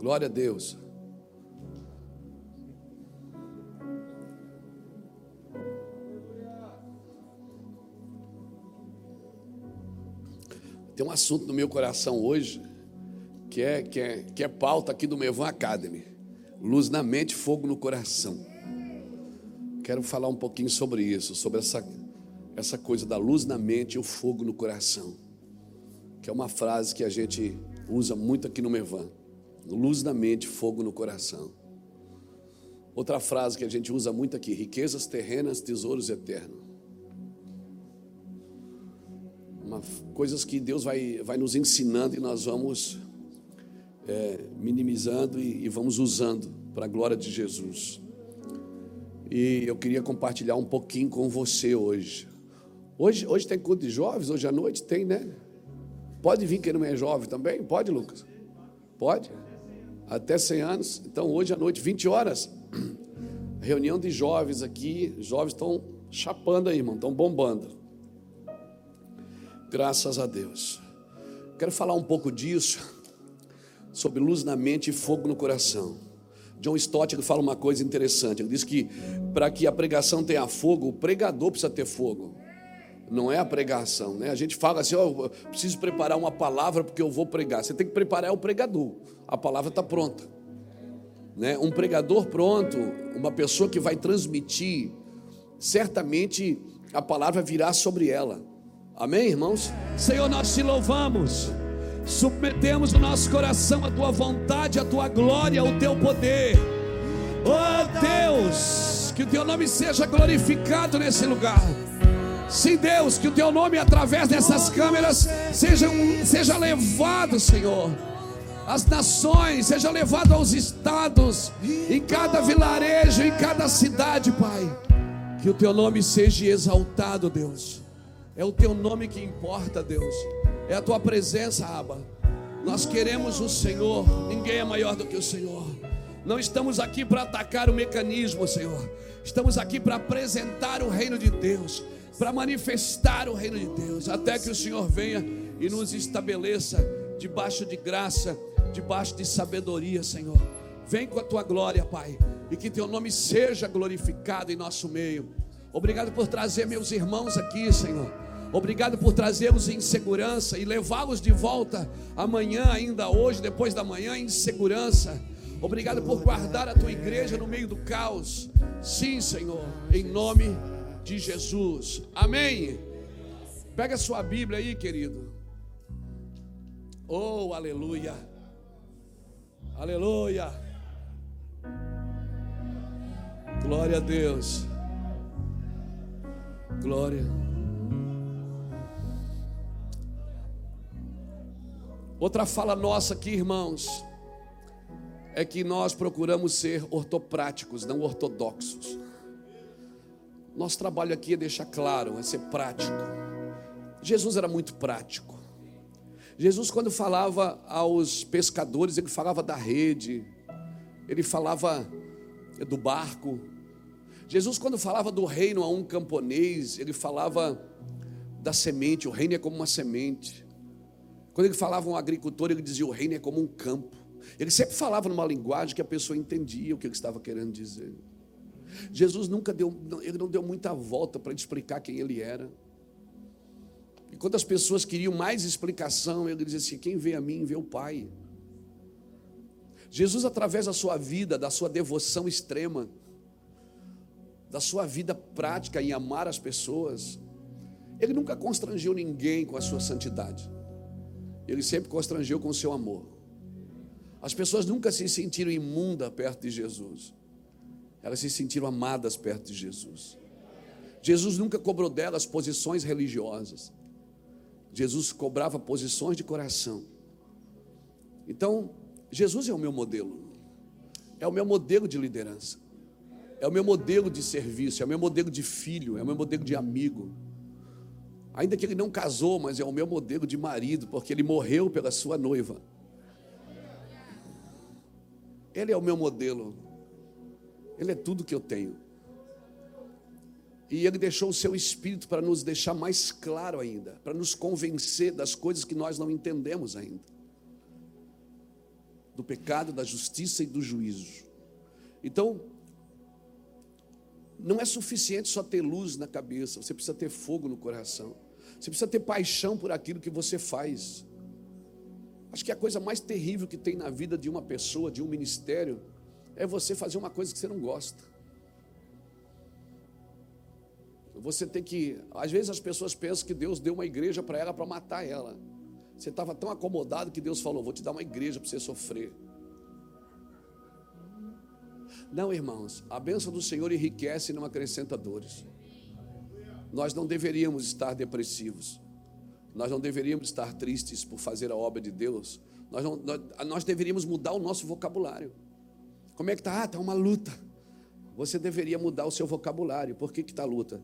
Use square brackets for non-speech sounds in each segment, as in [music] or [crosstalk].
Glória a Deus. Tem um assunto no meu coração hoje que é, que é, que é pauta aqui do Mevan Academy. Luz na mente, fogo no coração. Quero falar um pouquinho sobre isso, sobre essa, essa coisa da luz na mente e o fogo no coração. Que é uma frase que a gente usa muito aqui no Mevan. Luz na mente, fogo no coração. Outra frase que a gente usa muito aqui: riquezas terrenas, tesouros eternos. Uma, coisas que Deus vai, vai nos ensinando e nós vamos é, minimizando e, e vamos usando para a glória de Jesus. E eu queria compartilhar um pouquinho com você hoje. Hoje, hoje tem culto de jovens, hoje à noite tem, né? Pode vir quem não é jovem também? Pode, Lucas? Pode? Até 100 anos. Então, hoje à noite, 20 horas. [clears throat] Reunião de jovens aqui. Jovens estão chapando aí, irmão, estão bombando. Graças a Deus. Quero falar um pouco disso [laughs] sobre luz na mente e fogo no coração. John Stott ele fala uma coisa interessante. Ele diz que para que a pregação tenha fogo, o pregador precisa ter fogo. Não é a pregação, né? A gente fala assim, ó, preciso preparar uma palavra porque eu vou pregar. Você tem que preparar o pregador. A palavra está pronta. Né? Um pregador pronto, uma pessoa que vai transmitir, certamente a palavra virá sobre ela. Amém, irmãos? Senhor, nós te louvamos submetemos o nosso coração à tua vontade, à tua glória, ao teu poder. Oh Deus, que o teu nome seja glorificado nesse lugar. Sim, Deus, que o teu nome através dessas câmeras seja, seja levado, Senhor, às nações, seja levado aos estados, em cada vilarejo, em cada cidade, Pai. Que o teu nome seja exaltado, Deus. É o teu nome que importa, Deus é a tua presença, Abba. Nós queremos o Senhor, ninguém é maior do que o Senhor. Não estamos aqui para atacar o mecanismo, Senhor. Estamos aqui para apresentar o reino de Deus, para manifestar o reino de Deus, até que o Senhor venha e nos estabeleça debaixo de graça, debaixo de sabedoria, Senhor. Vem com a tua glória, Pai, e que teu nome seja glorificado em nosso meio. Obrigado por trazer meus irmãos aqui, Senhor. Obrigado por trazê-los em segurança e levá-los de volta amanhã, ainda hoje, depois da manhã, em segurança. Obrigado por guardar a tua igreja no meio do caos. Sim, Senhor, em nome de Jesus. Amém. Pega a sua Bíblia aí, querido. Oh, aleluia. Aleluia. Glória a Deus. Glória. Outra fala nossa aqui, irmãos, é que nós procuramos ser ortopráticos, não ortodoxos. Nosso trabalho aqui é deixar claro, é ser prático. Jesus era muito prático. Jesus, quando falava aos pescadores, ele falava da rede, ele falava do barco. Jesus, quando falava do reino a um camponês, ele falava da semente, o reino é como uma semente. Quando ele falava um agricultor, ele dizia: o reino é como um campo. Ele sempre falava numa linguagem que a pessoa entendia o que ele estava querendo dizer. Jesus nunca deu, ele não deu muita volta para explicar quem ele era. Quando as pessoas queriam mais explicação, ele dizia assim: quem vê a mim, vê o Pai. Jesus, através da sua vida, da sua devoção extrema, da sua vida prática em amar as pessoas, ele nunca constrangeu ninguém com a sua santidade. Ele sempre constrangeu com o seu amor. As pessoas nunca se sentiram imundas perto de Jesus. Elas se sentiram amadas perto de Jesus. Jesus nunca cobrou delas posições religiosas. Jesus cobrava posições de coração. Então, Jesus é o meu modelo. É o meu modelo de liderança. É o meu modelo de serviço, é o meu modelo de filho, é o meu modelo de amigo. Ainda que ele não casou, mas é o meu modelo de marido, porque ele morreu pela sua noiva. Ele é o meu modelo. Ele é tudo que eu tenho. E ele deixou o seu espírito para nos deixar mais claro ainda, para nos convencer das coisas que nós não entendemos ainda. do pecado, da justiça e do juízo. Então, não é suficiente só ter luz na cabeça, você precisa ter fogo no coração. Você precisa ter paixão por aquilo que você faz. Acho que a coisa mais terrível que tem na vida de uma pessoa, de um ministério, é você fazer uma coisa que você não gosta. Você tem que. Às vezes as pessoas pensam que Deus deu uma igreja para ela para matar ela. Você estava tão acomodado que Deus falou: Vou te dar uma igreja para você sofrer. Não, irmãos, a bênção do Senhor enriquece e não acrescenta dores. Nós não deveríamos estar depressivos. Nós não deveríamos estar tristes por fazer a obra de Deus. Nós, não, nós, nós deveríamos mudar o nosso vocabulário. Como é que está? Ah, está uma luta. Você deveria mudar o seu vocabulário. Por que está luta?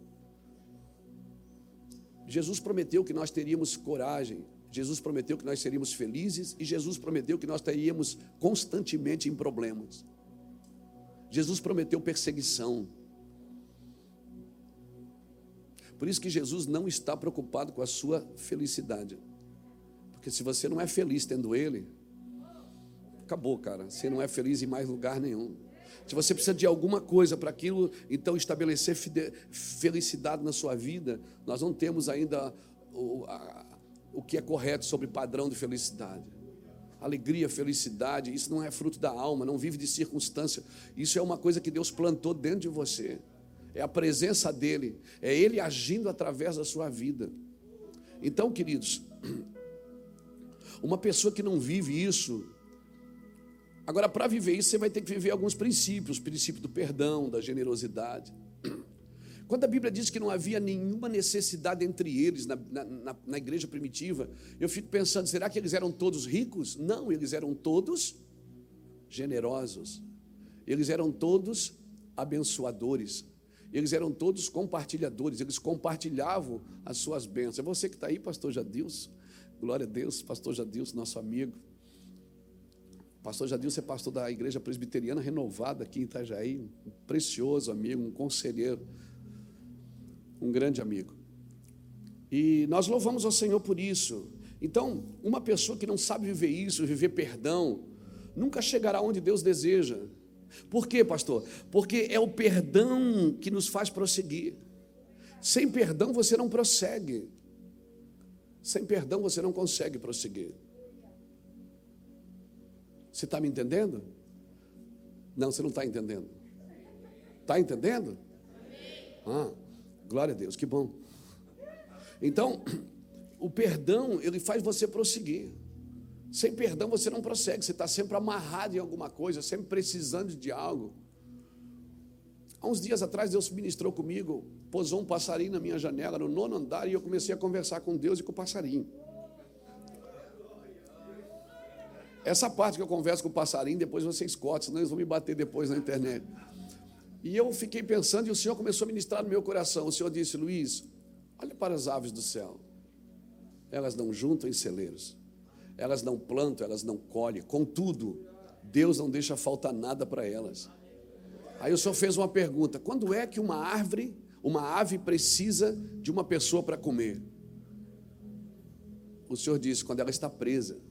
Jesus prometeu que nós teríamos coragem, Jesus prometeu que nós seríamos felizes e Jesus prometeu que nós teríamos constantemente em problemas. Jesus prometeu perseguição. Por isso que Jesus não está preocupado com a sua felicidade. Porque se você não é feliz tendo Ele, acabou, cara. Você não é feliz em mais lugar nenhum. Se você precisa de alguma coisa para aquilo, então estabelecer felicidade na sua vida, nós não temos ainda o, a, o que é correto sobre padrão de felicidade. Alegria, felicidade, isso não é fruto da alma, não vive de circunstância. Isso é uma coisa que Deus plantou dentro de você. É a presença dele, é ele agindo através da sua vida. Então, queridos, [clears throat] uma pessoa que não vive isso, Agora, para viver isso, você vai ter que viver alguns princípios: o princípio do perdão, da generosidade. [clears throat] Quando a Bíblia diz que não havia nenhuma necessidade entre eles na, na, na, igreja primitiva, eu fico pensando: será que eles eram todos ricos? Não, eles eram todos generosos, eles eram todos abençoadores, eles eram todos compartilhadores, eles compartilhavam as suas bênçãos. É você que está aí, pastor Jadilson, glória a Deus, pastor Jadilson, nosso amigo. Pastor Jadilson é pastor da igreja presbiteriana renovada aqui em Itajaí, um precioso amigo, um conselheiro, um grande amigo. E nós louvamos ao Senhor por isso. Então, uma pessoa que não sabe viver isso, viver perdão, nunca chegará onde Deus deseja. Por quê, pastor? Porque é o perdão que nos faz prosseguir. Sem perdão você não prossegue. Sem perdão você não consegue prosseguir. Você está me entendendo? Não, você não está entendendo. Está entendendo? Ah, glória a Deus, que bom. Então, [clears throat] o perdão, ele faz você prosseguir. Sem perdão você não prossegue, você está sempre amarrado em alguma coisa, sempre precisando de algo. Há uns dias atrás Deus ministrou comigo, posou um passarinho na minha janela, no nono andar, e eu comecei a conversar com Deus e com o passarinho. Essa parte que eu converso com o passarinho, depois vocês cortam, senão eles vão me bater depois na internet. E eu fiquei pensando, e o Senhor começou a ministrar no meu coração. O Senhor disse, Luiz, olha para as aves do céu. Elas não juntam em celeiros, elas não plantam, elas não colhem. Contudo, Deus não deixa faltar nada para elas. Aí o Senhor fez uma pergunta: quando é que uma árvore, uma ave precisa de uma pessoa para comer? O Senhor disse: quando ela está presa.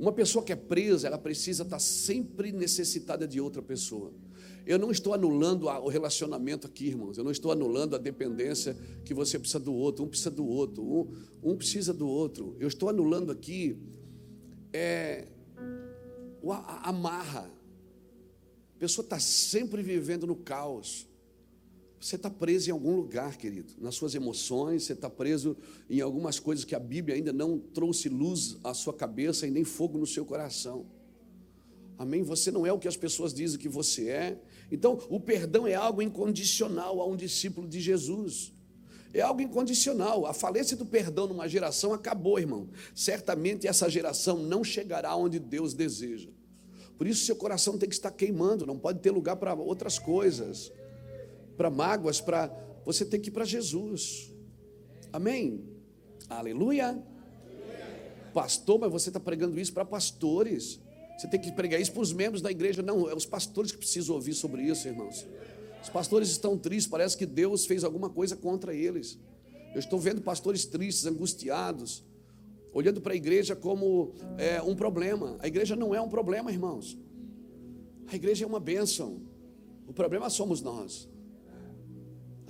Uma pessoa que é presa, ela precisa estar sempre necessitada de outra pessoa. Eu não estou anulando o relacionamento aqui, irmãos. Eu não estou anulando a dependência que você precisa do outro. Um precisa do outro. Um, um precisa do outro. Eu estou anulando aqui é, a, a marra. A pessoa está sempre vivendo no caos. Você está preso em algum lugar, querido, nas suas emoções, você está preso em algumas coisas que a Bíblia ainda não trouxe luz à sua cabeça e nem fogo no seu coração. Amém? Você não é o que as pessoas dizem que você é. Então, o perdão é algo incondicional a um discípulo de Jesus. É algo incondicional. A falência do perdão numa geração acabou, irmão. Certamente essa geração não chegará onde Deus deseja. Por isso, seu coração tem que estar queimando, não pode ter lugar para outras coisas para mágoas, para você tem que ir para Jesus. Amém? Aleluia. Pastor, mas você está pregando isso para pastores. Você tem que pregar isso para os membros da igreja. Não, é os pastores que precisam ouvir sobre isso, irmãos. Os pastores estão tristes, parece que Deus fez alguma coisa contra eles. Eu estou vendo pastores tristes, angustiados, olhando para a igreja como é, um problema. A igreja não é um problema, irmãos. A igreja é uma bênção. O problema somos nós.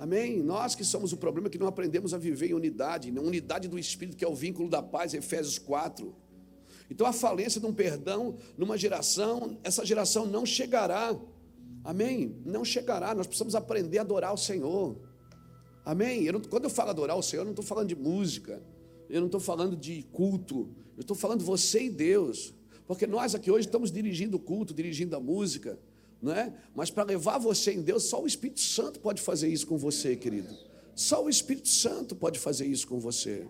Amém? Nós que somos o problema que não aprendemos a viver em unidade, na unidade do Espírito, que é o vínculo da paz, Efésios 4. Então a falência de um perdão numa geração, essa geração não chegará. Amém? Não chegará. Nós precisamos aprender a adorar o Senhor. Amém? Eu não, quando eu falo adorar o Senhor, eu não estou falando de música, eu não estou falando de culto, eu estou falando você e Deus. Porque nós aqui hoje estamos dirigindo o culto, dirigindo a música não é? Mas para levar você em Deus, só o Espírito Santo pode fazer isso com você, querido. Só o Espírito Santo pode fazer isso com você.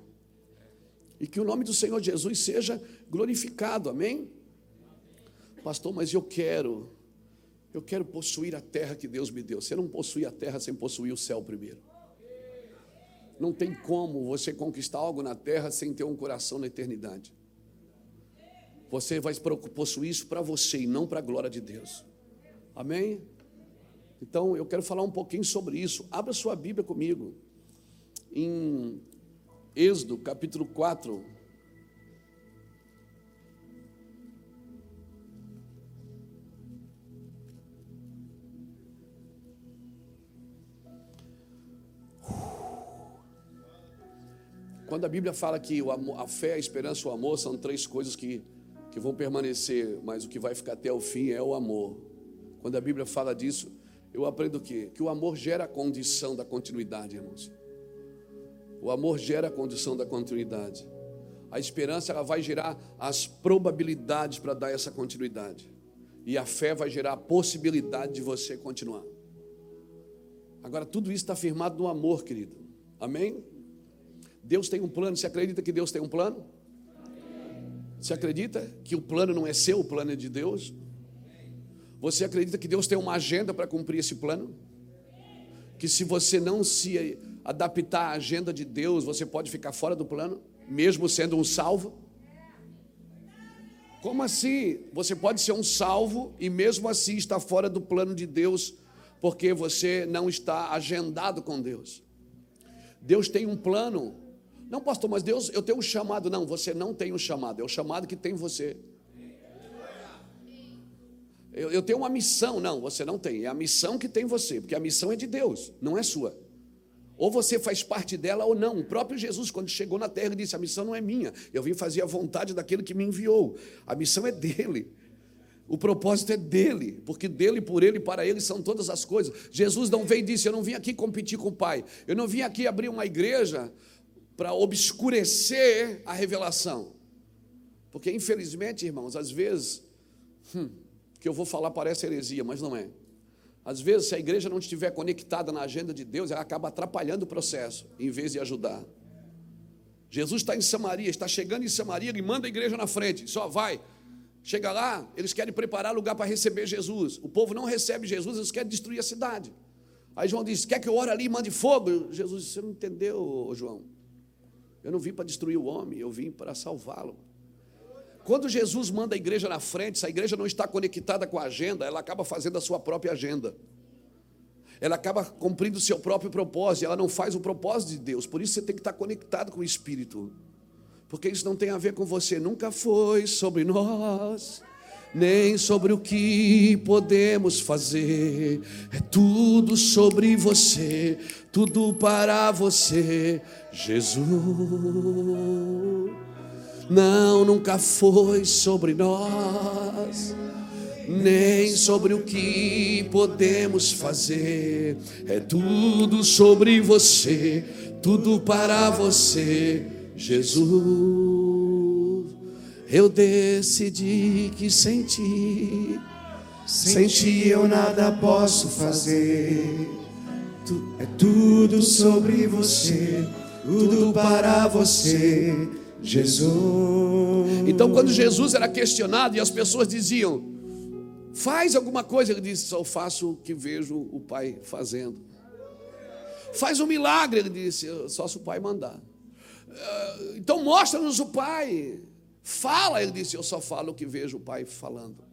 E que o nome do Senhor Jesus seja glorificado, amém? Pastor, mas eu quero, eu quero possuir a terra que Deus me deu. Você não possui a terra sem possuir o céu primeiro. Não tem como você conquistar algo na terra sem ter um coração na eternidade. Você vai possuir isso para você e não para a glória de Deus. Amém? Então eu quero falar um pouquinho sobre isso. Abra sua Bíblia comigo. Em Êxodo, capítulo 4. Quando a Bíblia fala que a fé, a esperança e o amor são três coisas que, que vão permanecer, mas o que vai ficar até o fim é o amor. Quando a Bíblia fala disso, eu aprendo o quê? Que o amor gera a condição da continuidade, irmãos. O amor gera a condição da continuidade. A esperança ela vai gerar as probabilidades para dar essa continuidade. E a fé vai gerar a possibilidade de você continuar. Agora, tudo isso está firmado no amor, querido. Amém? Deus tem um plano. Você acredita que Deus tem um plano? Você acredita que o plano não é seu, o plano é de Deus? Você acredita que Deus tem uma agenda para cumprir esse plano? Que se você não se adaptar à agenda de Deus, você pode ficar fora do plano, mesmo sendo um salvo? Como assim? Você pode ser um salvo e mesmo assim estar fora do plano de Deus, porque você não está agendado com Deus. Deus tem um plano. Não, pastor, mas Deus, eu tenho um chamado. Não, você não tem um chamado, é o chamado que tem você. Eu, eu tenho uma missão. Não, você não tem. É a missão que tem você, porque a missão é de Deus, não é sua. Ou você faz parte dela ou não. O próprio Jesus, quando chegou na terra, disse: A missão não é minha, eu vim fazer a vontade daquele que me enviou. A missão é dele. O propósito é dele, porque dele, por ele, para ele são todas as coisas. Jesus não veio e disse: Eu não vim aqui competir com o Pai, eu não vim aqui abrir uma igreja para obscurecer a revelação. Porque, infelizmente, irmãos, às vezes, hum, que eu vou falar parece heresia, mas não é. Às vezes, se a igreja não estiver conectada na agenda de Deus, ela acaba atrapalhando o processo, em vez de ajudar. Jesus está em Samaria, está chegando em Samaria, ele manda a igreja na frente, só vai. Chega lá, eles querem preparar lugar para receber Jesus. O povo não recebe Jesus, eles querem destruir a cidade. Aí João diz: Quer que eu ore ali e mande fogo? Jesus disse: Você não entendeu, João? Eu não vim para destruir o homem, eu vim para salvá-lo. Quando Jesus manda a igreja na frente, se a igreja não está conectada com a agenda, ela acaba fazendo a sua própria agenda. Ela acaba cumprindo o seu próprio propósito, ela não faz o propósito de Deus. Por isso você tem que estar conectado com o Espírito. Porque isso não tem a ver com você, nunca foi sobre nós, nem sobre o que podemos fazer. É tudo sobre você, tudo para você, Jesus. Não, nunca foi sobre nós, nem sobre o que podemos fazer. É tudo sobre você, tudo para você, Jesus. Eu decidi que sem ti, sem ti eu nada posso fazer. É tudo sobre você, tudo para você. Jesus. Então, quando Jesus era questionado e as pessoas diziam, faz alguma coisa, ele disse: só faço o que vejo o Pai fazendo. Faz um milagre, ele disse: só se o Pai mandar. Ah, então, mostra-nos o Pai. Fala, ele disse: eu só falo o que vejo o Pai falando.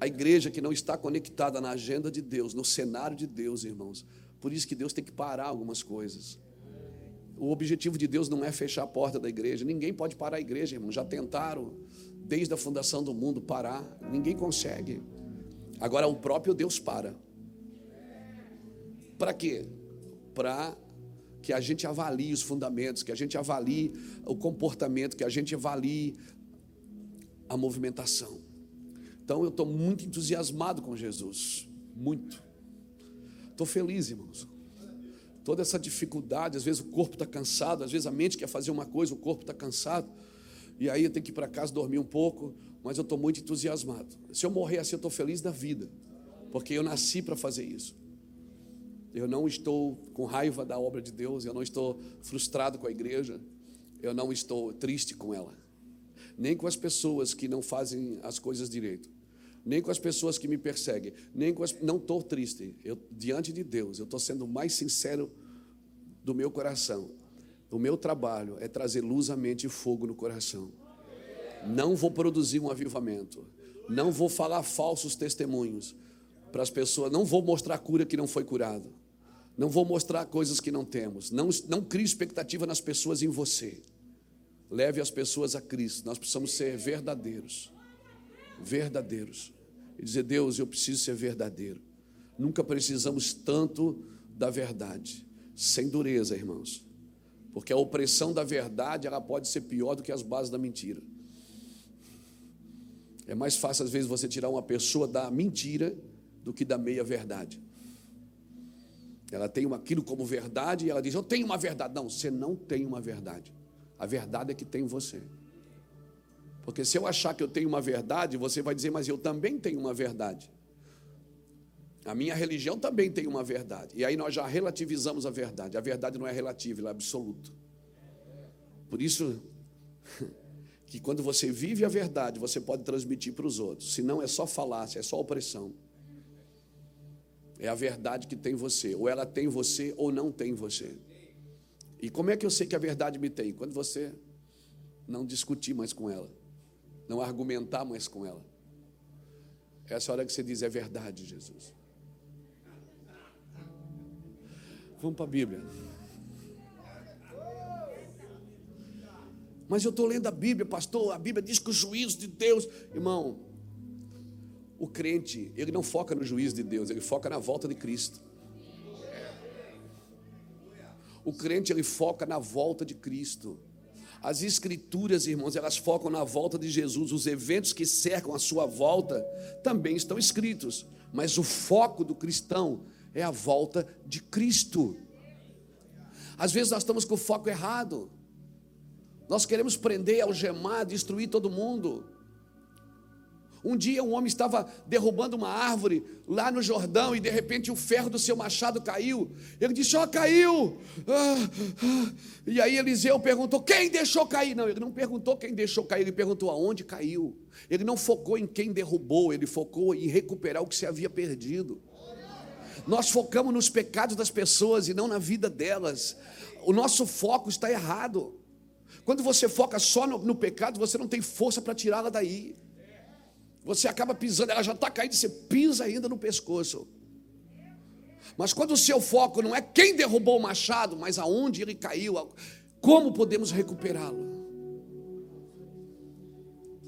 A igreja que não está conectada na agenda de Deus, no cenário de Deus, irmãos. Por isso que Deus tem que parar algumas coisas. O objetivo de Deus não é fechar a porta da igreja. Ninguém pode parar a igreja, irmão. Já tentaram, desde a fundação do mundo, parar. Ninguém consegue. Agora, o próprio Deus para. Para quê? Para que a gente avalie os fundamentos, que a gente avalie o comportamento, que a gente avalie a movimentação. Então eu estou muito entusiasmado com Jesus, muito. Estou feliz, irmãos. Toda essa dificuldade, às vezes o corpo está cansado, às vezes a mente quer fazer uma coisa, o corpo está cansado, e aí eu tenho que ir para casa dormir um pouco, mas eu estou muito entusiasmado. Se eu morrer assim, eu estou feliz da vida, porque eu nasci para fazer isso. Eu não estou com raiva da obra de Deus, eu não estou frustrado com a igreja, eu não estou triste com ela, nem com as pessoas que não fazem as coisas direito, nem com as pessoas que me perseguem, nem com as. Não estou triste, eu, diante de Deus, eu estou sendo mais sincero do meu coração. O meu trabalho é trazer luz à mente e fogo no coração. Não vou produzir um avivamento, não vou falar falsos testemunhos para as pessoas, não vou mostrar cura que não foi curado. Não vou mostrar coisas que não temos. Não, não crie expectativa nas pessoas em você. Leve as pessoas a Cristo. Nós precisamos ser verdadeiros. Verdadeiros. E dizer, Deus, eu preciso ser verdadeiro. Nunca precisamos tanto da verdade. Sem dureza, irmãos. Porque a opressão da verdade, ela pode ser pior do que as bases da mentira. É mais fácil, às vezes, você tirar uma pessoa da mentira do que da meia verdade. Ela tem aquilo como verdade e ela diz: Eu tenho uma verdade. Não, você não tem uma verdade. A verdade é que tem você. Porque se eu achar que eu tenho uma verdade, você vai dizer, mas eu também tenho uma verdade. A minha religião também tem uma verdade. E aí nós já relativizamos a verdade. A verdade não é relativa, ela é absoluta. Por isso [laughs] que quando você vive a verdade, você pode transmitir para os outros. Se não é só falácia, é só opressão. É a verdade que tem você. Ou ela tem você ou não tem você. E como é que eu sei que a verdade me tem? Quando você não discutir mais com ela, não argumentar mais com ela. Essa hora que você diz: é verdade, Jesus. Vamos para a Bíblia. Mas eu estou lendo a Bíblia, pastor. A Bíblia diz que o juízo de Deus, irmão, o crente, ele não foca no juízo de Deus, ele foca na volta de Cristo. O crente, ele foca na volta de Cristo. As escrituras, irmãos, elas focam na volta de Jesus. Os eventos que cercam a sua volta também estão escritos. Mas o foco do cristão é a volta de Cristo. Às vezes nós estamos com o foco errado. Nós queremos prender, algemar, destruir todo mundo. Um dia um homem estava derrubando uma árvore lá no Jordão e de repente o ferro do seu machado caiu. Ele disse: Ó, oh, caiu. Ah, ah. E aí Eliseu perguntou: Quem deixou cair? Não, ele não perguntou quem deixou cair, ele perguntou aonde caiu. Ele não focou em quem derrubou, ele focou em recuperar o que se havia perdido. Nós focamos nos pecados das pessoas e não na vida delas. O nosso foco está errado. Quando você foca só no, no pecado, você não tem força para tirá-la daí. Você acaba pisando, ela já está caindo, você pisa ainda no pescoço. Mas quando o seu foco não é quem derrubou o machado, mas aonde ele caiu, como podemos recuperá-lo?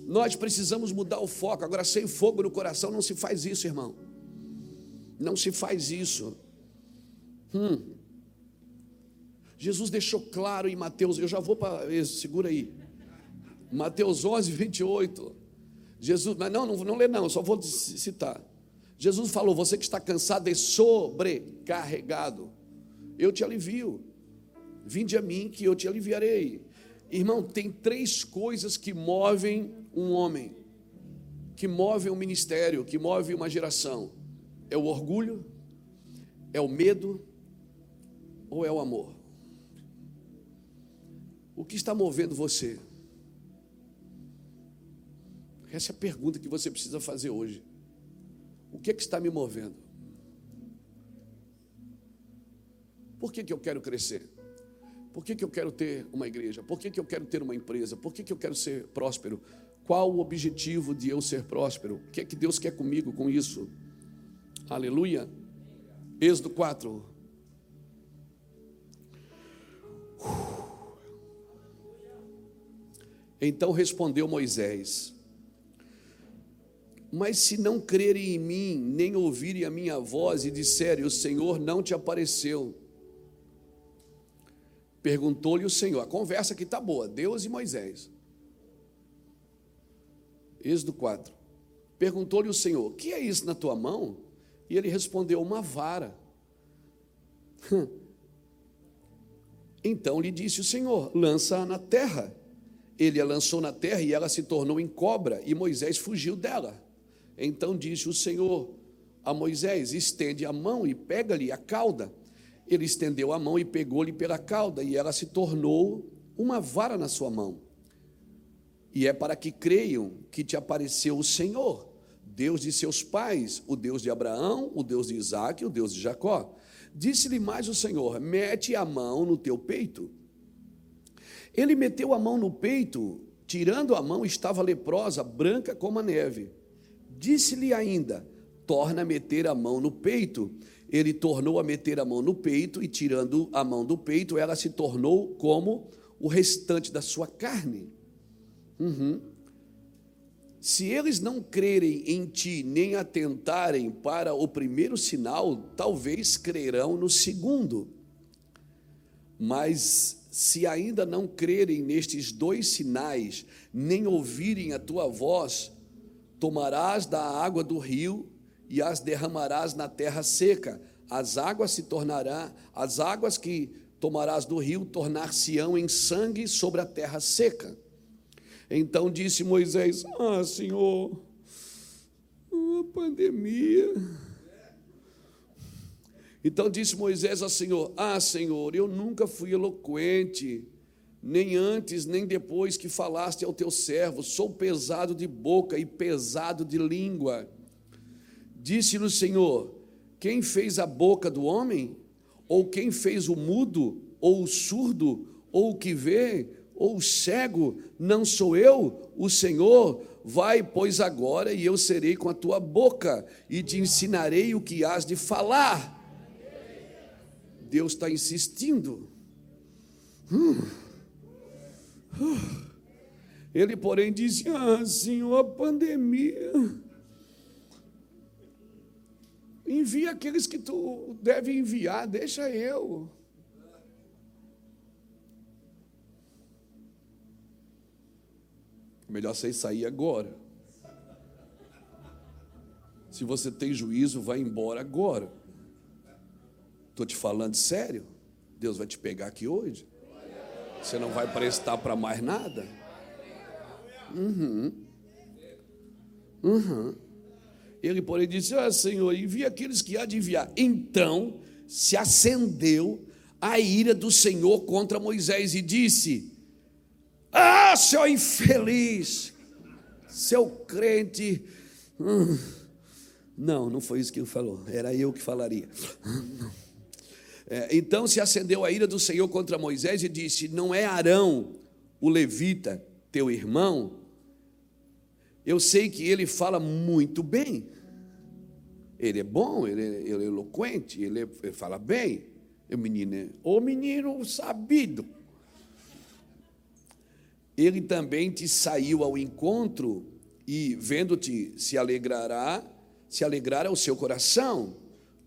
Nós precisamos mudar o foco. Agora, sem fogo no coração, não se faz isso, irmão. Não se faz isso. Hum. Jesus deixou claro em Mateus, eu já vou para. Segura aí. Mateus 11, 28. Jesus, mas não, não, não lê não, só vou citar. Jesus falou: Você que está cansado e sobrecarregado, eu te alivio. Vinde a mim que eu te aliviarei. Irmão, tem três coisas que movem um homem, que movem um ministério, que movem uma geração: é o orgulho, é o medo ou é o amor? O que está movendo você? Essa é a pergunta que você precisa fazer hoje. O que, é que está me movendo? Por que, que eu quero crescer? Por que, que eu quero ter uma igreja? Por que, que eu quero ter uma empresa? Por que, que eu quero ser próspero? Qual o objetivo de eu ser próspero? O que é que Deus quer comigo com isso? Aleluia. Êxodo 4. Uh. Então respondeu Moisés: Mas se não crerem em mim, nem ouvirem a minha voz e disserem: O Senhor não te apareceu. Perguntou-lhe o Senhor. A conversa aqui está boa, Deus e Moisés. Êxodo 4. Perguntou-lhe o Senhor: O que é isso na tua mão? E ele respondeu: Uma vara. [laughs] Então lhe disse o Senhor: Lança-a na terra. Ele a lançou na terra e ela se tornou em cobra, e Moisés fugiu dela. Então disse o Senhor a Moisés: Estende a mão e pega-lhe a cauda. Ele estendeu a mão e pegou-lhe pela cauda, e ela se tornou uma vara na sua mão. E é para que creiam que te apareceu o Senhor, Deus de seus pais, o Deus de Abraão, o Deus de Isaac, o Deus de Jacó. Disse-lhe mais o Senhor: Mete a mão no teu peito. Ele meteu a mão no peito, tirando a mão, estava leprosa, branca como a neve. Disse-lhe ainda: Torna a meter a mão no peito. Ele tornou a meter a mão no peito, e tirando a mão do peito, ela se tornou como o restante da sua carne. Uhum. Se eles não crerem em ti, nem atentarem para o primeiro sinal, talvez crerão no segundo. Mas se ainda não crerem nestes dois sinais, nem ouvirem a tua voz, tomarás da água do rio e as derramarás na terra seca. As águas se tornarão, as águas que tomarás do rio tornar-se-ão em sangue sobre a terra seca. Então disse Moisés: Ah, Senhor, a pandemia. Então disse Moisés ao Senhor: Ah, Senhor, eu nunca fui eloquente, nem antes nem depois que falaste ao teu servo, sou pesado de boca e pesado de língua. Disse-lhe o Senhor: Quem fez a boca do homem? Ou quem fez o mudo, ou o surdo, ou o que vê? ou cego, não sou eu, o Senhor? Vai, pois, agora, e eu serei com a tua boca, e te ensinarei o que has de falar. Deus está insistindo. Hum. Ele, porém, disse: Ah, Senhor, a pandemia. Envia aqueles que tu deve enviar, deixa eu. Melhor você sair agora. Se você tem juízo, vai embora agora. Estou te falando sério. Deus vai te pegar aqui hoje. Você não vai prestar para mais nada. Uhum. Uhum. Ele, porém, disse: Ah, Senhor, envia aqueles que há de enviar. Então se acendeu a ira do Senhor contra Moisés e disse: ah, seu infeliz, seu crente. Hum. Não, não foi isso que ele falou, era eu que falaria. É, então se acendeu a ira do Senhor contra Moisés e disse: Não é Arão, o levita, teu irmão? Eu sei que ele fala muito bem. Ele é bom, ele é, ele é eloquente, ele, é, ele, fala bem. O menino é o menino sabido ele também te saiu ao encontro e, vendo-te, se alegrará, se alegrará o seu coração.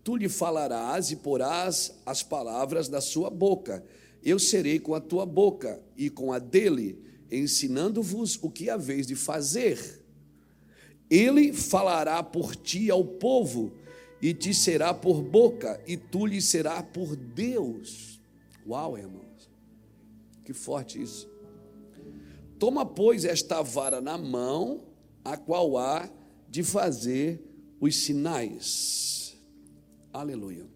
Tu lhe falarás e porás as palavras da sua boca. Eu serei com a tua boca e com a dele, ensinando-vos o que haveis de fazer. Ele falará por ti ao povo, e te será por boca, e tu lhe será por Deus. Uau, irmãos, que forte isso. Toma, pois, esta vara na mão, a qual há de fazer os sinais. Aleluia.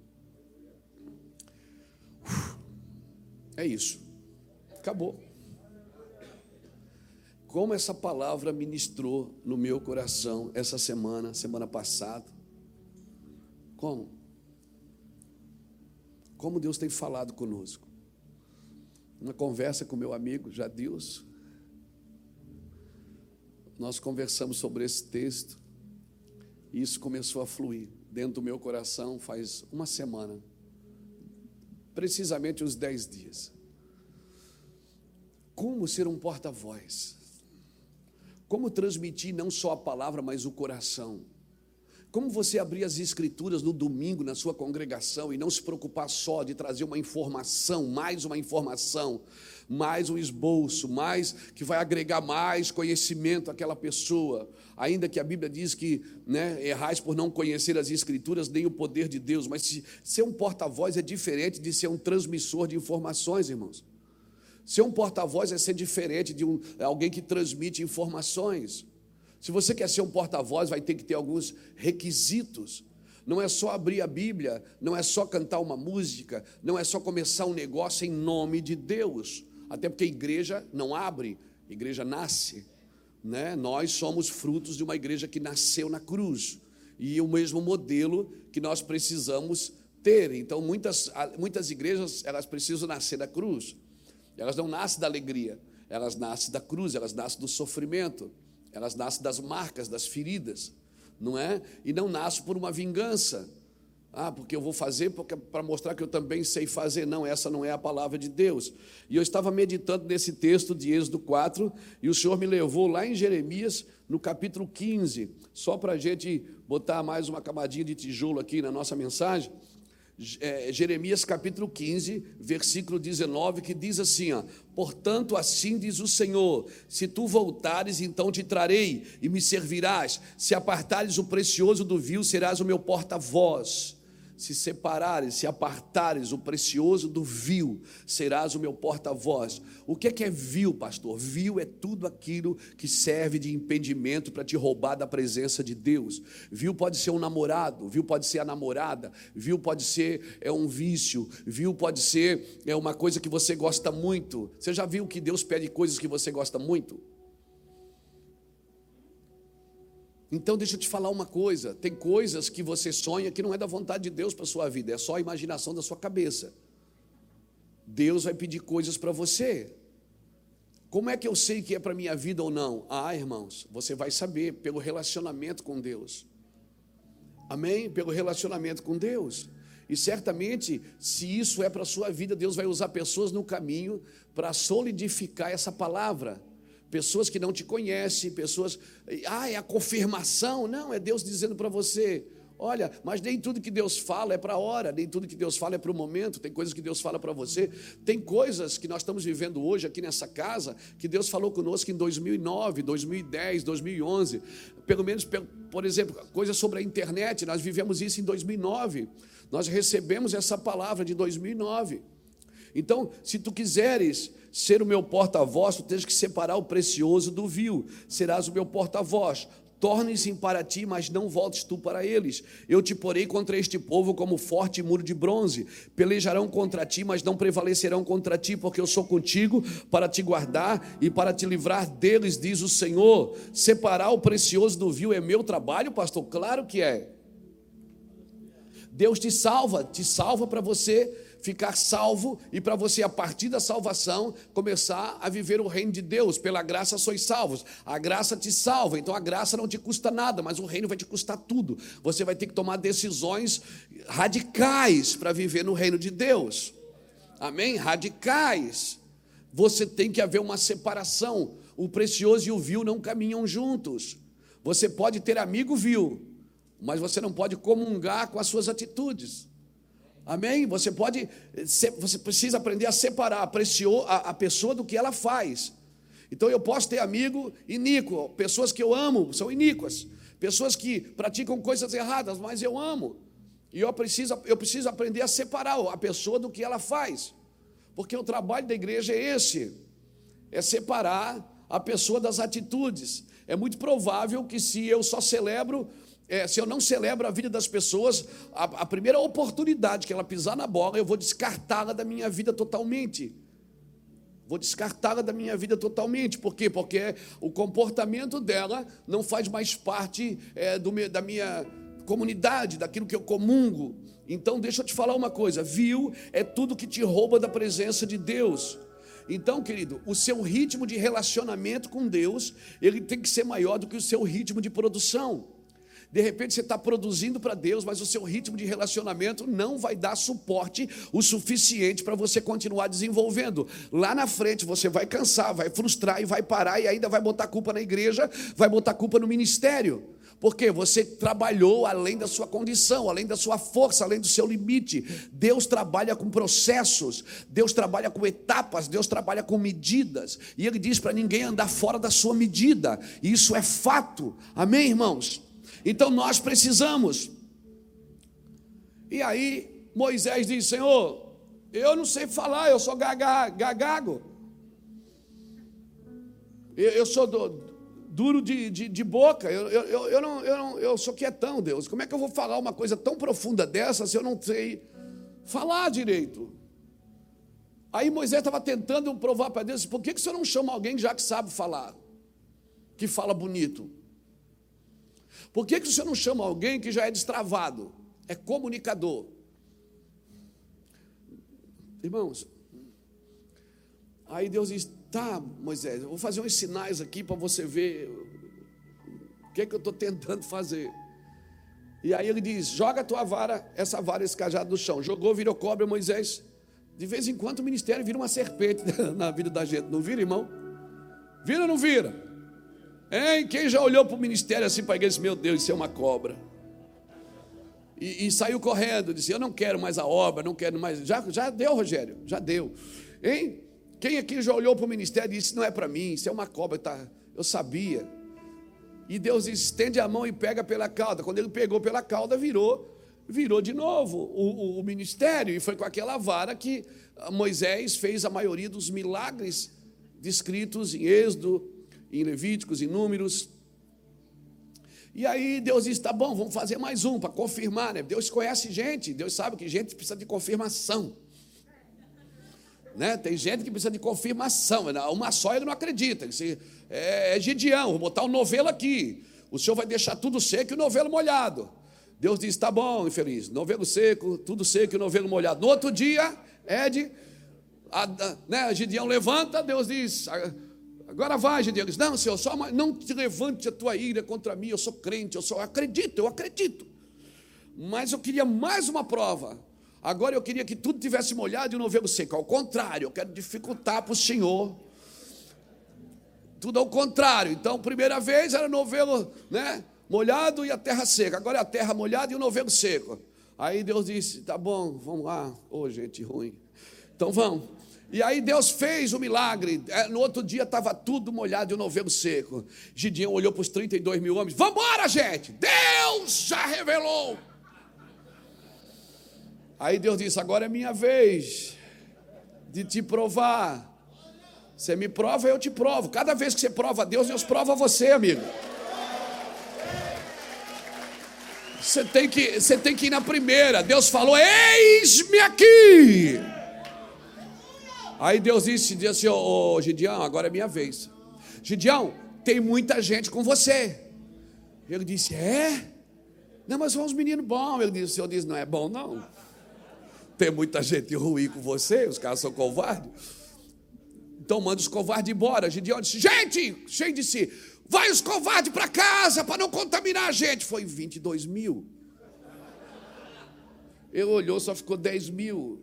É isso. Acabou. Como essa palavra ministrou no meu coração essa semana, semana passada. Como? Como Deus tem falado conosco. Uma conversa com meu amigo Jadilson nós conversamos sobre esse texto e isso começou a fluir dentro do meu coração faz uma semana, precisamente uns dez dias. Como ser um porta-voz? Como transmitir não só a palavra, mas o coração? Como você abrir as escrituras no domingo na sua congregação e não se preocupar só de trazer uma informação, mais uma informação, mais um esboço, mais que vai agregar mais conhecimento àquela pessoa. Ainda que a Bíblia diz que né, errais por não conhecer as escrituras nem o poder de Deus, mas se, ser um porta-voz é diferente de ser um transmissor de informações, irmãos. Ser um porta-voz é ser diferente de um, alguém que transmite informações. Se você quer ser um porta-voz, vai ter que ter alguns requisitos. Não é só abrir a Bíblia, não é só cantar uma música, não é só começar um negócio em nome de Deus. Até porque a igreja não abre, a igreja nasce. Né? Nós somos frutos de uma igreja que nasceu na cruz. E o mesmo modelo que nós precisamos ter. Então, muitas, muitas igrejas, elas precisam nascer da cruz. Elas não nascem da alegria, elas nascem da cruz, elas nascem do sofrimento. Elas nascem das marcas, das feridas, não é? E não nascem por uma vingança. Ah, porque eu vou fazer para mostrar que eu também sei fazer. Não, essa não é a palavra de Deus. E eu estava meditando nesse texto de Êxodo 4, e o Senhor me levou lá em Jeremias, no capítulo 15, só para a gente botar mais uma camadinha de tijolo aqui na nossa mensagem é, Jeremias capítulo 15, versículo 19, que diz assim: ó, Portanto, assim diz o Senhor: se tu voltares, então te trarei e me servirás, se apartares o precioso do vil, serás o meu porta-voz se separares, se apartares o precioso do vil, serás o meu porta-voz. O que é que é vil, pastor? Vil é tudo aquilo que serve de impedimento para te roubar da presença de Deus. Vil pode ser um namorado, vil pode ser a namorada, vil pode ser é um vício, vil pode ser é uma coisa que você gosta muito. Você já viu que Deus pede coisas que você gosta muito? Então, deixa eu te falar uma coisa: tem coisas que você sonha que não é da vontade de Deus para a sua vida, é só a imaginação da sua cabeça. Deus vai pedir coisas para você. Como é que eu sei que é para minha vida ou não? Ah, irmãos, você vai saber pelo relacionamento com Deus. Amém? Pelo relacionamento com Deus. E certamente, se isso é para a sua vida, Deus vai usar pessoas no caminho para solidificar essa palavra pessoas que não te conhecem, pessoas, ah, é a confirmação. Não, é Deus dizendo para você: olha, mas nem tudo que Deus fala é para a hora, nem tudo que Deus fala é para o momento, tem coisas que Deus fala para você, tem coisas que nós estamos vivendo hoje aqui nessa casa, que Deus falou conosco em 2009, 2010, 2011, pelo menos, por exemplo, coisas sobre a internet, nós vivemos isso em 2009, nós recebemos essa palavra de 2009. Então, se tu quiseres ser o meu porta-voz, tu tens que separar o precioso do vil. Serás o meu porta-voz. Torne-se para ti, mas não voltes tu para eles. Eu te porei contra este povo como forte muro de bronze. Pelejarão contra ti, mas não prevalecerão contra ti, porque eu sou contigo para te guardar e para te livrar deles, diz o Senhor. Separar o precioso do vil é meu trabalho, pastor? Claro que é. Deus te salva, te salva para você ficar salvo e para você, a partir da salvação, começar a viver o reino de Deus. Pela graça sois salvos. A graça te salva, então a graça não te custa nada, mas o reino vai te custar tudo. Você vai ter que tomar decisões radicais para viver no reino de Deus. Amém? Radicais. Você tem que haver uma separação. O precioso e o vil não caminham juntos. Você pode ter amigo vil, mas você não pode comungar com as suas atitudes. Amém? Você pode, você precisa aprender a separar a, a pessoa do que ela faz. Então eu posso ter amigo iníquo, pessoas que eu amo são iníquas, pessoas que praticam coisas erradas, mas eu amo. E eu preciso, eu preciso aprender a separar a pessoa do que ela faz. Porque o trabalho da igreja é esse: é separar a pessoa das atitudes. É muito provável que se eu só celebro é, se eu não celebro a vida das pessoas, a, a primeira oportunidade que ela pisar na bola, eu vou descartá-la da minha vida totalmente. Vou descartá-la da minha vida totalmente. Por quê? Porque o comportamento dela não faz mais parte é, do, da minha comunidade, daquilo que eu comungo. Então, deixa eu te falar uma coisa: viu é tudo que te rouba da presença de Deus. Então, querido, o seu ritmo de relacionamento com Deus, ele tem que ser maior do que o seu ritmo de produção. De repente você está produzindo para Deus, mas o seu ritmo de relacionamento não vai dar suporte o suficiente para você continuar desenvolvendo. Lá na frente você vai cansar, vai frustrar e vai parar e ainda vai botar culpa na igreja, vai botar culpa no ministério. Porque você trabalhou além da sua condição, além da sua força, além do seu limite. Deus trabalha com processos, Deus trabalha com etapas, Deus trabalha com medidas. E Ele diz para ninguém andar fora da sua medida. E isso é fato. Amém, irmãos? Então nós precisamos. E aí Moisés diz: Senhor, eu não sei falar, eu sou gagago. Eu, eu sou do, duro de, de, de boca, eu, eu, eu, não, eu, não, eu sou quietão, Deus. Como é que eu vou falar uma coisa tão profunda dessa se eu não sei falar direito? Aí Moisés estava tentando provar para Deus: por que, que o senhor não chama alguém já que sabe falar, que fala bonito? Por que, que senhor não chama alguém que já é destravado, é comunicador? Irmãos, aí Deus diz: tá, Moisés, eu vou fazer uns sinais aqui para você ver o que é que eu estou tentando fazer. E aí ele diz: joga a tua vara, essa vara, esse cajado no chão. Jogou, virou cobra, Moisés. De vez em quando o ministério vira uma serpente [laughs] na vida da gente. Não vira, irmão? Vira ou não vira? Hein? Quem já olhou para o ministério assim para a igreja disse, meu Deus, isso é uma cobra. E, e, saiu correndo, disse, eu não quero mais a obra, não quero mais. Já, já deu, Rogério, já deu. Hein? Quem aqui já olhou para o ministério e disse, não é para mim, isso é uma cobra, tá? eu sabia. E Deus estende a mão e pega pela cauda. Quando ele pegou pela cauda, virou, virou de novo o, o, o ministério. E foi com aquela vara que Moisés fez a maioria dos milagres descritos em Êxodo, em Levíticos, em Números. E aí Deus disse: tá bom, vamos fazer mais um para confirmar, né? Deus conhece gente, Deus sabe que gente precisa de confirmação. Né? Tem gente que precisa de confirmação. Uma só ele não acredita. Ele é, é Gideão, vou botar o um novelo aqui. O senhor vai deixar tudo seco e o novelo molhado. Deus diz: tá bom, infeliz, novelo seco, tudo seco e o novelo molhado. No outro dia, Ed, a, a, né, Gideão levanta, Deus diz: Agora vai, Gideão. Diz, não, Senhor, só não te levante a tua ira contra mim. Eu sou crente, eu eu acredito, eu acredito. Mas eu queria mais uma prova. Agora eu queria que tudo tivesse molhado e o novelo seco. Ao contrário, eu quero dificultar para o Senhor. Tudo ao contrário. Então, primeira vez era novelo, né? Molhado e a terra seca. Agora é a terra molhada e o novelo seco. Aí Deus disse: tá bom, vamos lá. Ô, oh, gente ruim. Então vamos. E aí Deus fez o milagre. É, no outro dia estava tudo molhado e o novelo seco. Gideão olhou para os 32 mil homens. Vamos embora, gente! Deus já revelou. Aí Deus disse: agora é minha vez de te provar. Você me prova, eu te provo. Cada vez que você prova a Deus, Deus prova você, amigo. Você tem que, você tem que ir na primeira. Deus falou: Eis-me aqui. Aí Deus disse, disse assim, ô oh, Gideão, agora é minha vez. Gideão, tem muita gente com você. Ele disse, é? Não, mas são uns meninos bons. Ele disse, o senhor diz, não é bom não. Tem muita gente ruim com você, os caras são covardes. Então manda os covardes embora. Gideão disse, gente, cheio de si, vai os covardes para casa para não contaminar a gente. Foi 22 mil. Ele olhou, só ficou 10 mil.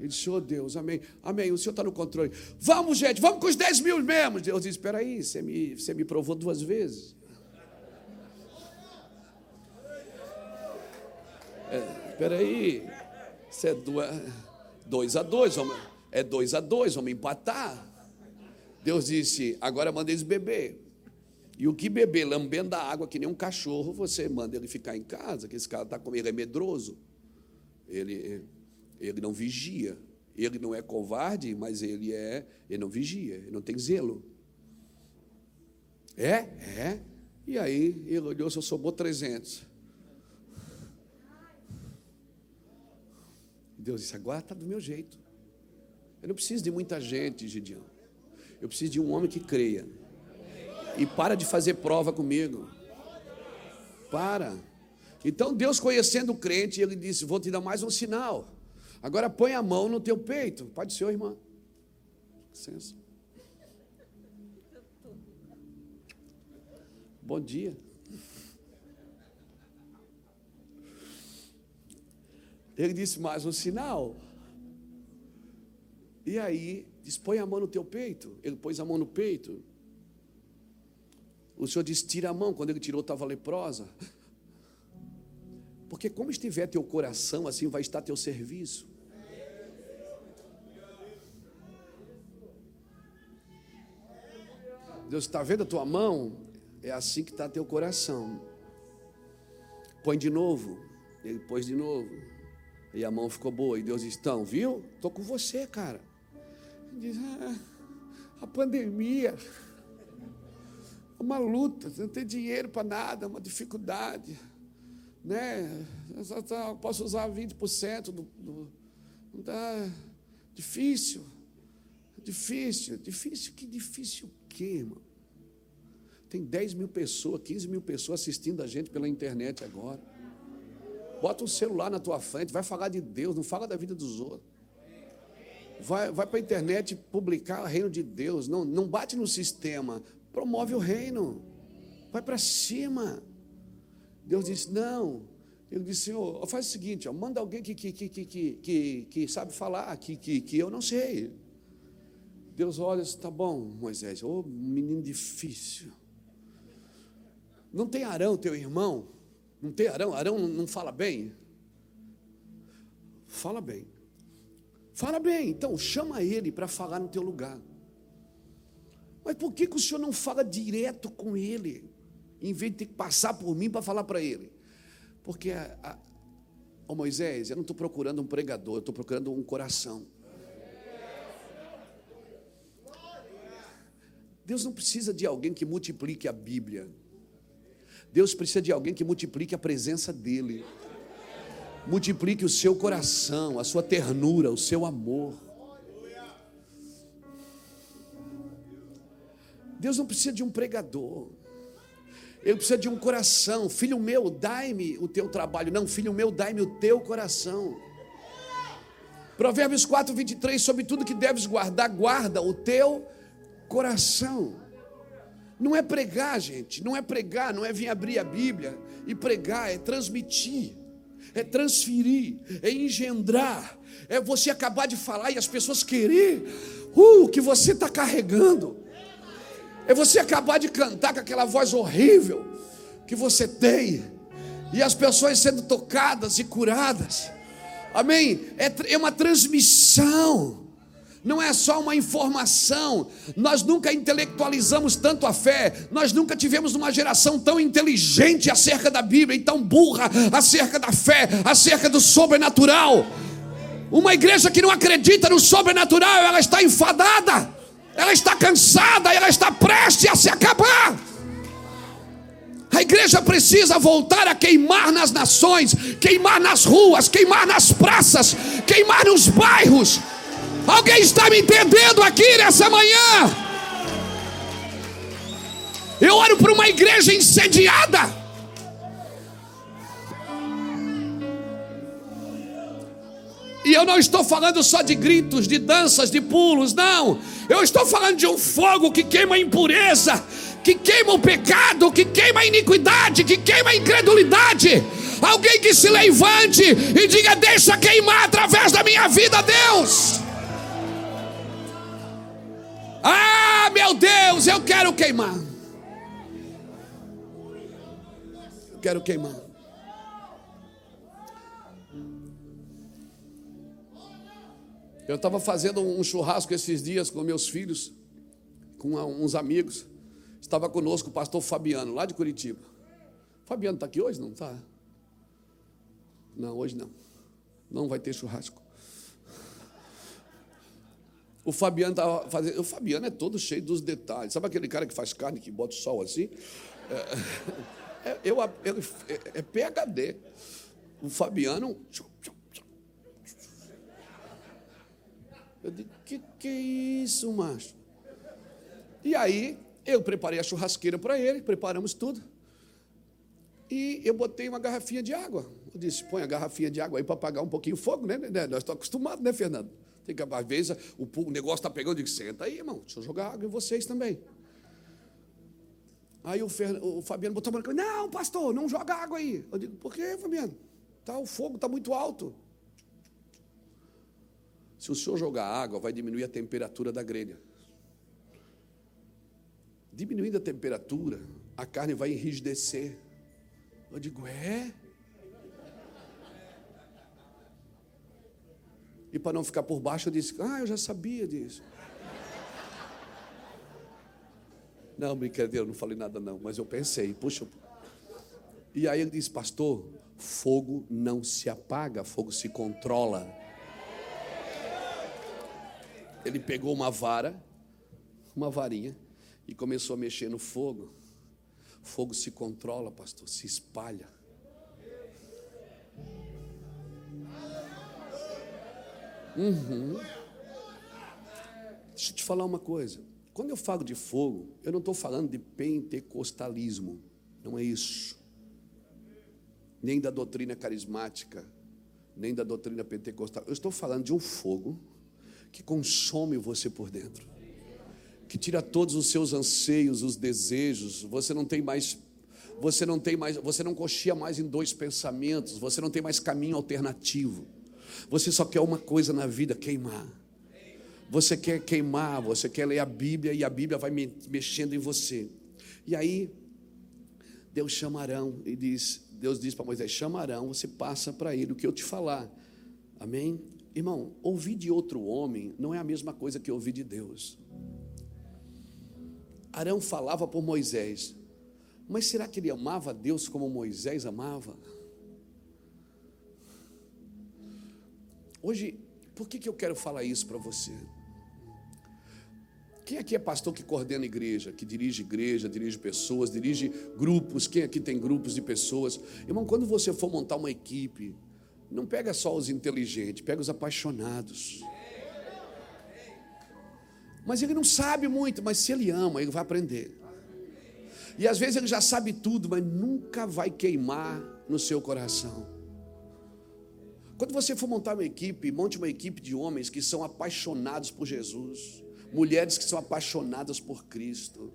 Ele disse, oh Deus, amém, amém, o Senhor está no controle. Vamos, gente, vamos com os 10 mil mesmo. Deus disse, espera aí, você me, você me provou duas vezes. É, espera aí, isso é dois a dois, vamos, é dois a dois, vamos empatar. Deus disse, agora manda eles beber. E o que beber lambendo a água que nem um cachorro, você manda ele ficar em casa, que esse cara está com ele é medroso. Ele ele não vigia. Ele não é covarde, mas ele é, ele não vigia, ele não tem zelo. É? É. E aí ele olhou, só somou 300. Deus disse: agora está do meu jeito. Eu não preciso de muita gente, Gideão. Eu preciso de um homem que creia. E para de fazer prova comigo. Para. Então Deus, conhecendo o crente, ele disse: Vou te dar mais um sinal. Agora põe a mão no teu peito. Pode ser, irmã. Licença. Bom dia. Ele disse mais um sinal. E aí, disse: põe a mão no teu peito. Ele pôs a mão no peito. O Senhor disse: tira a mão. Quando ele tirou, estava leprosa. Porque, como estiver teu coração, assim vai estar teu serviço. Deus está vendo a tua mão? É assim que está teu coração. Põe de novo. Ele pôs de novo. E a mão ficou boa. E Deus disse: Então, viu? Estou com você, cara. Ele diz: ah, A pandemia. Uma luta. Não tem dinheiro para nada. Uma dificuldade né? Eu posso usar 20% do, do. Não tá difícil. Difícil, difícil, que difícil quê, irmão? Tem 10 mil pessoas, 15 mil pessoas assistindo a gente pela internet agora. Bota um celular na tua frente, vai falar de Deus, não fala da vida dos outros. Vai, vai para a internet publicar o reino de Deus. Não, não bate no sistema, promove o reino. Vai para cima. Deus disse: Não. Ele disse: Senhor, faz o seguinte, ó, manda alguém que, que, que, que, que, que sabe falar, que, que, que eu não sei. Deus olha e diz: Tá bom, Moisés, ô menino difícil. Não tem Arão, teu irmão? Não tem Arão? Arão não fala bem? Fala bem. Fala bem, então chama ele para falar no teu lugar. Mas por que, que o senhor não fala direto com ele? em vez de ter que passar por mim para falar para ele. Porque, a, a, Moisés, eu não estou procurando um pregador, eu estou procurando um coração. Deus não precisa de alguém que multiplique a Bíblia. Deus precisa de alguém que multiplique a presença dEle. Multiplique o seu coração, a sua ternura, o seu amor. Deus não precisa de um pregador. Ele precisa de um coração. Filho meu, dai-me o teu trabalho. Não, filho meu, dai-me o teu coração. Provérbios 4, 23. Sobre tudo que deves guardar, guarda o teu coração. Não é pregar, gente. Não é pregar, não é vir abrir a Bíblia e pregar, é transmitir, é transferir, é engendrar. É você acabar de falar e as pessoas querer uh, o que você está carregando. É você acabar de cantar com aquela voz horrível que você tem, e as pessoas sendo tocadas e curadas. Amém? É, é uma transmissão não é só uma informação. Nós nunca intelectualizamos tanto a fé, nós nunca tivemos uma geração tão inteligente acerca da Bíblia e tão burra acerca da fé, acerca do sobrenatural. Uma igreja que não acredita no sobrenatural, ela está enfadada ela está cansada, ela está prestes a se acabar. A igreja precisa voltar a queimar nas nações, queimar nas ruas, queimar nas praças, queimar nos bairros. Alguém está me entendendo aqui nessa manhã? Eu oro para uma igreja incendiada. E eu não estou falando só de gritos, de danças, de pulos, não. Eu estou falando de um fogo que queima a impureza, que queima o pecado, que queima a iniquidade, que queima a incredulidade. Alguém que se levante e diga: Deixa queimar através da minha vida, Deus. Ah, meu Deus, eu quero queimar. Eu quero queimar. Eu estava fazendo um churrasco esses dias com meus filhos, com uns amigos. Estava conosco o pastor Fabiano, lá de Curitiba. Fabiano está aqui hoje? Não está? Não, hoje não. Não vai ter churrasco. O Fabiano estava fazendo. O Fabiano é todo cheio dos detalhes. Sabe aquele cara que faz carne, que bota o sol assim? É, é, eu, é, é PHD. O Fabiano. Eu digo, que que é isso, macho? E aí, eu preparei a churrasqueira para ele, preparamos tudo. E eu botei uma garrafinha de água. Eu disse, põe a garrafinha de água aí para apagar um pouquinho o fogo, né? né? Nós estamos acostumados, né, Fernando? Tem que, às vezes, o, o negócio está pegando, eu digo, senta aí, irmão, deixa eu jogar água em vocês também. Aí o, Fer, o Fabiano botou a mão não, pastor, não joga água aí. Eu digo, por quê, Fabiano? Tá, o fogo está muito alto. Se o senhor jogar água, vai diminuir a temperatura da grelha. Diminuindo a temperatura, a carne vai enrijecer. Eu digo, é? E para não ficar por baixo, eu disse, ah, eu já sabia disso. Não, brincadeira, não falei nada não, mas eu pensei, puxa. E aí ele disse, pastor, fogo não se apaga, fogo se controla. Ele pegou uma vara, uma varinha, e começou a mexer no fogo. Fogo se controla, pastor, se espalha. Uhum. Deixa eu te falar uma coisa. Quando eu falo de fogo, eu não estou falando de pentecostalismo. Não é isso. Nem da doutrina carismática, nem da doutrina pentecostal. Eu estou falando de um fogo que consome você por dentro, que tira todos os seus anseios, os desejos. Você não tem mais você não tem mais, você não coxia mais em dois pensamentos, você não tem mais caminho alternativo. Você só quer uma coisa na vida, queimar. Você quer queimar, você quer ler a Bíblia e a Bíblia vai mexendo em você. E aí Deus chama Arão e diz, Deus diz para Moisés: chama Arão, você passa para ele o que eu te falar. Amém? Irmão, ouvir de outro homem não é a mesma coisa que ouvir de Deus. Arão falava por Moisés, mas será que ele amava Deus como Moisés amava? Hoje, por que, que eu quero falar isso para você? Quem aqui é pastor que coordena igreja, que dirige igreja, dirige pessoas, dirige grupos? Quem aqui tem grupos de pessoas? Irmão, quando você for montar uma equipe, não pega só os inteligentes, pega os apaixonados. Mas ele não sabe muito, mas se ele ama, ele vai aprender. E às vezes ele já sabe tudo, mas nunca vai queimar no seu coração. Quando você for montar uma equipe, monte uma equipe de homens que são apaixonados por Jesus, mulheres que são apaixonadas por Cristo,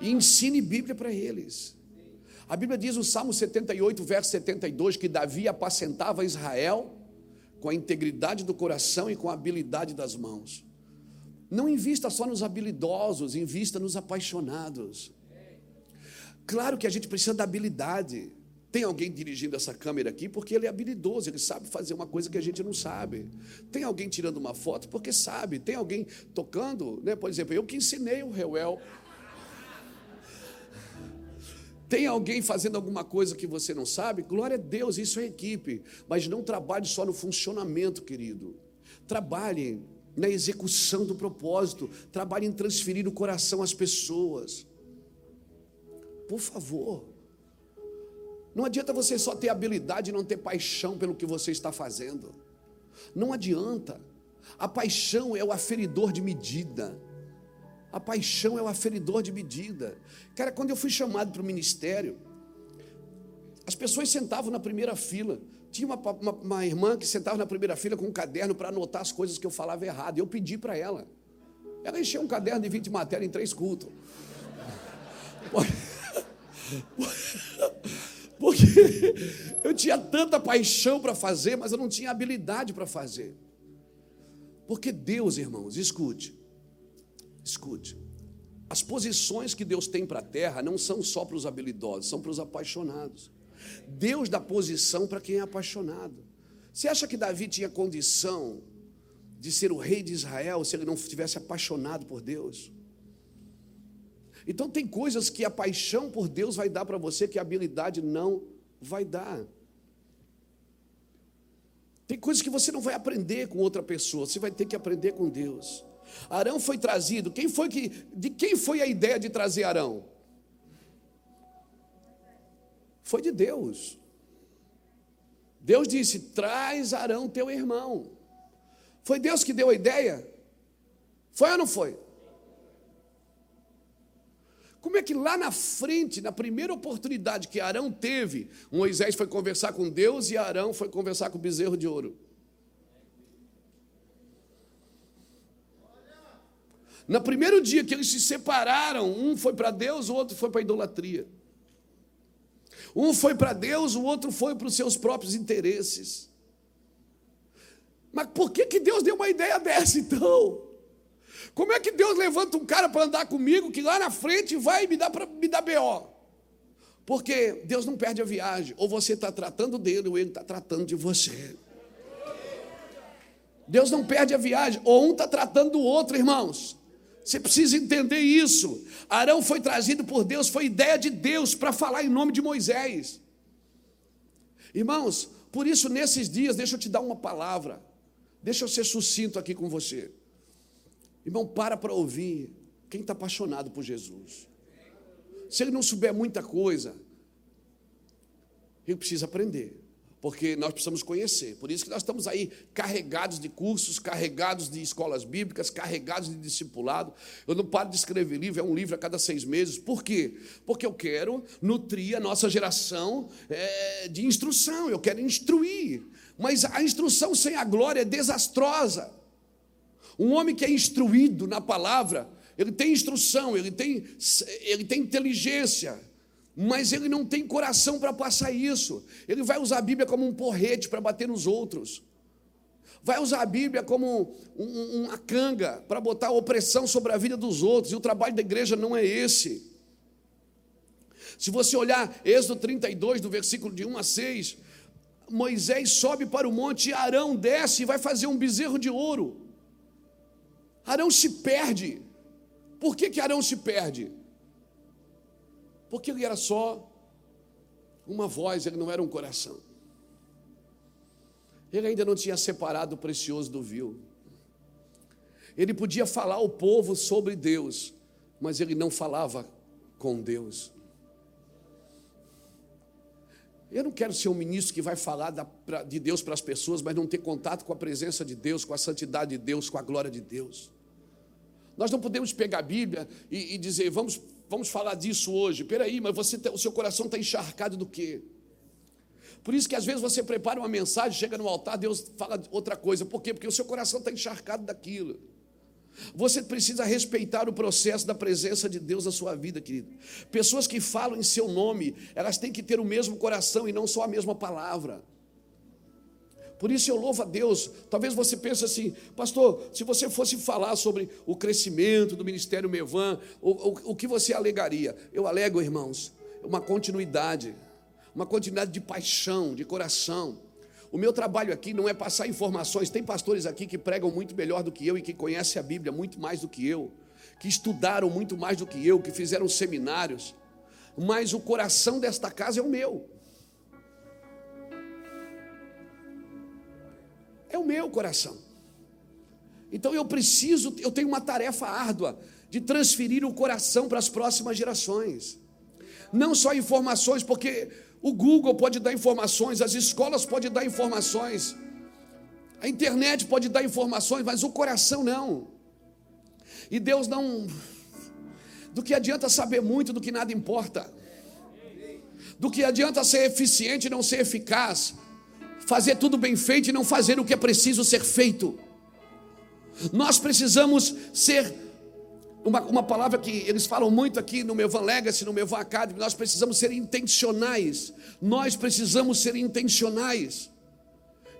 e ensine Bíblia para eles. A Bíblia diz no Salmo 78, verso 72, que Davi apacentava Israel com a integridade do coração e com a habilidade das mãos. Não invista só nos habilidosos, invista nos apaixonados. Claro que a gente precisa da habilidade. Tem alguém dirigindo essa câmera aqui porque ele é habilidoso, ele sabe fazer uma coisa que a gente não sabe. Tem alguém tirando uma foto porque sabe. Tem alguém tocando, né? Por exemplo, eu que ensinei o Reuel. Tem alguém fazendo alguma coisa que você não sabe? Glória a Deus, isso é equipe. Mas não trabalhe só no funcionamento, querido. Trabalhe na execução do propósito. Trabalhe em transferir o coração às pessoas. Por favor. Não adianta você só ter habilidade e não ter paixão pelo que você está fazendo. Não adianta. A paixão é o aferidor de medida. A paixão é o aferidor de medida. Cara, quando eu fui chamado para o ministério, as pessoas sentavam na primeira fila. Tinha uma, uma, uma, irmã que sentava na primeira fila com um caderno para anotar as coisas que eu falava errado. Eu pedi para ela. Ela encheu um caderno de 20 matérias em três cultos. [laughs] [laughs] Porque [laughs] eu tinha tanta paixão para fazer, mas eu não tinha habilidade para fazer. Porque Deus, irmãos, escute, escute. As posições que Deus tem para a terra não são só para os habilidosos, são para os apaixonados. Deus dá posição para quem é apaixonado. Você acha que Davi tinha condição de ser o rei de Israel se ele não estivesse apaixonado por Deus? Então tem coisas que a paixão por Deus vai dar para você que a habilidade não vai dar. Tem coisas que você não vai aprender com outra pessoa, você vai ter que aprender com Deus. Arão foi trazido. Quem foi que de quem foi a ideia de trazer Arão? Foi de Deus. Deus disse: "Traz Arão teu irmão". Foi Deus que deu a ideia? Foi ou não foi? Como é que lá na frente, na primeira oportunidade que Arão teve, Moisés foi conversar com Deus e Arão foi conversar com o bezerro de ouro? No primeiro dia que eles se separaram, um foi para Deus, o outro foi para a idolatria. Um foi para Deus, o outro foi para os seus próprios interesses. Mas por que, que Deus deu uma ideia dessa então? Como é que Deus levanta um cara para andar comigo que lá na frente vai me dar, pra, me dar BO? Porque Deus não perde a viagem. Ou você está tratando dele, ou ele está tratando de você. Deus não perde a viagem. Ou um está tratando do outro, irmãos. Você precisa entender isso. Arão foi trazido por Deus, foi ideia de Deus para falar em nome de Moisés. Irmãos, por isso nesses dias, deixa eu te dar uma palavra. Deixa eu ser sucinto aqui com você. Irmão, para para ouvir quem está apaixonado por Jesus. Se ele não souber muita coisa, ele precisa aprender, porque nós precisamos conhecer. Por isso que nós estamos aí carregados de cursos, carregados de escolas bíblicas, carregados de discipulado. Eu não paro de escrever livro, é um livro a cada seis meses. Por quê? Porque eu quero nutrir a nossa geração é, de instrução, eu quero instruir. Mas a instrução sem a glória é desastrosa. Um homem que é instruído na palavra, ele tem instrução, ele tem, ele tem inteligência, mas ele não tem coração para passar isso. Ele vai usar a Bíblia como um porrete para bater nos outros. Vai usar a Bíblia como um, uma canga para botar opressão sobre a vida dos outros. E o trabalho da igreja não é esse. Se você olhar Êxodo 32, do versículo de 1 a 6, Moisés sobe para o monte e Arão desce e vai fazer um bezerro de ouro. Arão se perde. Por que, que Arão se perde? Porque ele era só uma voz, ele não era um coração. Ele ainda não tinha separado o precioso do vil. Ele podia falar ao povo sobre Deus, mas ele não falava com Deus. Eu não quero ser um ministro que vai falar de Deus para as pessoas, mas não ter contato com a presença de Deus, com a santidade de Deus, com a glória de Deus. Nós não podemos pegar a Bíblia e, e dizer, vamos, vamos falar disso hoje. Peraí, mas você, o seu coração está encharcado do quê? Por isso que às vezes você prepara uma mensagem, chega no altar, Deus fala outra coisa. Por quê? Porque o seu coração está encharcado daquilo. Você precisa respeitar o processo da presença de Deus na sua vida, querido. Pessoas que falam em seu nome, elas têm que ter o mesmo coração e não só a mesma palavra. Por isso eu louvo a Deus. Talvez você pense assim, pastor, se você fosse falar sobre o crescimento do ministério Mevan, o, o, o que você alegaria? Eu alego, irmãos, uma continuidade, uma continuidade de paixão, de coração o meu trabalho aqui não é passar informações. Tem pastores aqui que pregam muito melhor do que eu e que conhecem a Bíblia muito mais do que eu, que estudaram muito mais do que eu, que fizeram seminários. Mas o coração desta casa é o meu. É o meu coração. Então eu preciso, eu tenho uma tarefa árdua de transferir o coração para as próximas gerações. Não só informações, porque o Google pode dar informações, as escolas podem dar informações, a internet pode dar informações, mas o coração não. E Deus não. Do que adianta saber muito do que nada importa? Do que adianta ser eficiente e não ser eficaz? Fazer tudo bem feito e não fazer o que é preciso ser feito? Nós precisamos ser uma, uma palavra que eles falam muito aqui no meu Van Legacy, no meu Van Academy, nós precisamos ser intencionais. Nós precisamos ser intencionais.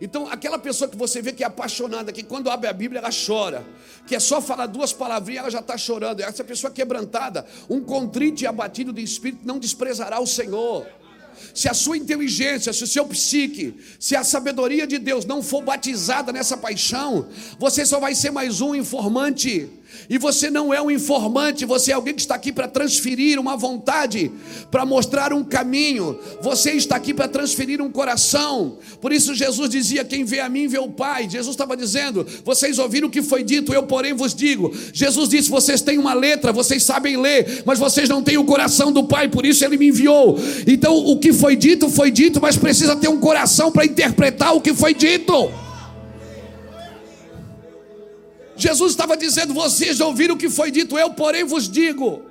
Então, aquela pessoa que você vê que é apaixonada, que quando abre a Bíblia ela chora, que é só falar duas palavrinhas, ela já está chorando. Essa pessoa quebrantada, um contrito e abatido de espírito, não desprezará o Senhor se a sua inteligência, se o seu psique, se a sabedoria de Deus não for batizada nessa paixão, você só vai ser mais um informante. E você não é um informante, você é alguém que está aqui para transferir uma vontade, para mostrar um caminho. Você está aqui para transferir um coração. Por isso Jesus dizia: Quem vê a mim vê o Pai. Jesus estava dizendo: Vocês ouviram o que foi dito, eu porém vos digo. Jesus disse: Vocês têm uma letra, vocês sabem ler, mas vocês não têm o coração do Pai, por isso ele me enviou. Então o que foi dito foi dito, mas precisa ter um coração para interpretar o que foi dito. Jesus estava dizendo: Vocês já ouviram o que foi dito, eu, porém, vos digo.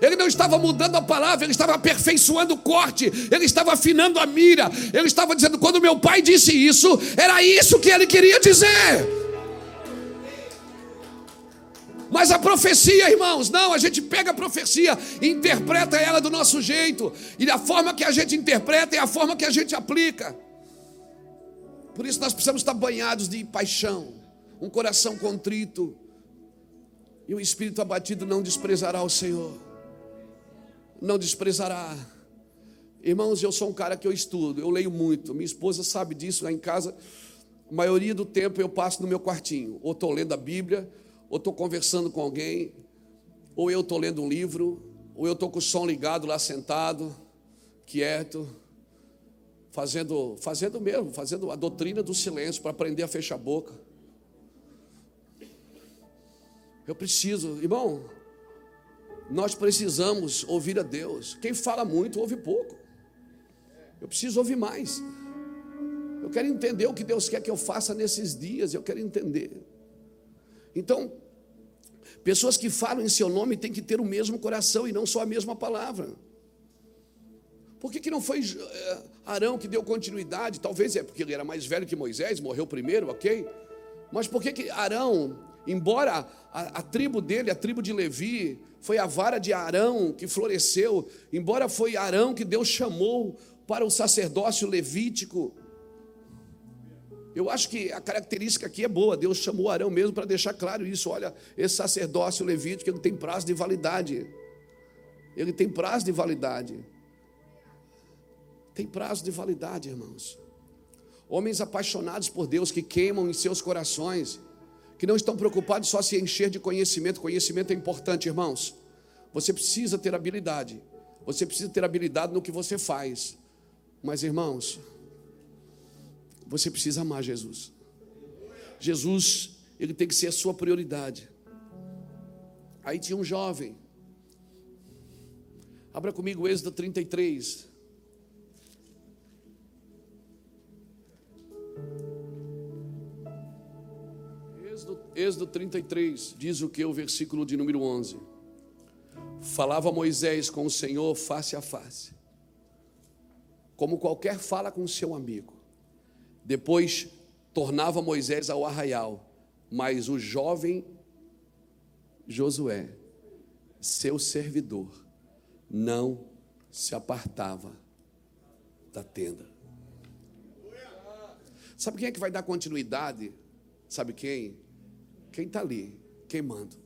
Ele não estava mudando a palavra, ele estava aperfeiçoando o corte, ele estava afinando a mira, ele estava dizendo: quando meu pai disse isso, era isso que ele queria dizer. Mas a profecia, irmãos, não, a gente pega a profecia interpreta ela do nosso jeito, e a forma que a gente interpreta é a forma que a gente aplica. Por isso nós precisamos estar banhados de paixão, um coração contrito e um espírito abatido não desprezará o Senhor. Não desprezará. Irmãos, eu sou um cara que eu estudo, eu leio muito. Minha esposa sabe disso lá em casa. A maioria do tempo eu passo no meu quartinho, ou estou lendo a Bíblia, ou estou conversando com alguém, ou eu estou lendo um livro, ou eu estou com o som ligado lá sentado, quieto, fazendo, fazendo mesmo, fazendo a doutrina do silêncio para aprender a fechar a boca. Eu preciso, irmão, nós precisamos ouvir a Deus. Quem fala muito, ouve pouco. Eu preciso ouvir mais. Eu quero entender o que Deus quer que eu faça nesses dias, eu quero entender. Então, pessoas que falam em seu nome têm que ter o mesmo coração e não só a mesma palavra. Por que, que não foi eh, Arão que deu continuidade? Talvez é porque ele era mais velho que Moisés, morreu primeiro, ok? Mas por que, que Arão, embora a, a tribo dele, a tribo de Levi, foi a vara de Arão que floresceu, embora foi Arão que Deus chamou para o sacerdócio levítico, eu acho que a característica aqui é boa. Deus chamou Arão mesmo para deixar claro isso. Olha, esse sacerdócio levítico ele tem prazo de validade. Ele tem prazo de validade. Tem prazo de validade, irmãos. Homens apaixonados por Deus que queimam em seus corações, que não estão preocupados só se encher de conhecimento. Conhecimento é importante, irmãos. Você precisa ter habilidade. Você precisa ter habilidade no que você faz. Mas, irmãos, você precisa amar Jesus. Jesus, ele tem que ser a sua prioridade. Aí tinha um jovem. Abra comigo Êxodo 33. Êxodo, Êxodo 33 diz o que? O versículo de número 11. Falava Moisés com o Senhor face a face, como qualquer fala com seu amigo. Depois tornava Moisés ao arraial, mas o jovem Josué, seu servidor, não se apartava da tenda. Sabe quem é que vai dar continuidade? Sabe quem? Quem está ali, queimando.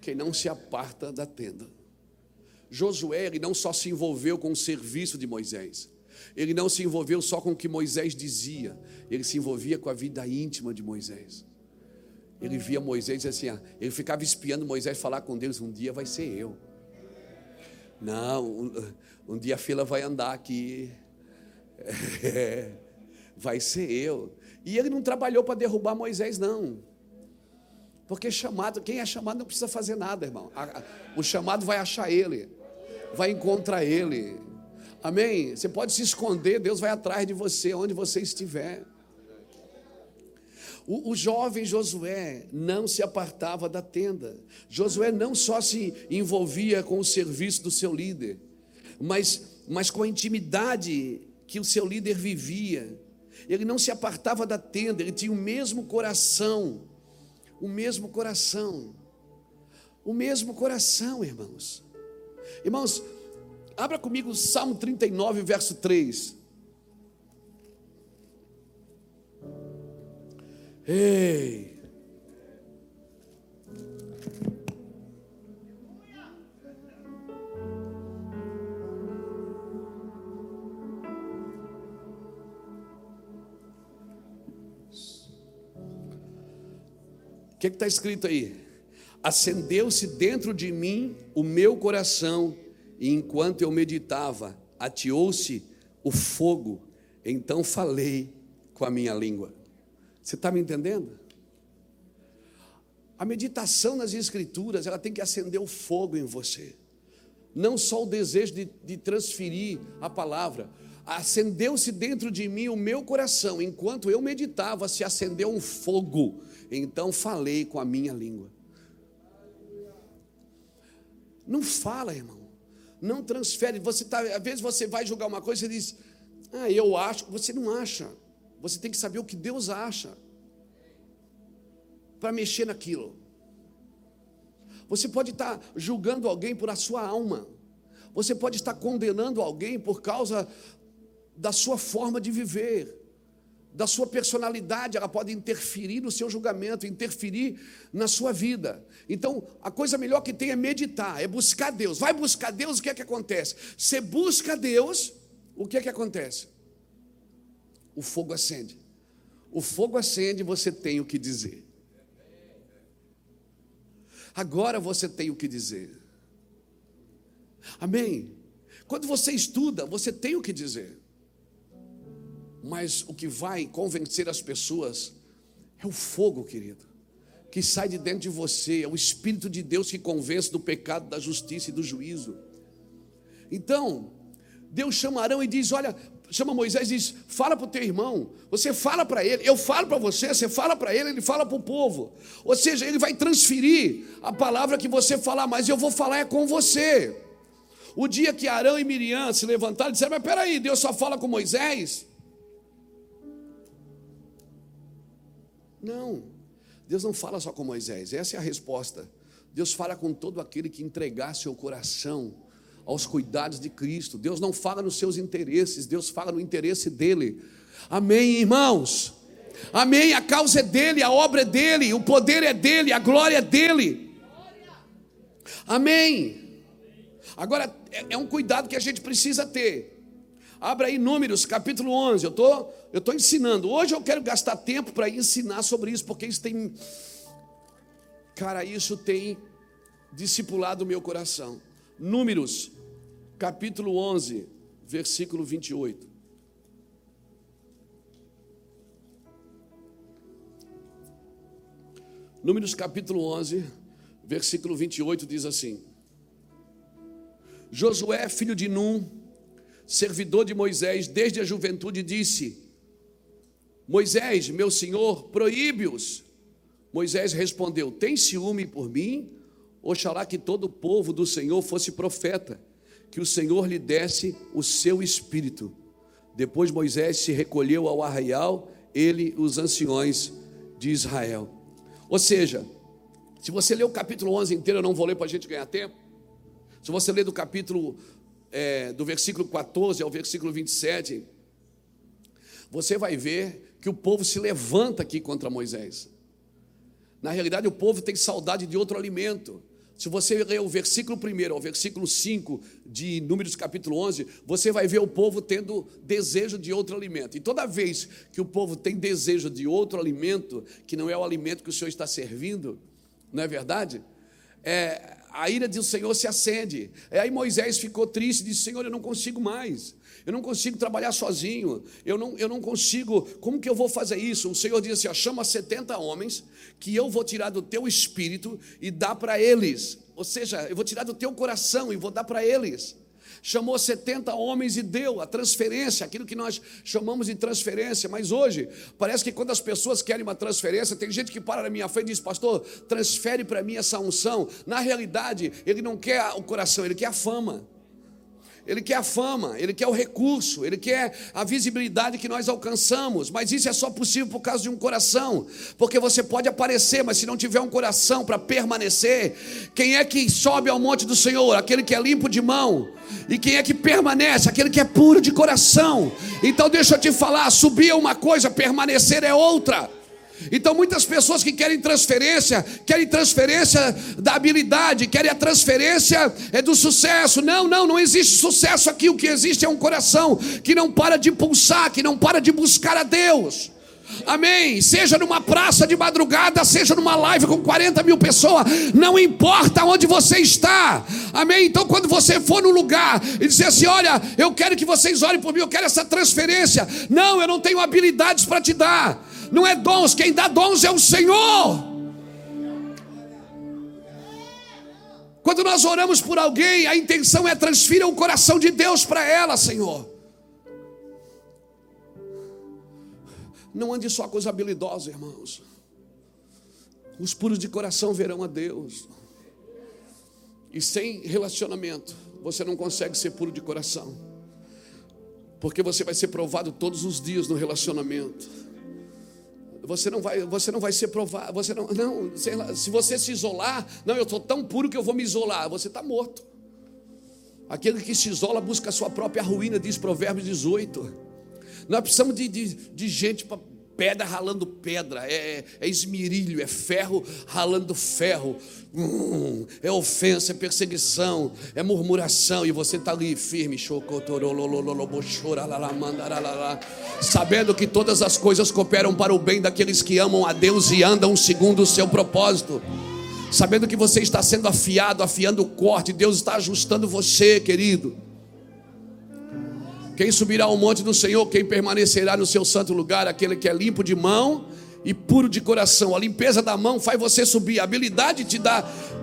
Quem não se aparta da tenda. Josué, ele não só se envolveu com o serviço de Moisés, ele não se envolveu só com o que Moisés dizia, ele se envolvia com a vida íntima de Moisés. Ele via Moisés assim, ele ficava espiando Moisés falar com Deus: um dia vai ser eu. Não, um, um dia a fila vai andar aqui. [laughs] É, vai ser eu. E ele não trabalhou para derrubar Moisés, não. Porque chamado, quem é chamado não precisa fazer nada, irmão. O chamado vai achar ele, vai encontrar ele. Amém? Você pode se esconder, Deus vai atrás de você, onde você estiver. O, o, jovem Josué não se apartava da tenda. Josué não só se envolvia com o serviço do seu líder, mas, mas com a intimidade que o seu líder vivia. Ele não se apartava da tenda, ele tinha o mesmo coração. O mesmo coração. O mesmo coração, irmãos. Irmãos, Abra comigo Salmo 39, verso 3. Ei! O que está escrito aí? Acendeu-se dentro de mim o meu coração e enquanto eu meditava, ateou-se o fogo, então falei com a minha língua. Você está me entendendo? A meditação nas Escrituras, ela tem que acender o fogo em você. Não só o desejo de, de transferir a palavra. Acendeu-se dentro de mim o meu coração. Enquanto eu meditava, se acendeu um fogo. Então falei com a minha língua. Não fala, irmão não transfere. Você tá, às vezes você vai julgar uma coisa e diz, ah, eu acho. Você não acha. Você tem que saber o que Deus acha para mexer naquilo. Você pode estar julgando alguém por a sua alma. Você pode estar condenando alguém por causa da sua forma de viver, da sua personalidade, ela pode interferir no seu julgamento, interferir na sua vida. Então, a coisa melhor que tem é meditar, é buscar Deus. Vai buscar Deus, o que é que acontece? Você busca Deus, o que é que acontece? O fogo acende. O fogo acende, você tem o que dizer. Agora você tem o que dizer. Amém? Quando você estuda, você tem o que dizer. Mas o que vai convencer as pessoas é o fogo, querido, que sai de dentro de você, é o Espírito de Deus que convence do pecado, da justiça e do juízo. Então, Deus chama Arão e diz: Olha, chama Moisés e diz: Fala para o teu irmão, você fala para ele, eu falo para você, você fala para ele, ele fala para o povo. Ou seja, ele vai transferir a palavra que você falar, mas eu vou falar é com você. O dia que Arão e Miriam se levantaram e disseram: Mas peraí, Deus só fala com Moisés? Não, Deus não fala só com Moisés, essa é a resposta. Deus fala com todo aquele que entregar seu coração aos cuidados de Cristo. Deus não fala nos seus interesses, Deus fala no interesse dele. Amém, irmãos? Amém. A causa é dele, a obra é dele, o poder é dele, a glória é dele. Amém. Agora, é, é um cuidado que a gente precisa ter. Abra aí Números, capítulo 11. Eu tô, eu tô ensinando. Hoje eu quero gastar tempo para ensinar sobre isso, porque isso tem Cara, isso tem discipulado o meu coração. Números, capítulo 11, versículo 28. Números capítulo 11, versículo 28 diz assim: Josué, filho de Num, servidor de Moisés desde a juventude, disse: Moisés, meu senhor, proíbe-os. Moisés respondeu: Tem ciúme por mim? Oxalá que todo o povo do Senhor fosse profeta, que o Senhor lhe desse o seu espírito. Depois Moisés se recolheu ao arraial, ele e os anciões de Israel. Ou seja, se você ler o capítulo 11 inteiro, eu não vou ler para a gente ganhar tempo. Se você ler do capítulo é, do versículo 14 ao versículo 27, você vai ver que o povo se levanta aqui contra Moisés. Na realidade, o povo tem saudade de outro alimento. Se você ler o versículo 1 ao versículo 5 de Números capítulo 11, você vai ver o povo tendo desejo de outro alimento. E toda vez que o povo tem desejo de outro alimento, que não é o alimento que o Senhor está servindo, não é verdade? É, a ira do Senhor se acende. Aí Moisés ficou triste e disse: Senhor, eu não consigo mais. Eu não consigo trabalhar sozinho. Eu não, eu não consigo. Como que eu vou fazer isso? O Senhor disse: assim, chama 70 homens que eu vou tirar do teu espírito e dar para eles. Ou seja, eu vou tirar do teu coração e vou dar para eles chamou 70 homens e deu a transferência, aquilo que nós chamamos de transferência, mas hoje parece que quando as pessoas querem uma transferência, tem gente que para na minha frente e diz, pastor, transfere para mim essa unção. Na realidade, ele não quer o coração, ele quer a fama. Ele quer a fama, ele quer o recurso, ele quer a visibilidade que nós alcançamos, mas isso é só possível por causa de um coração, porque você pode aparecer, mas se não tiver um coração para permanecer, quem é que sobe ao monte do Senhor? Aquele que é limpo de mão, e quem é que permanece? Aquele que é puro de coração. Então deixa eu te falar: subir é uma coisa, permanecer é outra. Então, muitas pessoas que querem transferência, querem transferência da habilidade, querem a transferência é do sucesso. Não, não, não existe sucesso aqui. O que existe é um coração que não para de pulsar, que não para de buscar a Deus. Amém. Seja numa praça de madrugada, seja numa live com 40 mil pessoas, não importa onde você está. Amém. Então, quando você for no lugar e dizer assim: Olha, eu quero que vocês orem por mim, eu quero essa transferência. Não, eu não tenho habilidades para te dar. Não é dons, quem dá dons é o Senhor. Quando nós oramos por alguém, a intenção é transferir o coração de Deus para ela, Senhor. Não ande só com os habilidosos, irmãos. Os puros de coração verão a Deus. E sem relacionamento, você não consegue ser puro de coração. Porque você vai ser provado todos os dias no relacionamento. Você não vai, você não vai ser provado. Você não, não lá, se você se isolar, não, eu estou tão puro que eu vou me isolar. Você está morto. Aquele que se isola busca a sua própria ruína, diz Provérbios 18. Nós precisamos de, de, de gente para pedra ralando pedra, é, é, esmirilho, é ferro ralando ferro, hum, é ofensa, é perseguição, é murmuração, e você está ali firme, sabendo que todas as coisas cooperam para o bem daqueles que amam a Deus e andam segundo o seu propósito. Sabendo que você está sendo afiado, afiando o corte, Deus está ajustando você, querido. Quem subirá ao monte do Senhor, quem permanecerá no seu santo lugar, aquele que é limpo de mão e puro de coração. A limpeza da mão faz você subir. A habilidade te dá,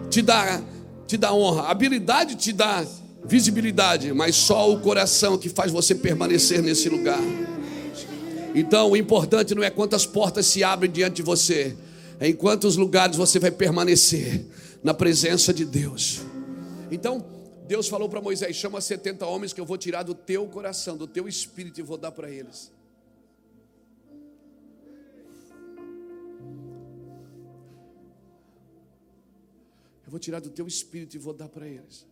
te dá, te dá honra. A habilidade te dá visibilidade, mas só o coração que faz você permanecer nesse lugar. Então, o importante não é quantas portas se abrem diante de você, é em quantos lugares você vai permanecer na presença de Deus. Então, Deus falou para Moisés: chama 70 homens que eu vou tirar do teu coração, do teu espírito e vou dar para eles. Eu vou tirar do teu espírito e vou dar para eles.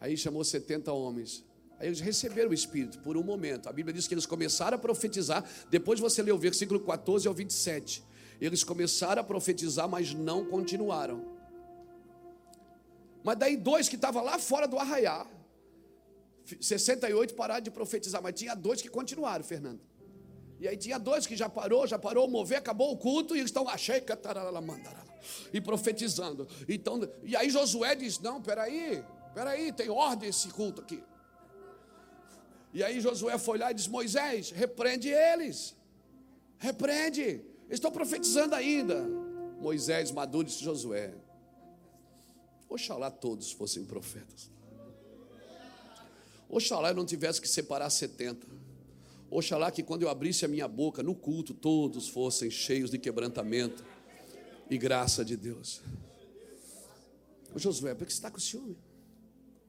Aí chamou 70 homens. Aí eles receberam o Espírito por um momento. A Bíblia diz que eles começaram a profetizar. Depois você lê o versículo 14 ao 27. Eles começaram a profetizar, mas não continuaram. Mas daí dois que estavam lá fora do arraiar, 68 pararam de profetizar, mas tinha dois que continuaram, Fernando. E aí tinha dois que já parou, já parou mover, acabou o culto e eles estão achei e profetizando. Então, e aí Josué diz: "Não, peraí, peraí, tem ordem esse culto aqui". E aí Josué foi lá e disse: "Moisés, repreende eles. Repreende. Estou profetizando ainda". Moisés maduro disse: "Josué, Oxalá todos fossem profetas. Oxalá eu não tivesse que separar 70. Oxalá que quando eu abrisse a minha boca no culto, todos fossem cheios de quebrantamento e graça de Deus. Ô Josué, por que você está com ciúme?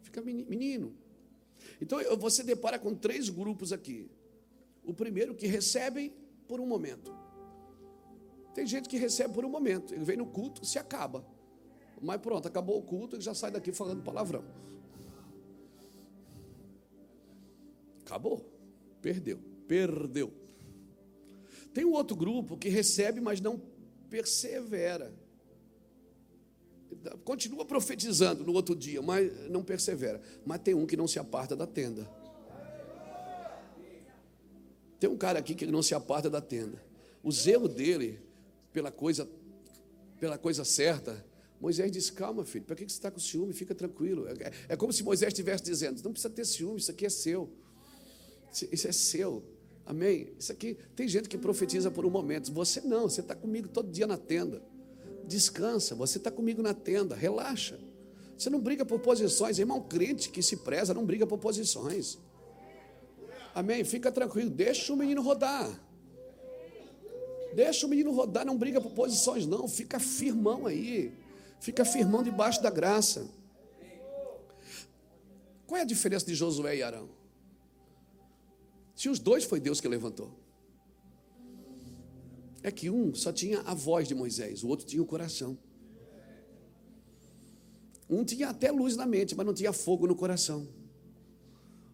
Fica menino. Então você depara com três grupos aqui. O primeiro que recebem por um momento. Tem gente que recebe por um momento. Ele vem no culto, se acaba. Mas pronto, acabou o culto e já sai daqui falando palavrão. Acabou. Perdeu. Perdeu. Tem um outro grupo que recebe, mas não persevera. Continua profetizando no outro dia, mas não persevera. Mas tem um que não se aparta da tenda. Tem um cara aqui que não se aparta da tenda. O zelo dele pela coisa pela coisa certa Moisés disse: Calma, filho, para que você está com ciúme? Fica tranquilo. É, é como se Moisés estivesse dizendo: Não precisa ter ciúme, isso aqui é seu. Isso é seu. Amém? Isso aqui, tem gente que profetiza por um momento. Você não, você está comigo todo dia na tenda. Descansa, você está comigo na tenda, relaxa. Você não briga por posições, irmão crente que se preza, não briga por posições. Amém? Fica tranquilo, deixa o menino rodar. Deixa o menino rodar, não briga por posições, não. Fica firmão aí. Fica firmão debaixo da graça. Qual é a diferença de Josué e Arão? Se os dois foi Deus que levantou. É que um só tinha a voz de Moisés, o outro tinha o coração. Um tinha até luz na mente, mas não tinha fogo no coração.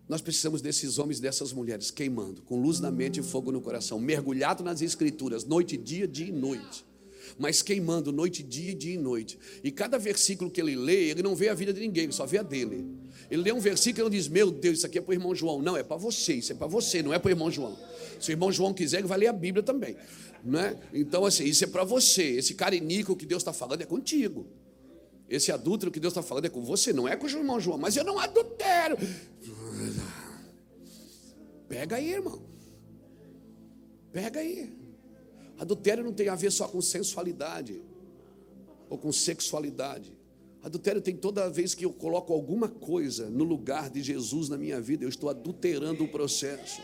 Nós precisamos desses homens e dessas mulheres queimando, com luz na mente e fogo no coração, mergulhado nas escrituras, noite dia, dia e noite mas queimando noite, dia, dia e noite. E cada versículo que ele lê, ele não vê a vida de ninguém, ele só vê a dele. Ele lê um versículo e diz: Meu Deus, isso aqui é para o irmão João. Não, é para você, isso é para você, não é para o irmão João. Se o irmão João quiser, ele vai ler a Bíblia também. Não é? Então, assim, isso é para você. Esse carinico que Deus está falando é contigo. Esse adúltero que Deus está falando é com você, não é com o irmão João. Mas eu não adultero. Pega aí, irmão. Pega aí. Adultério não tem a ver só com sensualidade ou com sexualidade. Adultério tem toda vez que eu coloco alguma coisa no lugar de Jesus na minha vida, eu estou adulterando o processo.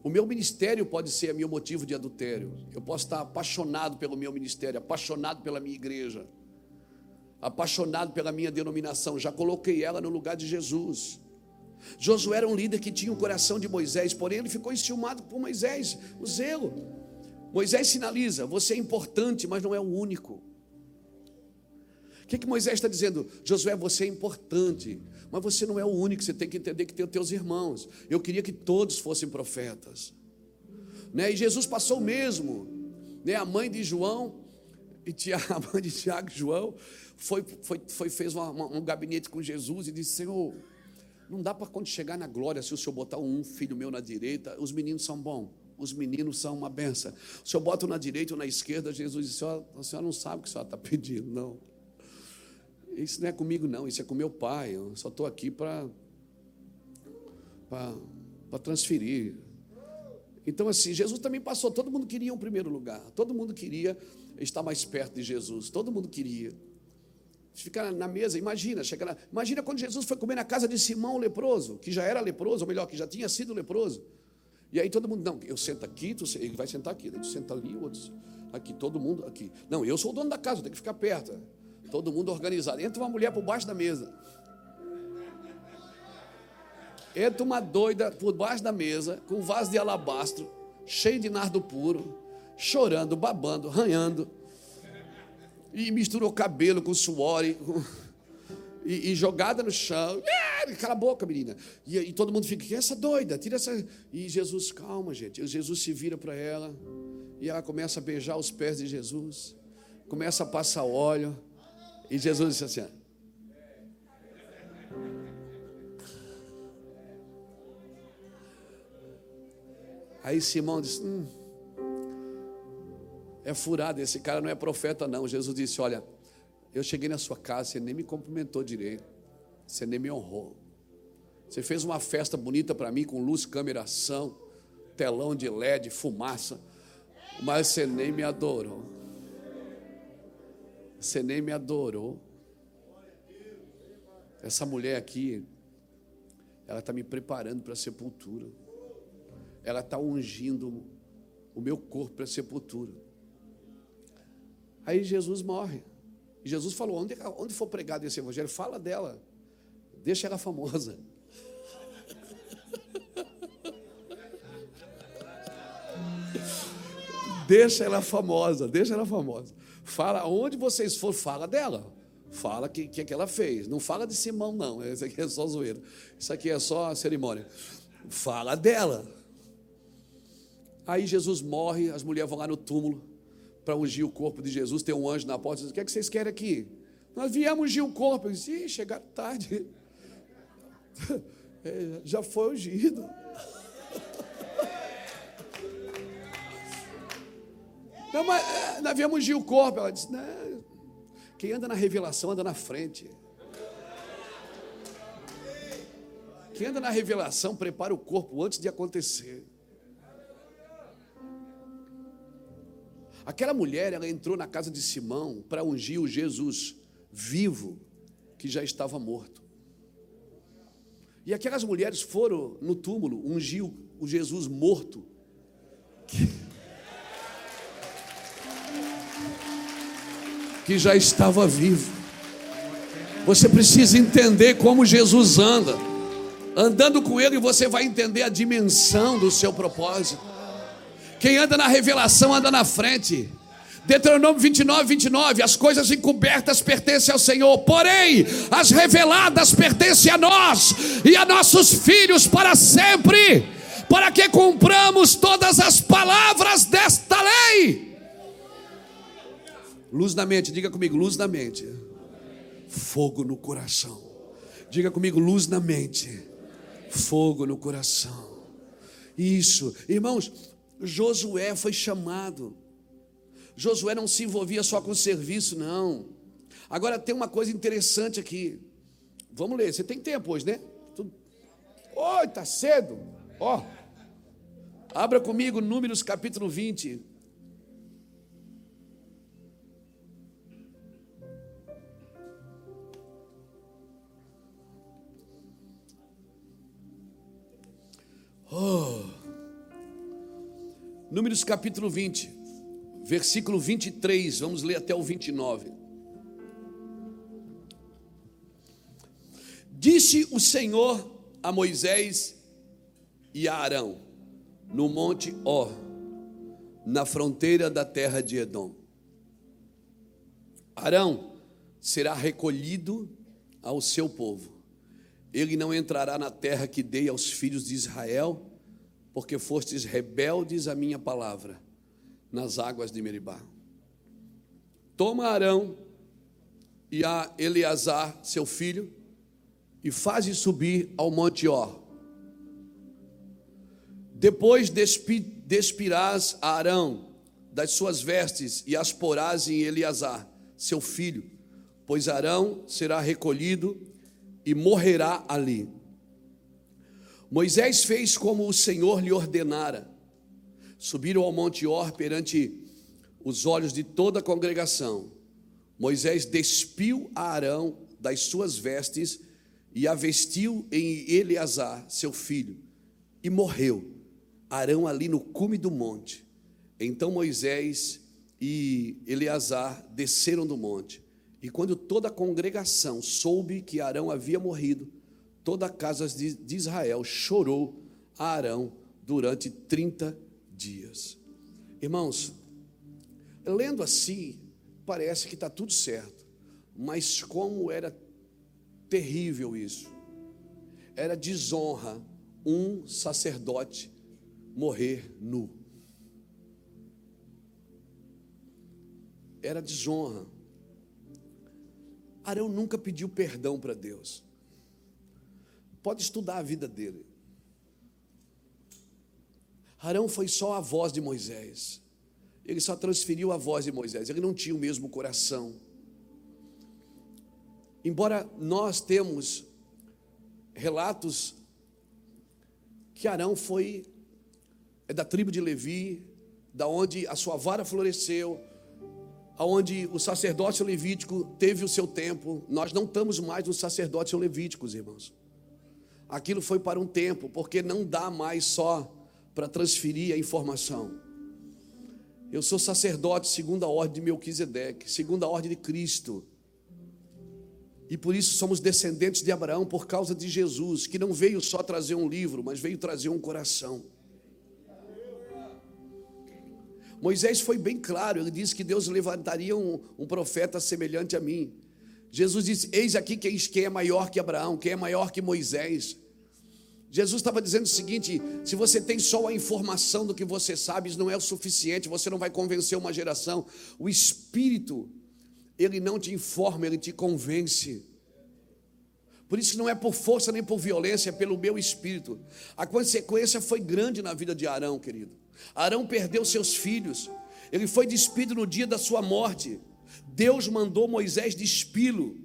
O meu ministério pode ser meu motivo de adultério. Eu posso estar apaixonado pelo meu ministério, apaixonado pela minha igreja, apaixonado pela minha denominação. Já coloquei ela no lugar de Jesus. Josué era um líder que tinha o coração de Moisés, porém ele ficou enciumado por Moisés, o zelo. Moisés sinaliza: você é importante, mas não é o único. que, que Moisés está dizendo? Josué, você é importante, mas você não é o único, você tem que entender que tem os teus irmãos. Eu queria que todos fossem profetas. Né? E Jesus passou mesmo. Né? A mãe de João, e [laughs] a mãe de Tiago e João, foi, foi, foi fez uma, uma, um gabinete com Jesus e disse: Senhor, não dá para quando chegar na glória, se o senhor botar um filho meu na direita, os meninos são bons, os meninos são uma benção. O senhor bota um na direita ou na esquerda, Jesus disse: a senhora não sabe o que a está pedindo, não. Isso não é comigo, não, isso é com meu pai. Eu só estou aqui para transferir. Então, assim, Jesus também passou, todo mundo queria um primeiro lugar, todo mundo queria estar mais perto de Jesus, todo mundo queria. Ficar na mesa, imagina, chegar na, imagina quando Jesus foi comer na casa de Simão leproso, que já era leproso, ou melhor, que já tinha sido leproso. E aí todo mundo, não, eu sento aqui, tu, ele vai sentar aqui, tu senta ali, o outro aqui, todo mundo aqui. Não, eu sou o dono da casa, tenho que ficar perto. Todo mundo organizado. Entra uma mulher por baixo da mesa. Entra uma doida por baixo da mesa, com um vaso de alabastro, cheio de nardo puro, chorando, babando, ranhando. E misturou cabelo com suor e, e, e jogada no chão. É, cala a boca, menina. E, e todo mundo fica, que é essa doida? Tira essa. E Jesus, calma, gente. Jesus se vira para ela. E ela começa a beijar os pés de Jesus. Começa a passar óleo. E Jesus disse assim: Aí Simão disse: hum, É furado, esse cara não é profeta, não. Jesus disse: Olha, eu cheguei na sua casa, você nem me cumprimentou direito, você nem me honrou. Você fez uma festa bonita para mim com luz, câmera, ação, telão de LED, fumaça, mas você nem me adorou. Você nem me adorou. Essa mulher aqui, ela está me preparando para a sepultura. Ela está ungindo o meu corpo para a sepultura. Aí Jesus morre. Jesus falou: onde, onde for pregado esse evangelho, fala dela. Deixa ela famosa. deixa ela famosa, deixa ela famosa. Fala, onde vocês for, fala dela. Fala que, que, que ela fez. Não fala de Simão, não. Isso aqui é só zoeira. Isso aqui é só cerimônia. Fala dela. Aí Jesus morre, as mulheres vão lá no túmulo para ungir o corpo de Jesus. Tem um anjo na porta diz: O que, é que vocês querem aqui? Nós viemos ungir o corpo. Eu disse: Ih, chegaram tarde. [laughs] É, já foi ungido. [laughs] Não, mas é, nós viemos ungir o corpo. Ela disse: Não, quem anda na revelação anda na frente. Quem anda na revelação prepara o corpo antes de acontecer. Aquela mulher, ela entrou na casa de Simão para ungir o Jesus vivo que já estava morto. E aquelas mulheres foram no túmulo ungir o Jesus morto. Que que já estava vivo. Você precisa entender como Jesus anda. Andando com Ele, você vai entender a dimensão do seu propósito. Quem anda na revelação anda na frente. Deuteronômio 29, 29, as coisas encobertas pertencem ao Senhor, porém, as reveladas pertencem a nós e a nossos filhos para sempre, para que cumpramos todas as palavras desta lei. Luz na mente, diga comigo, luz na mente. Fogo no coração. Diga comigo, luz na mente. Fogo no coração. Isso, irmãos, Josué foi chamado. Josué não se envolvia só com serviço, não. Agora tem uma coisa interessante aqui. Vamos ler, você tem tempo hoje, né? Oi, tá cedo. Ó. Abra comigo Números capítulo 20. Oh. Números capítulo 20, versículo 23, vamos ler até o 29. Disse o Senhor a Moisés e a Arão, no monte Or, na fronteira da terra de Edom: Arão, será recolhido ao seu povo. Ele não entrará na terra que dei aos filhos de Israel, porque fostes rebeldes à minha palavra, nas águas de Meribá. Toma Arão e a Eleazar, seu filho, e faze subir ao monte Or. Depois despi, despirás a Arão das suas vestes e as porás em Eleazar, seu filho, pois Arão será recolhido e morrerá ali. Moisés fez como o Senhor lhe ordenara. Subiram ao monte Or perante os olhos de toda a congregação. Moisés despiu a Arão das suas vestes e a vestiu em Eleazar, seu filho, e morreu. Arão ali no cume do monte. Então Moisés e Eleazar desceram do monte. E quando toda a congregação soube que Arão havia morrido, toda a casa de Israel chorou a Arão durante 30 dias. Irmãos, lendo assim, parece que está tudo certo, mas como era terrível isso. Era desonra um sacerdote morrer nu. Era desonra. Arão nunca pediu perdão para Deus. Pode estudar a vida dele. Arão foi só a voz de Moisés. Ele só transferiu a voz de Moisés. Ele não tinha o mesmo coração. Embora nós temos relatos que Arão foi é da tribo de Levi, da onde a sua vara floresceu, aonde o sacerdócio levítico teve o seu tempo. Nós não estamos mais no sacerdócio levíticos, irmãos. Aquilo foi para um tempo, porque não dá mais só para transferir a informação. Eu sou sacerdote segundo a ordem de Melquisedeque, segundo a ordem de Cristo. E por isso somos descendentes de Abraão por causa de Jesus, que não veio só trazer um livro, mas veio trazer um coração. Moisés foi bem claro, ele disse que Deus levantaria um, um profeta semelhante a mim. Jesus disse: Eis aqui quem, é maior que Abraão, quem é maior que Moisés. Jesus estava dizendo o seguinte: se você tem só a informação do que você sabe, isso não é o suficiente, você não vai convencer uma geração. O Espírito, ele não te informa, ele te convence. Por isso que não é por força nem por violência, é pelo meu espírito. A consequência foi grande na vida de Arão, querido. Arão perdeu seus filhos. Ele foi despido no dia da sua morte. Deus mandou Moisés despí-lo.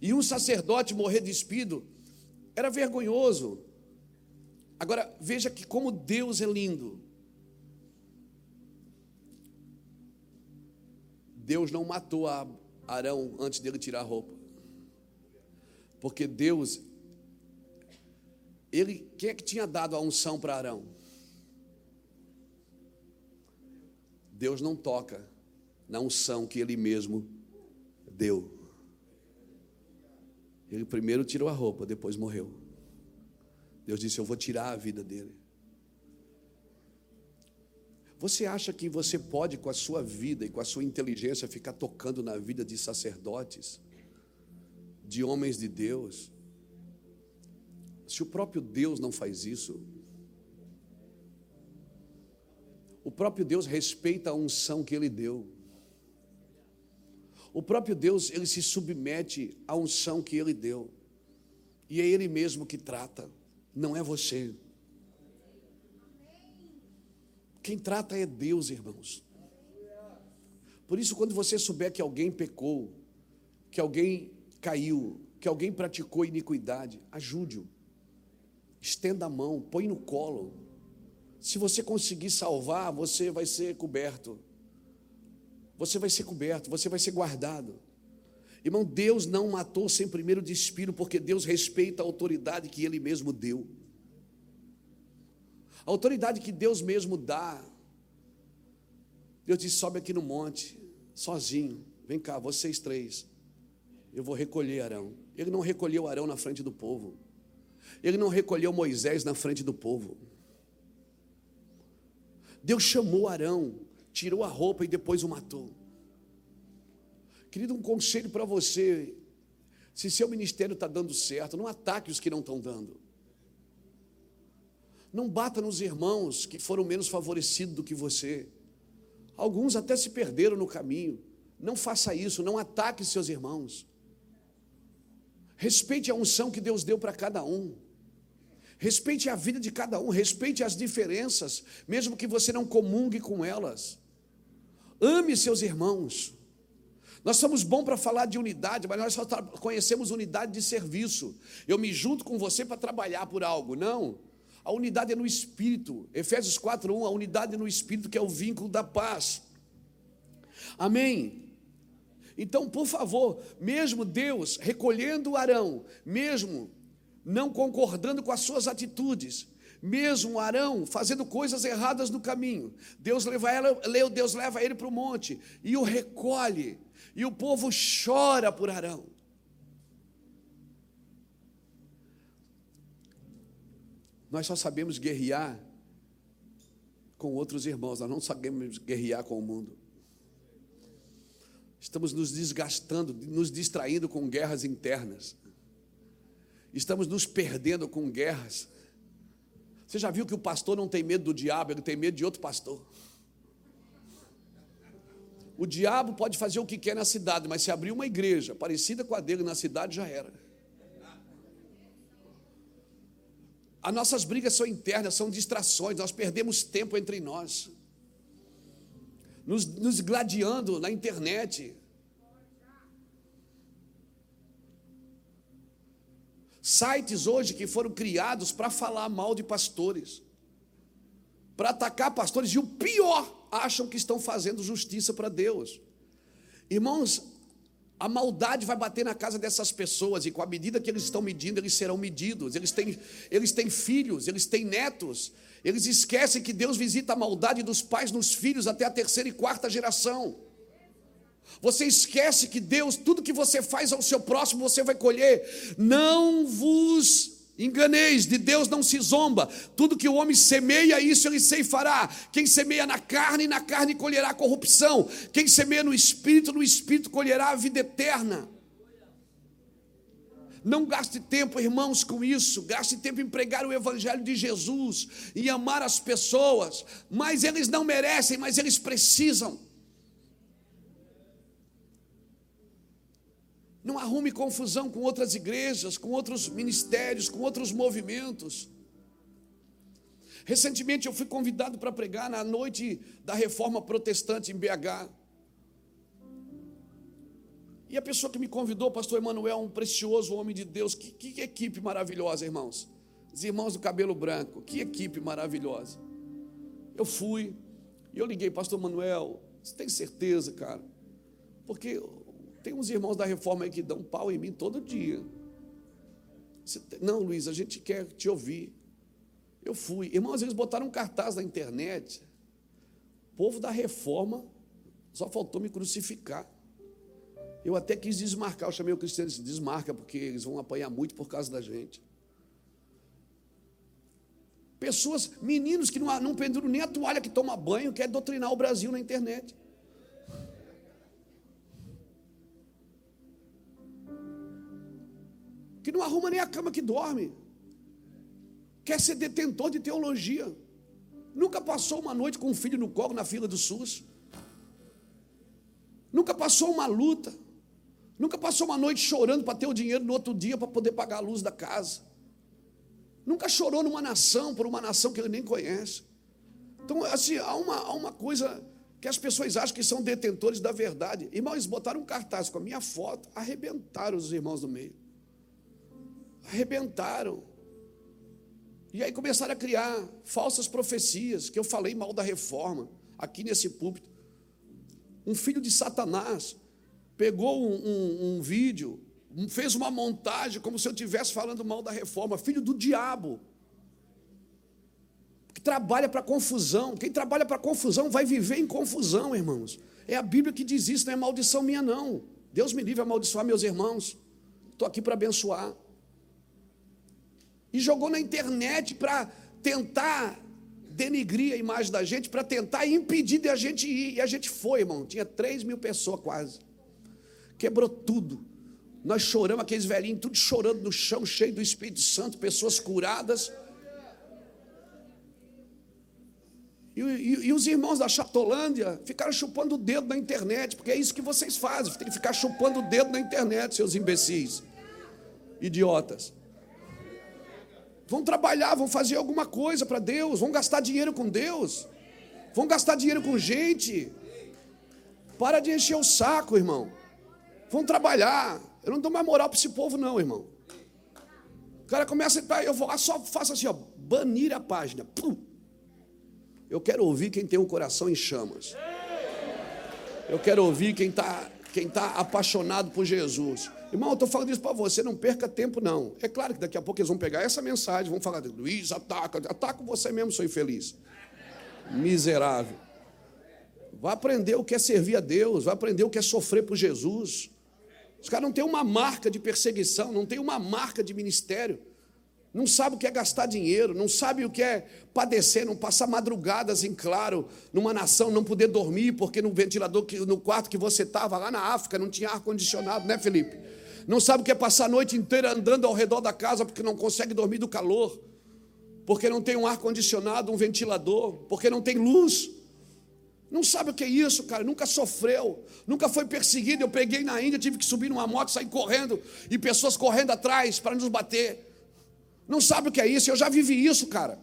E um sacerdote morrer despido era vergonhoso. Agora, veja que como Deus é lindo. Deus não matou Arão antes dele tirar a roupa. Porque Deus, ele, quem é que tinha dado a unção para Arão? Deus não toca na unção que ele mesmo deu. Ele primeiro tirou a roupa, depois morreu. Deus disse: Eu vou tirar a vida dele. Você acha que você pode, com a sua vida e com a sua inteligência, ficar tocando na vida de sacerdotes, de homens de Deus? Se o próprio Deus não faz isso, o próprio Deus respeita a unção que ele deu. O próprio Deus, ele se submete à unção que ele deu. E é ele mesmo que trata não é você. Quem trata é Deus, irmãos. Por isso, quando você souber que alguém pecou, que alguém caiu, que alguém praticou iniquidade, ajude-o. Estenda a mão, põe no colo. Se você conseguir salvar, você vai ser coberto. Você vai ser coberto, você vai ser guardado. Irmão, Deus não matou sem primeiro despiro, porque Deus respeita a autoridade que Ele mesmo deu. A autoridade que Deus mesmo dá. Deus disse: sobe aqui no monte, sozinho. Vem cá, vocês três. Eu vou recolher Arão. Ele não recolheu Arão na frente do povo. Ele não recolheu Moisés na frente do povo. Deus chamou Arão, tirou a roupa e depois o matou. Querido, um conselho para você: se seu ministério está dando certo, não ataque os que não estão dando. Não bata nos irmãos que foram menos favorecidos do que você. Alguns até se perderam no caminho. Não faça isso, não ataque seus irmãos. Respeite a unção que Deus deu para cada um. Respeite a vida de cada um, respeite as diferenças, mesmo que você não comungue com elas. Ame seus irmãos. Nós somos bons para falar de unidade, mas nós só conhecemos unidade de serviço. Eu me junto com você para trabalhar por algo. Não. A unidade é no espírito. Efésios 4:1, a unidade é no espírito que é o vínculo da paz. Amém. Então, por favor, mesmo Deus recolhendo Arão, mesmo não concordando com as suas atitudes, mesmo Arão fazendo coisas erradas no caminho, Deus leva, ela, Deus leva ele para o monte e o recolhe e o povo chora por Arão. Nós só sabemos guerrear com outros irmãos, nós não sabemos guerrear com o mundo. Estamos nos desgastando, nos distraindo com guerras internas. Estamos nos perdendo com guerras. Você já viu que o pastor não tem medo do diabo, ele tem medo de outro pastor. O diabo pode fazer o que quer na cidade, mas se abrir uma igreja parecida com a dele na cidade, já era. As nossas brigas são internas, são distrações, nós perdemos tempo entre nós, nos, nos gladiando na internet. Sites hoje que foram criados para falar mal de pastores, para atacar pastores, e o pior, acham que estão fazendo justiça para Deus. Irmãos, a maldade vai bater na casa dessas pessoas, e com a medida que eles estão medindo, eles serão medidos. Eles têm, eles têm filhos, eles têm netos. Eles esquecem que Deus visita a maldade dos pais nos filhos até a terceira e quarta geração. Você esquece que Deus, tudo que você faz ao seu próximo, você vai colher. Não vos Enganeis, de Deus não se zomba. Tudo que o homem semeia, isso ele ceifará. Quem semeia na carne, na carne colherá corrupção. Quem semeia no espírito, no espírito colherá a vida eterna. Não gaste tempo, irmãos, com isso. Gaste tempo em pregar o Evangelho de Jesus, em amar as pessoas. Mas eles não merecem, mas eles precisam. Não arrume confusão com outras igrejas, com outros ministérios, com outros movimentos. Recentemente eu fui convidado para pregar na noite da reforma protestante em BH. E a pessoa que me convidou, pastor Emanuel, um precioso homem de Deus, que, que equipe maravilhosa, irmãos. Os irmãos do cabelo branco, que equipe maravilhosa. Eu fui, e eu liguei, pastor Emanuel, você tem certeza, cara? Porque tem uns irmãos da reforma aí que dão pau em mim todo dia. Não, Luiz, a gente quer te ouvir. Eu fui. Irmãos, eles botaram um cartaz na internet. Povo da reforma só faltou me crucificar. Eu até quis desmarcar, eu chamei o cristiano e disse, desmarca, porque eles vão apanhar muito por causa da gente. Pessoas, meninos que não, não penduram nem a toalha que toma banho, quer doutrinar o Brasil na internet. Que não arruma nem a cama que dorme, quer ser detentor de teologia, nunca passou uma noite com um filho no colo na fila do SUS, nunca passou uma luta, nunca passou uma noite chorando para ter o dinheiro no outro dia para poder pagar a luz da casa, nunca chorou numa nação, por uma nação que ele nem conhece. Então, assim, há uma, há uma coisa que as pessoas acham que são detentores da verdade. Irmãos, botaram um cartaz com a minha foto, arrebentaram os irmãos do meio arrebentaram. E aí começaram a criar falsas profecias, que eu falei mal da reforma, aqui nesse púlpito. Um filho de Satanás pegou um, um, um vídeo, fez uma montagem como se eu estivesse falando mal da reforma, filho do diabo. Que trabalha para confusão. Quem trabalha para confusão vai viver em confusão, irmãos. É a Bíblia que diz isso, não é maldição minha, não. Deus me livre a amaldiçoar meus irmãos. Estou aqui para abençoar e jogou na internet para tentar denigrir a imagem da gente, para tentar impedir de a gente ir. E a gente foi, irmão. Tinha 3 mil pessoas quase. quebrou tudo. Nós choramos, aqueles velhinhos, tudo chorando no chão, cheio do Espírito Santo, pessoas curadas. E, e, e, os irmãos da Chatolândia ficaram chupando o dedo na internet, porque é isso que vocês fazem, tem que ficar chupando o dedo na internet, seus imbecis, idiotas. Vão trabalhar, vão fazer alguma coisa para Deus, vão gastar dinheiro com Deus, vão gastar dinheiro com gente. Para de encher o saco, irmão. Vão trabalhar. Eu não dou mais moral para esse povo, não, irmão. O cara começa. Eu vou, só faço assim, ó, banir a página. Pum. Eu quero ouvir quem tem um coração em chamas. Eu quero ouvir quem está quem tá apaixonado por Jesus. Irmão, eu estou falando isso para você, não perca tempo, não. É claro que daqui a pouco eles vão pegar essa mensagem, vão falar, Luiz, ataca, ataca você mesmo, sou infeliz. Miserável. Vai aprender o que é servir a Deus, vai aprender o que é sofrer por Jesus. Os caras não têm uma marca de perseguição, não tem uma marca de ministério não sabe o que é gastar dinheiro, não sabe o que é padecer, não passar madrugadas em claro, numa nação, não poder dormir, porque no ventilador, no quarto que você estava, lá na África, não tinha ar-condicionado, né, Felipe? Não sabe o que é passar a noite inteira andando ao redor da casa, porque não consegue dormir do calor, porque não tem um ar-condicionado, um ventilador, porque não tem luz. Não sabe o que é isso, cara, nunca sofreu, nunca foi perseguido. Eu peguei na Índia, tive que subir numa moto, sair correndo, e pessoas correndo atrás para nos bater. Não sabe o que é isso, eu já vivi isso, cara.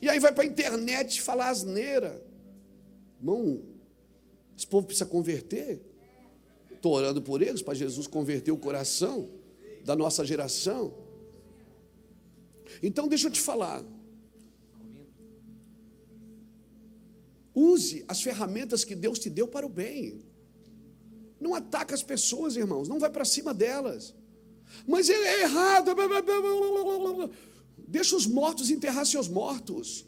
E aí vai para a internet falar asneira. Irmão, esse povo precisa converter. Estou orando por eles, para Jesus converter o coração da nossa geração. Então, deixa eu te falar. Use as ferramentas que Deus te deu para o bem. Não ataque as pessoas, irmãos. Não vai para cima delas. Mas ele é errado. Deixa os mortos enterrar seus mortos.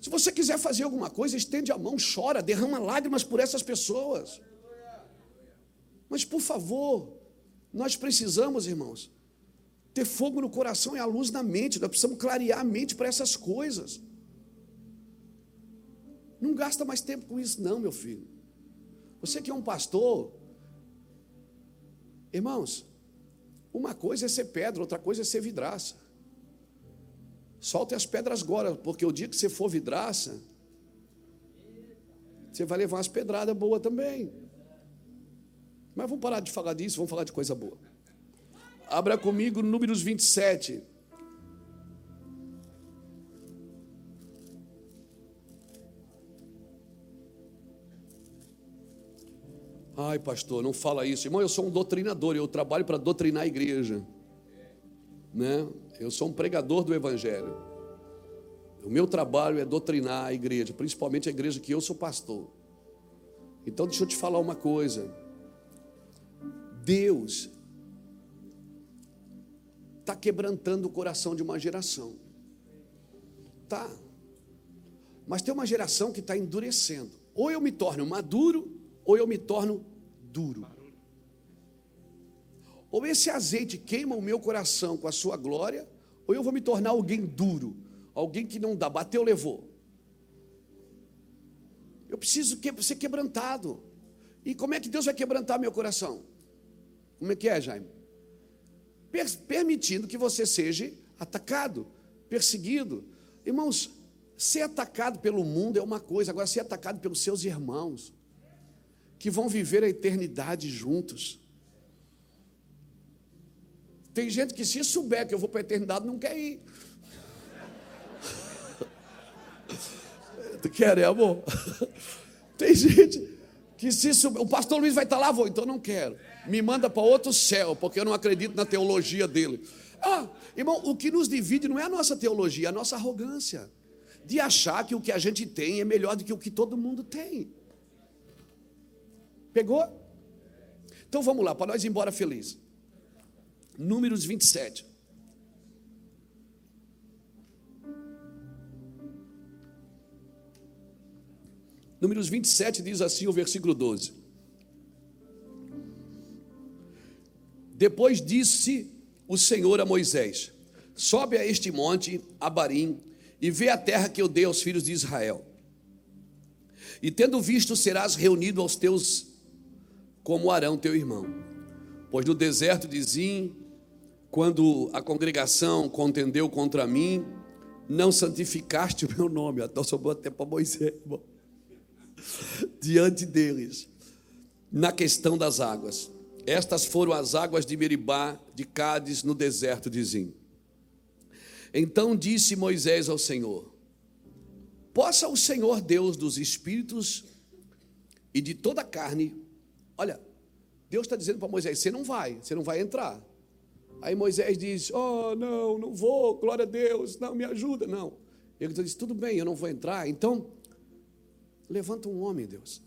Se você quiser fazer alguma coisa, estende a mão, chora, derrama lágrimas por essas pessoas. Mas, por favor, nós precisamos, irmãos, ter fogo no coração e a luz na mente. Nós precisamos clarear a mente para essas coisas. Não gasta mais tempo com isso, não, meu filho. Você que é um pastor, irmãos, uma coisa é ser pedra, outra coisa é ser vidraça. Solte as pedras agora, porque o dia que você for vidraça, você vai levar umas pedradas boas também. Mas vamos parar de falar disso, vamos falar de coisa boa. Abra comigo Números 27. Ai, pastor, não fala isso. Irmão, eu sou um doutrinador, eu trabalho para doutrinar a igreja. Né? Eu sou um pregador do evangelho. O meu trabalho é doutrinar a igreja, principalmente a igreja que eu sou pastor. Então, deixa eu te falar uma coisa. Deus está quebrantando o coração de uma geração. Tá. Mas tem uma geração que está endurecendo. Ou eu me torno maduro, ou eu me torno duro. Ou esse azeite queima o meu coração com a sua glória, ou eu vou me tornar alguém duro, alguém que não dá, bateu, levou. Eu preciso ser quebrantado. E como é que Deus vai quebrantar meu coração? Como é que é, Jaime? Permitindo que você seja atacado, perseguido. Irmãos, ser atacado pelo mundo é uma coisa, agora ser atacado pelos seus irmãos que vão viver a eternidade juntos. Tem gente que, se souber que eu vou para a eternidade, não quer ir. [laughs] Tu quer, é, amor? [laughs] Tem gente que, se souber, o pastor Luiz vai estar lá, vou, então não quero. Me manda para outro céu, porque eu não acredito na teologia dele. Ah, irmão, o que nos divide não é a nossa teologia, é a nossa arrogância de achar que o que a gente tem é melhor do que o que todo mundo tem. Pegou? Então vamos lá, para nós ir embora feliz. Números 27. Números 27 diz assim o versículo 12. Depois disse o Senhor a Moisés: Sobe a este monte, Abarim, e vê a terra que eu dei aos filhos de Israel. E tendo visto, serás reunido aos teus como Arão teu irmão. Pois no deserto de Zim, quando a congregação contendeu contra mim, não santificaste o meu nome. Então sobrou até para Moisés, irmão. Diante deles, na questão das águas. Estas foram as águas de Meribá, de Cádiz, no deserto de Zim. Então disse Moisés ao Senhor: Possa o Senhor Deus dos espíritos e de toda a carne, olha, Deus está dizendo para Moisés: você não vai, você não vai entrar. Aí Moisés diz: Oh, não, não vou, glória a Deus, não, me ajuda. Não. Ele diz: Tudo bem, eu não vou entrar. Então, levanta um homem, Deus.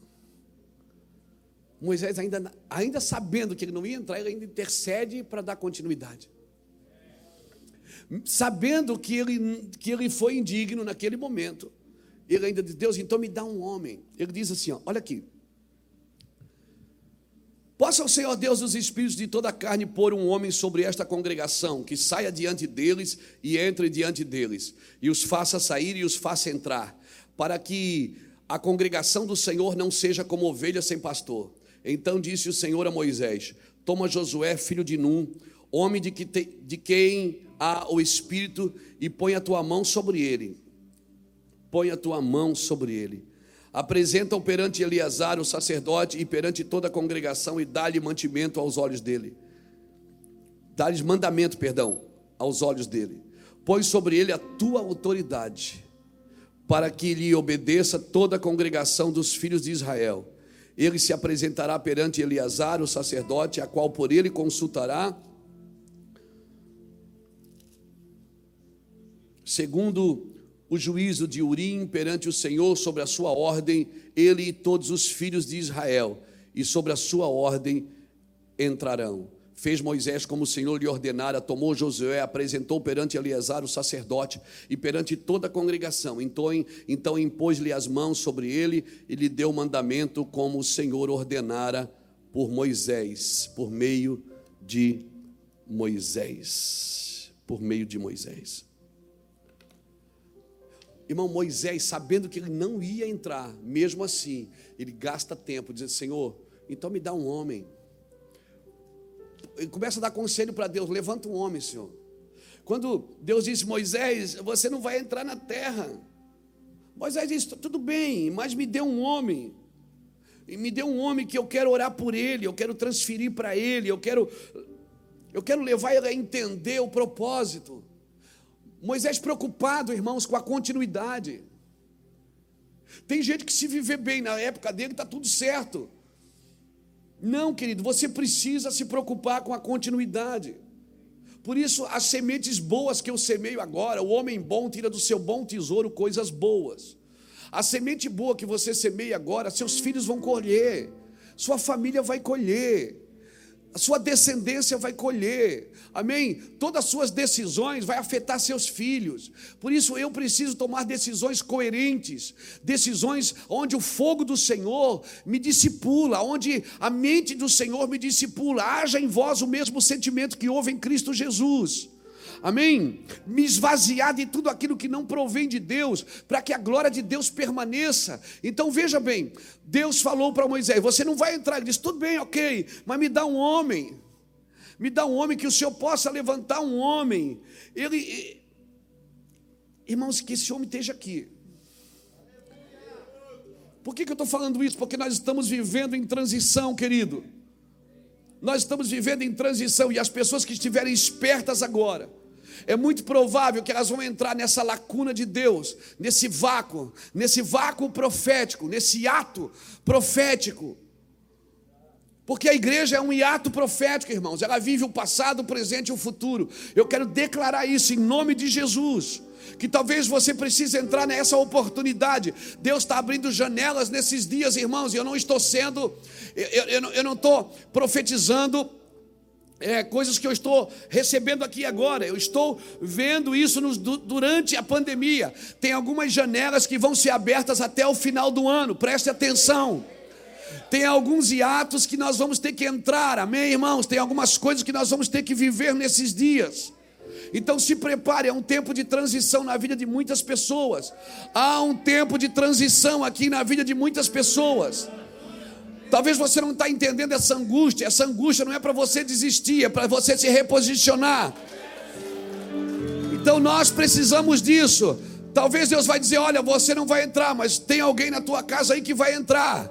Moisés, ainda, ainda sabendo que ele não ia entrar, ele ainda intercede para dar continuidade sabendo que ele, que ele foi indigno naquele momento, ele ainda diz: Deus, então me dá um homem. Ele diz assim: ó, olha aqui. Possa o Senhor Deus dos Espíritos de toda a carne pôr um homem sobre esta congregação, que saia diante deles e entre diante deles, e os faça sair e os faça entrar, para que a congregação do Senhor não seja como ovelha sem pastor. Então disse o Senhor a Moisés: Toma Josué, filho de Num, homem de, que te, de quem há o Espírito, e põe a tua mão sobre ele. Põe a tua mão sobre ele. Apresenta-o perante Eleazar, o sacerdote, e perante toda a congregação, e dá-lhe mantimento aos olhos dele. Dá-lhes mandamento, perdão, aos olhos dele. Põe sobre ele a tua autoridade, para que lhe obedeça toda a congregação dos filhos de Israel. Ele se apresentará perante Eleazar, o sacerdote, a qual por ele consultará segundo o juízo de Urim perante o Senhor sobre a sua ordem, ele e todos os filhos de Israel, e sobre a sua ordem entrarão. Fez Moisés como o Senhor lhe ordenara, tomou Josué, apresentou perante Eleazar o sacerdote e perante toda a congregação. Então, então impôs-lhe as mãos sobre ele e lhe deu mandamento como o Senhor ordenara por Moisés, por meio de Moisés. Por meio de Moisés. Irmão Moisés, sabendo que ele não ia entrar, mesmo assim, ele gasta tempo dizendo: Senhor, então me dá um homem. Ele começa a dar conselho para Deus: levanta um homem, Senhor. Quando Deus disse: Moisés, você não vai entrar na terra. Moisés disse: tudo bem, mas me dê um homem. Me dê um homem que eu quero orar por ele, eu quero transferir para ele, eu quero, eu quero levar ele a entender o propósito. Moisés preocupado, irmãos, com a continuidade. Tem gente que se viver bem na época dele está tudo certo. Não, querido, você precisa se preocupar com a continuidade. Por isso, as sementes boas que eu semeio agora, o homem bom tira do seu bom tesouro coisas boas. A semente boa que você semeia agora, seus filhos vão colher, sua família vai colher a sua descendência vai colher, amém? Todas as suas decisões vai afetar seus filhos, por isso eu preciso tomar decisões coerentes, decisões onde o fogo do Senhor me discipula, onde a mente do Senhor me discipula, haja em vós o mesmo sentimento que houve em Cristo Jesus amém? Me esvaziar de tudo aquilo que não provém de Deus, para que a glória de Deus permaneça. Então veja bem, Deus falou para Moisés: Você não vai entrar. Ele disse: Tudo bem, ok, mas me dá um homem, me dá um homem que o Senhor possa levantar um homem. Ele, irmãos, que esse homem esteja aqui. Por que, que eu estou falando isso? Porque nós estamos vivendo em transição, querido. Nós estamos vivendo em transição e as pessoas que estiverem espertas agora, é muito provável que elas vão entrar nessa lacuna de Deus, nesse vácuo, nesse vácuo profético, nesse ato profético. Porque a igreja é um hiato profético, irmãos. Ela vive o passado, o presente e o futuro. Eu quero declarar isso em nome de Jesus. Que talvez você precise entrar nessa oportunidade. Deus está abrindo janelas nesses dias, irmãos. E eu não estou sendo, eu, eu, eu não estou profetizando é, coisas que eu estou recebendo aqui agora. Eu estou vendo isso nos, durante a pandemia. Tem algumas janelas que vão ser abertas até o final do ano. Preste atenção. Tem alguns hiatos que nós vamos ter que entrar, amém, irmãos? Tem algumas coisas que nós vamos ter que viver nesses dias. Então se prepare, é um tempo de transição na vida de muitas pessoas. Há um tempo de transição aqui na vida de muitas pessoas. Talvez você não está entendendo essa angústia. Essa angústia não é para você desistir, é para você se reposicionar. Então nós precisamos disso. Talvez Deus vai dizer: olha, você não vai entrar, mas tem alguém na tua casa aí que vai entrar.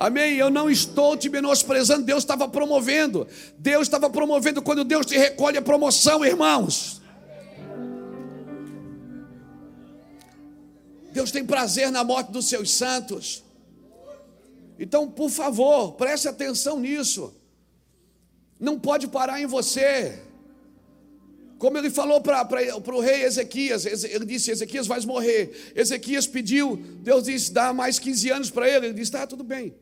Amém? Eu não estou te menosprezando, Deus estava promovendo. Deus estava promovendo quando Deus te recolhe a promoção, irmãos. Deus tem prazer na morte dos seus santos. Então, por favor, preste atenção nisso. Não pode parar em você. Como ele falou para o rei Ezequias, ele disse: Ezequias vai morrer. Ezequias pediu, Deus disse: dá mais 15 anos para ele. Ele disse: tá, tudo bem.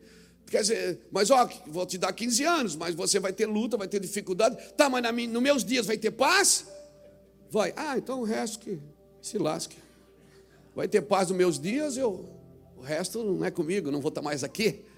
Quer dizer, mas ó, vou te dar 15 anos, mas você vai ter luta, vai ter dificuldade. Tá, mas na, nos meus dias vai ter paz? Vai. Ah, então o resto que se lasque. Vai ter paz nos meus dias, eu, o resto não é comigo, não vou estar mais aqui.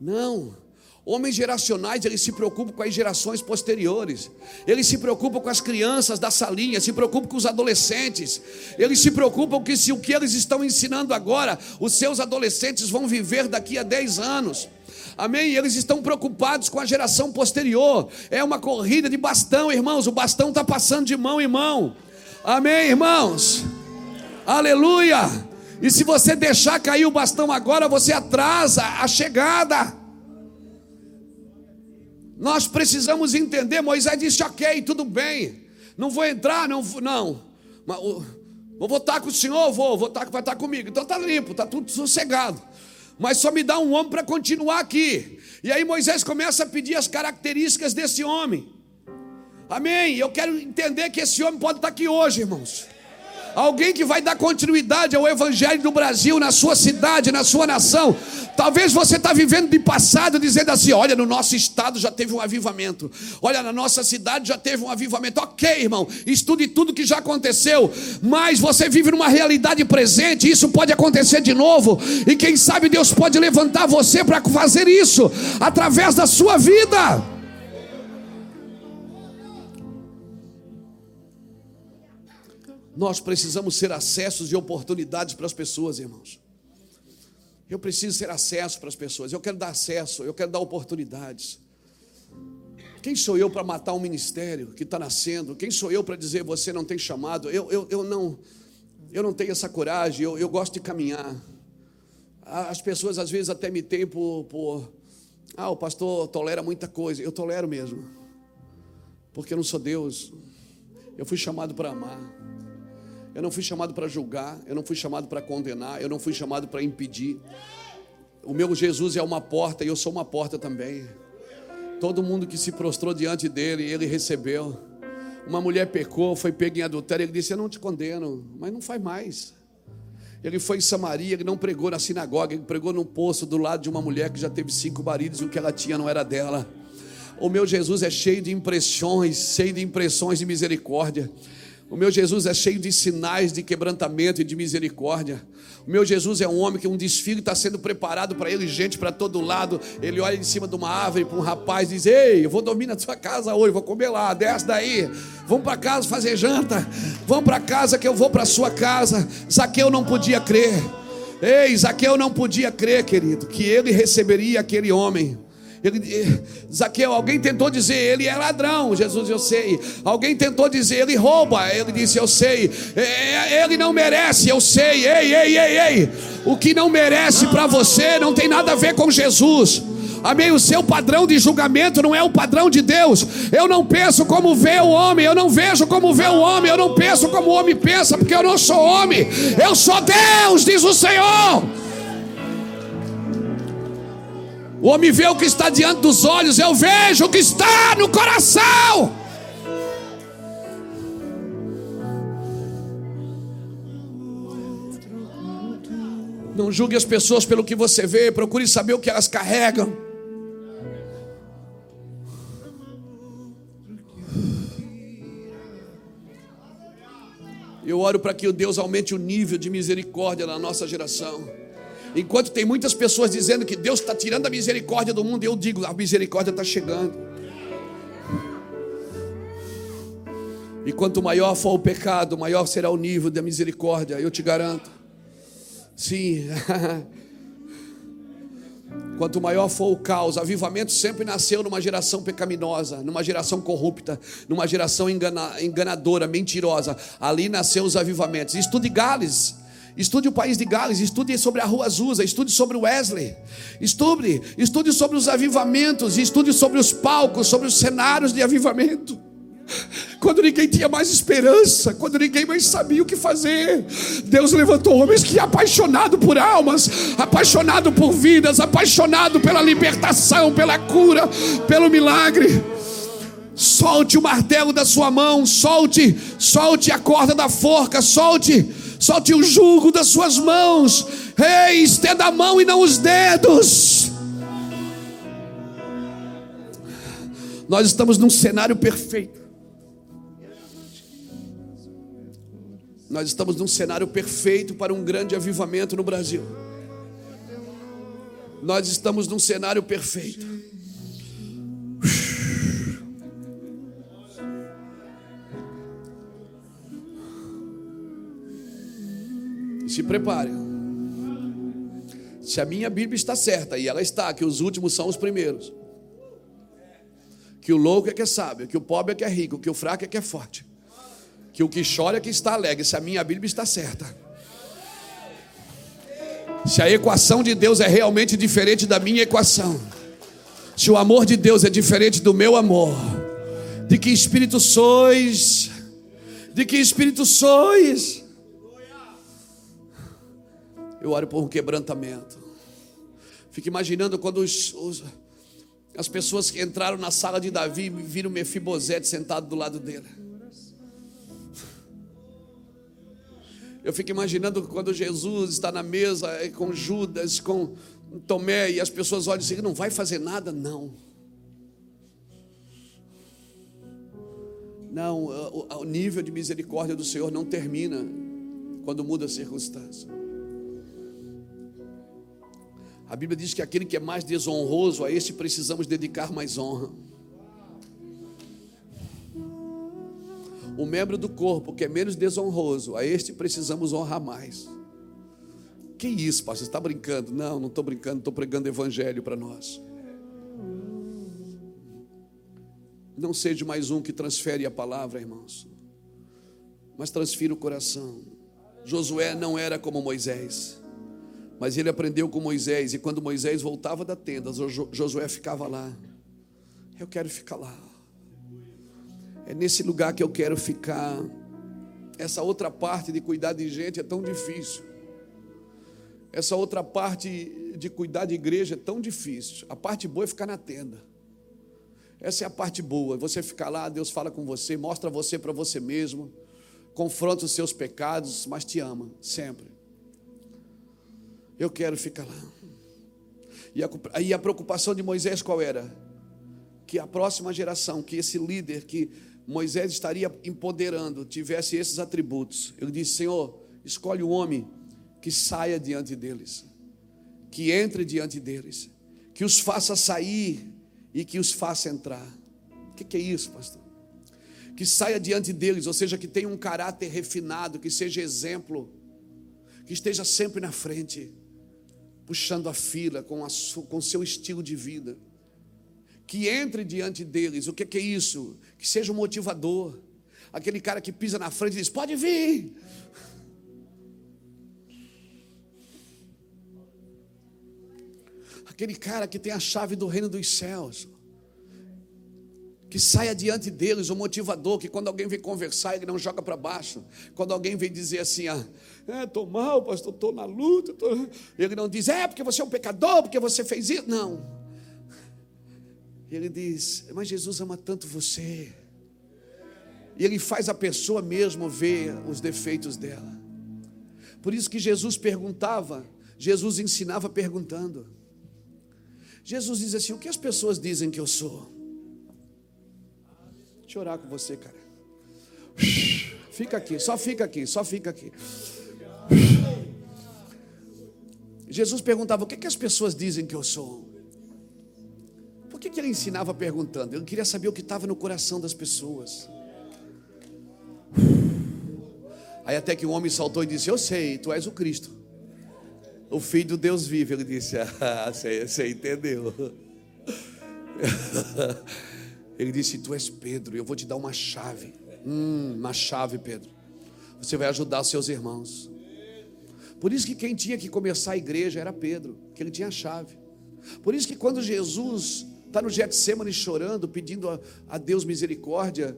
Não. Homens geracionais, eles se preocupam com as gerações posteriores. Eles se preocupam com as crianças da salinha, se preocupam com os adolescentes. Eles se preocupam que se o que eles estão ensinando agora, os seus adolescentes vão viver daqui a 10 anos. Amém? Eles estão preocupados com a geração posterior. É uma corrida de bastão, irmãos. O bastão está passando de mão em mão. Amém, irmãos? Aleluia! E se você deixar cair o bastão agora, você atrasa a chegada. Nós precisamos entender. Moisés disse: Ok, tudo bem, não vou entrar, não, não. Vou votar com o senhor, vou, vou estar, vai estar comigo. Então está limpo, está tudo sossegado. Mas só me dá um homem para continuar aqui. E aí Moisés começa a pedir as características desse homem. Amém. Eu quero entender que esse homem pode estar aqui hoje, irmãos. Alguém que vai dar continuidade ao Evangelho do Brasil, na sua cidade, na sua nação. Talvez você está vivendo de passado, dizendo assim: olha, no nosso estado já teve um avivamento, olha, na nossa cidade já teve um avivamento. Ok, irmão, estude tudo que já aconteceu, mas você vive numa realidade presente, isso pode acontecer de novo, e quem sabe Deus pode levantar você para fazer isso através da sua vida. Nós precisamos ser acessos e oportunidades para as pessoas, irmãos. Eu preciso ser acesso para as pessoas. Eu quero dar acesso, eu quero dar oportunidades. Quem sou eu para matar um ministério que está nascendo? Quem sou eu para dizer você não tem chamado? Eu, eu, eu, não, eu não tenho essa coragem, eu, eu gosto de caminhar. As pessoas às vezes até me têm por, por. Ah, o pastor tolera muita coisa. Eu tolero mesmo. Porque eu não sou Deus. Eu fui chamado para amar. Eu não fui chamado para julgar, eu não fui chamado para condenar, eu não fui chamado para impedir. O meu Jesus é uma porta e eu sou uma porta também. Todo mundo que se prostrou diante dele, ele recebeu. Uma mulher pecou, foi pega em adultério, ele disse: Eu não te condeno, mas não faz mais. Ele foi em Samaria, ele não pregou na sinagoga, ele pregou num poço do lado de uma mulher que já teve cinco maridos e o que ela tinha não era dela. O meu Jesus é cheio de impressões, cheio de impressões de misericórdia. O meu Jesus é cheio de sinais de quebrantamento e de misericórdia. O meu Jesus é um homem que um desfile está sendo preparado para ele, gente para todo lado. Ele olha em cima de uma árvore para um rapaz e diz: Ei, eu vou dormir na sua casa hoje, vou comer lá, desce daí. Vamos para casa fazer janta. Vamos para casa que eu vou para sua casa. Zaqueu não podia crer. Ei, Zaqueu não podia crer, querido, que ele receberia aquele homem. Zaqueu, alguém tentou dizer, ele é ladrão. Jesus, eu sei. Alguém tentou dizer, ele rouba. Ele disse, eu sei. É, é, ele não merece, eu sei. Ei, ei, ei, ei. O que não merece para você não tem nada a ver com Jesus. Amém? O seu padrão de julgamento não é o padrão de Deus. Eu não penso como vê o homem, eu não vejo como vê o homem, eu não penso como o homem pensa, porque eu não sou homem, eu sou Deus, diz o Senhor. O homem vê o que está diante dos olhos, eu vejo o que está no coração. Não julgue as pessoas pelo que você vê, procure saber o que elas carregam. Eu oro para que o Deus aumente o nível de misericórdia na nossa geração. Enquanto tem muitas pessoas dizendo que Deus está tirando a misericórdia do mundo, eu digo: a misericórdia está chegando. E quanto maior for o pecado, maior será o nível da misericórdia, eu te garanto. Sim. [laughs] Quanto maior for o caos, avivamento sempre nasceu numa geração pecaminosa, numa geração corrupta, numa geração engana, enganadora, mentirosa. Ali nasceu os avivamentos. Estude Gales. Estude o país de Gales, estude sobre a Rua Azusa, estude sobre Wesley, estude, estude sobre os avivamentos, estude sobre os palcos, sobre os cenários de avivamento quando ninguém tinha mais esperança, quando ninguém mais sabia o que fazer, Deus levantou homens que apaixonado por almas, apaixonado por vidas, apaixonado pela libertação, pela cura, pelo milagre. Solte o martelo da sua mão, solte, solte a corda da forca, solte, solte o jugo das suas mãos. Ei, estenda a mão e não os dedos. Nós estamos num cenário perfeito. Nós estamos num cenário perfeito para um grande avivamento no Brasil. Nós estamos num cenário perfeito. Se prepare. Se a minha Bíblia está certa, e ela está, que os últimos são os primeiros. Que o louco é que é sábio, que o pobre é que é rico, que o fraco é que é forte que o que chora é que está alegre, se a minha Bíblia está certa. Se a equação de Deus é realmente diferente da minha equação, se o amor de Deus é diferente do meu amor, de que espírito sois? De que espírito sois? Eu oro por um quebrantamento. Fico imaginando quando os, os, as pessoas que entraram na sala de Davi viram Mefibosete sentado do lado dele. Eu fico imaginando quando Jesus está na mesa eh, com Judas, com Tomé, e as pessoas olham assim: não vai fazer nada? Não. Não, o nível de misericórdia do Senhor não termina quando muda a circunstância. A Bíblia diz que aquele que é mais desonroso, a este precisamos dedicar mais honra. o membro do corpo que é menos desonroso, a este precisamos honrar mais. Que isso, pastor? Você está brincando? Não, não estou brincando, estou pregando evangelho para nós. Não seja mais um que transfere a palavra, irmãos, mas transfira o coração. Josué não era como Moisés, mas ele aprendeu com Moisés, e quando Moisés voltava da tenda, Josué ficava lá. Eu quero ficar lá. É nesse lugar que eu quero ficar. Essa outra parte de cuidar de gente é tão difícil. Essa outra parte de cuidar de igreja é tão difícil. A parte boa é ficar na tenda. Essa é a parte boa. Você ficar lá, Deus fala com você, mostra você para você mesmo, confronta os seus pecados, mas te ama sempre. Eu quero ficar lá. E a, e a preocupação de Moisés qual era? Que a próxima geração, que esse líder que Moisés estaria empoderando, tivesse esses atributos. Ele disse: Senhor, escolhe o homem que saia diante deles, que entre diante deles, que os faça sair e que os faça entrar. O que, que é isso, pastor? Que saia diante deles, ou seja, que tenha um caráter refinado, que seja exemplo, que esteja sempre na frente, puxando a fila com, a, com seu estilo de vida que entre diante deles. O que, que é isso? Que seja um motivador. Aquele cara que pisa na frente e diz: Pode vir. Aquele cara que tem a chave do reino dos céus. Que saia diante deles o motivador, que quando alguém vem conversar, ele não joga para baixo. Quando alguém vem dizer assim, ah, estou é, mal, pastor, estou na luta. Tô... Ele não diz, é porque você é um pecador, porque você fez isso. Não. Ele diz: Mas Jesus ama tanto você. E ele faz a pessoa mesmo ver os defeitos dela. Por isso que Jesus perguntava, Jesus ensinava perguntando. Jesus diz assim: O que as pessoas dizem que eu sou? Deixa eu orar com você, cara. Fica aqui, só fica aqui, só fica aqui. Jesus perguntava: O que, que as pessoas dizem que eu sou? Por que, que ele ensinava perguntando? Ele queria saber o que estava no coração das pessoas. Aí até que um homem saltou e disse: Eu sei, tu és o Cristo. o filho do Deus vive. Ele disse: [laughs] Ah, você, você entendeu. [laughs] Ele disse: Tu és Pedro, eu vou te dar uma chave. Hum, uma chave, Pedro. Você vai ajudar seus irmãos. Por isso que quem tinha que começar a igreja era Pedro, que ele tinha a chave. Por isso que quando Jesus está no Getsemane chorando, pedindo a, a Deus misericórdia,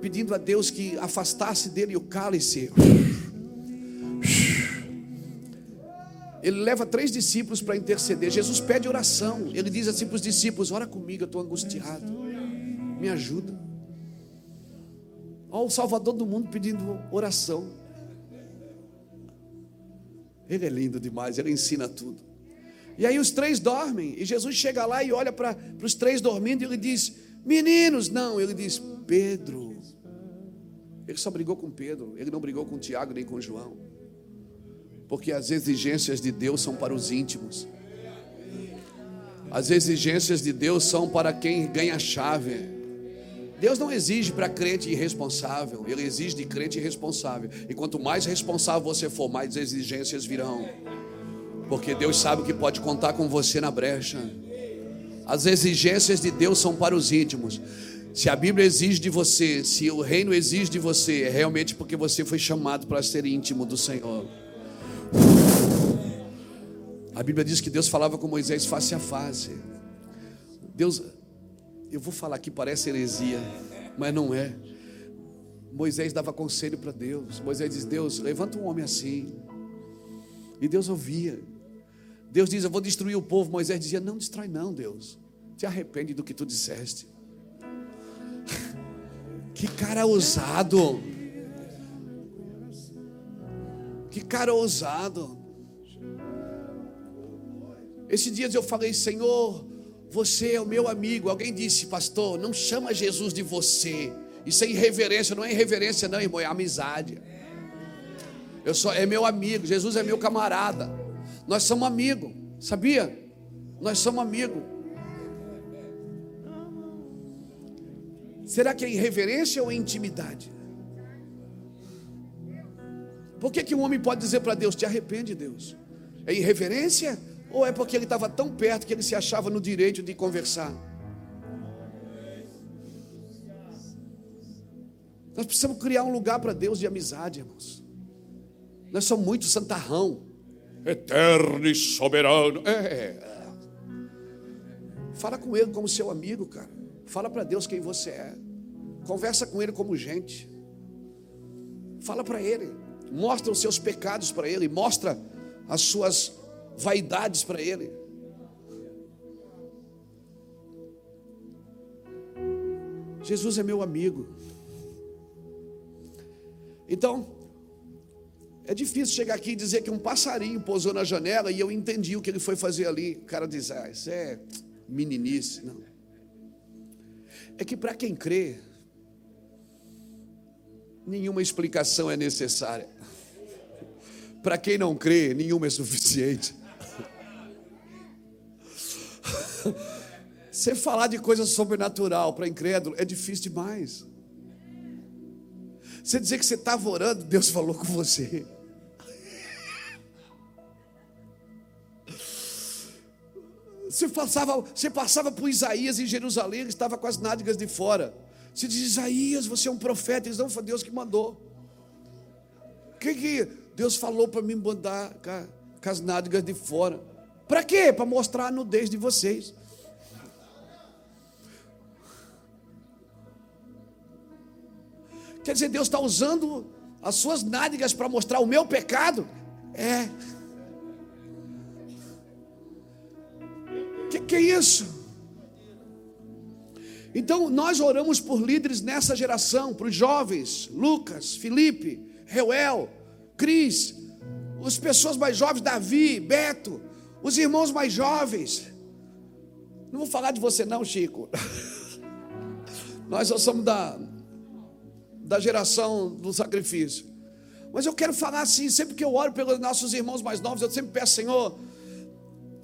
pedindo a Deus que afastasse dele o cálice. Ele leva três discípulos para interceder. Jesus pede oração. Ele diz assim para os discípulos: Ora comigo, eu estou angustiado. Me ajuda. Olha o Salvador do mundo pedindo oração. Ele é lindo demais, ele ensina tudo. E aí os três dormem. E Jesus chega lá e olha para os três dormindo e ele diz: Meninos, não. Ele diz: Pedro. Ele só brigou com Pedro. Ele não brigou com Tiago nem com João. Porque as exigências de Deus são para os íntimos. As exigências de Deus são para quem ganha a chave. Deus não exige para crente irresponsável, Ele exige de crente irresponsável. E quanto mais responsável você for, mais exigências virão. Porque Deus sabe que pode contar com você na brecha. As exigências de Deus são para os íntimos. Se a Bíblia exige de você, se o reino exige de você, é realmente porque você foi chamado para ser íntimo do Senhor. A Bíblia diz que Deus falava com Moisés face a face. Deus, eu vou falar aqui, parece heresia, mas não é. Moisés dava conselho para Deus. Moisés diz: Deus, levanta um homem assim. E Deus ouvia. Deus diz: Eu vou destruir o povo. Moisés dizia: Não destrói, não, Deus. Te arrepende do que tu disseste. [laughs] que cara ousado. Que cara ousado. Esses dias eu falei, Senhor, você é o meu amigo. Alguém disse, pastor, não chama Jesus de você. Isso é irreverência, não é irreverência, não, irmão, é amizade. Eu sou, é meu amigo, Jesus é meu camarada. Nós somos amigos, sabia? Nós somos amigos. Será que é irreverência ou é intimidade? Por que, que um homem pode dizer para Deus, te arrepende, Deus? É irreverência ou é porque ele estava tão perto que ele se achava no direito de conversar? Nós precisamos criar um lugar para Deus de amizade, irmãos. Nós somos muito santarrão, eterno e soberano. É, é. Fala com Ele como seu amigo, cara. Fala para Deus quem você é. Conversa com Ele como gente. Fala para Ele. Mostra os seus pecados para Ele. Mostra as suas vaidades para ele. Jesus é meu amigo. Então, é difícil chegar aqui e dizer que um passarinho pousou na janela e eu entendi o que ele foi fazer ali. O cara diz, ah, isso é meninice. Não. É que para quem crê, nenhuma explicação é necessária. Para quem não crê, nenhuma é suficiente. Você falar de coisa sobrenatural para incrédulo é difícil demais. Você dizer que você estava orando, Deus falou com você. Você passava, você passava por Isaías em Jerusalém, ele estava com as nádegas de fora. Você diz, Isaías, você é um profeta. Eles não, foi Deus que mandou. O que, que Deus falou para mim mandar com as nádegas de fora? Para quê? Para mostrar a nudez de vocês. Quer dizer, Deus está usando as suas nádegas para mostrar o meu pecado? É. Que que é isso? Então nós oramos por líderes nessa geração, para os jovens, Lucas, Felipe, Reuel, Cris, as pessoas mais jovens, Davi, Beto, os irmãos mais jovens. Não vou falar de você, não, Chico. [laughs] Nós só somos da, da geração do sacrifício. Mas eu quero falar assim, sempre que eu oro pelos nossos irmãos mais novos, eu sempre peço, Senhor,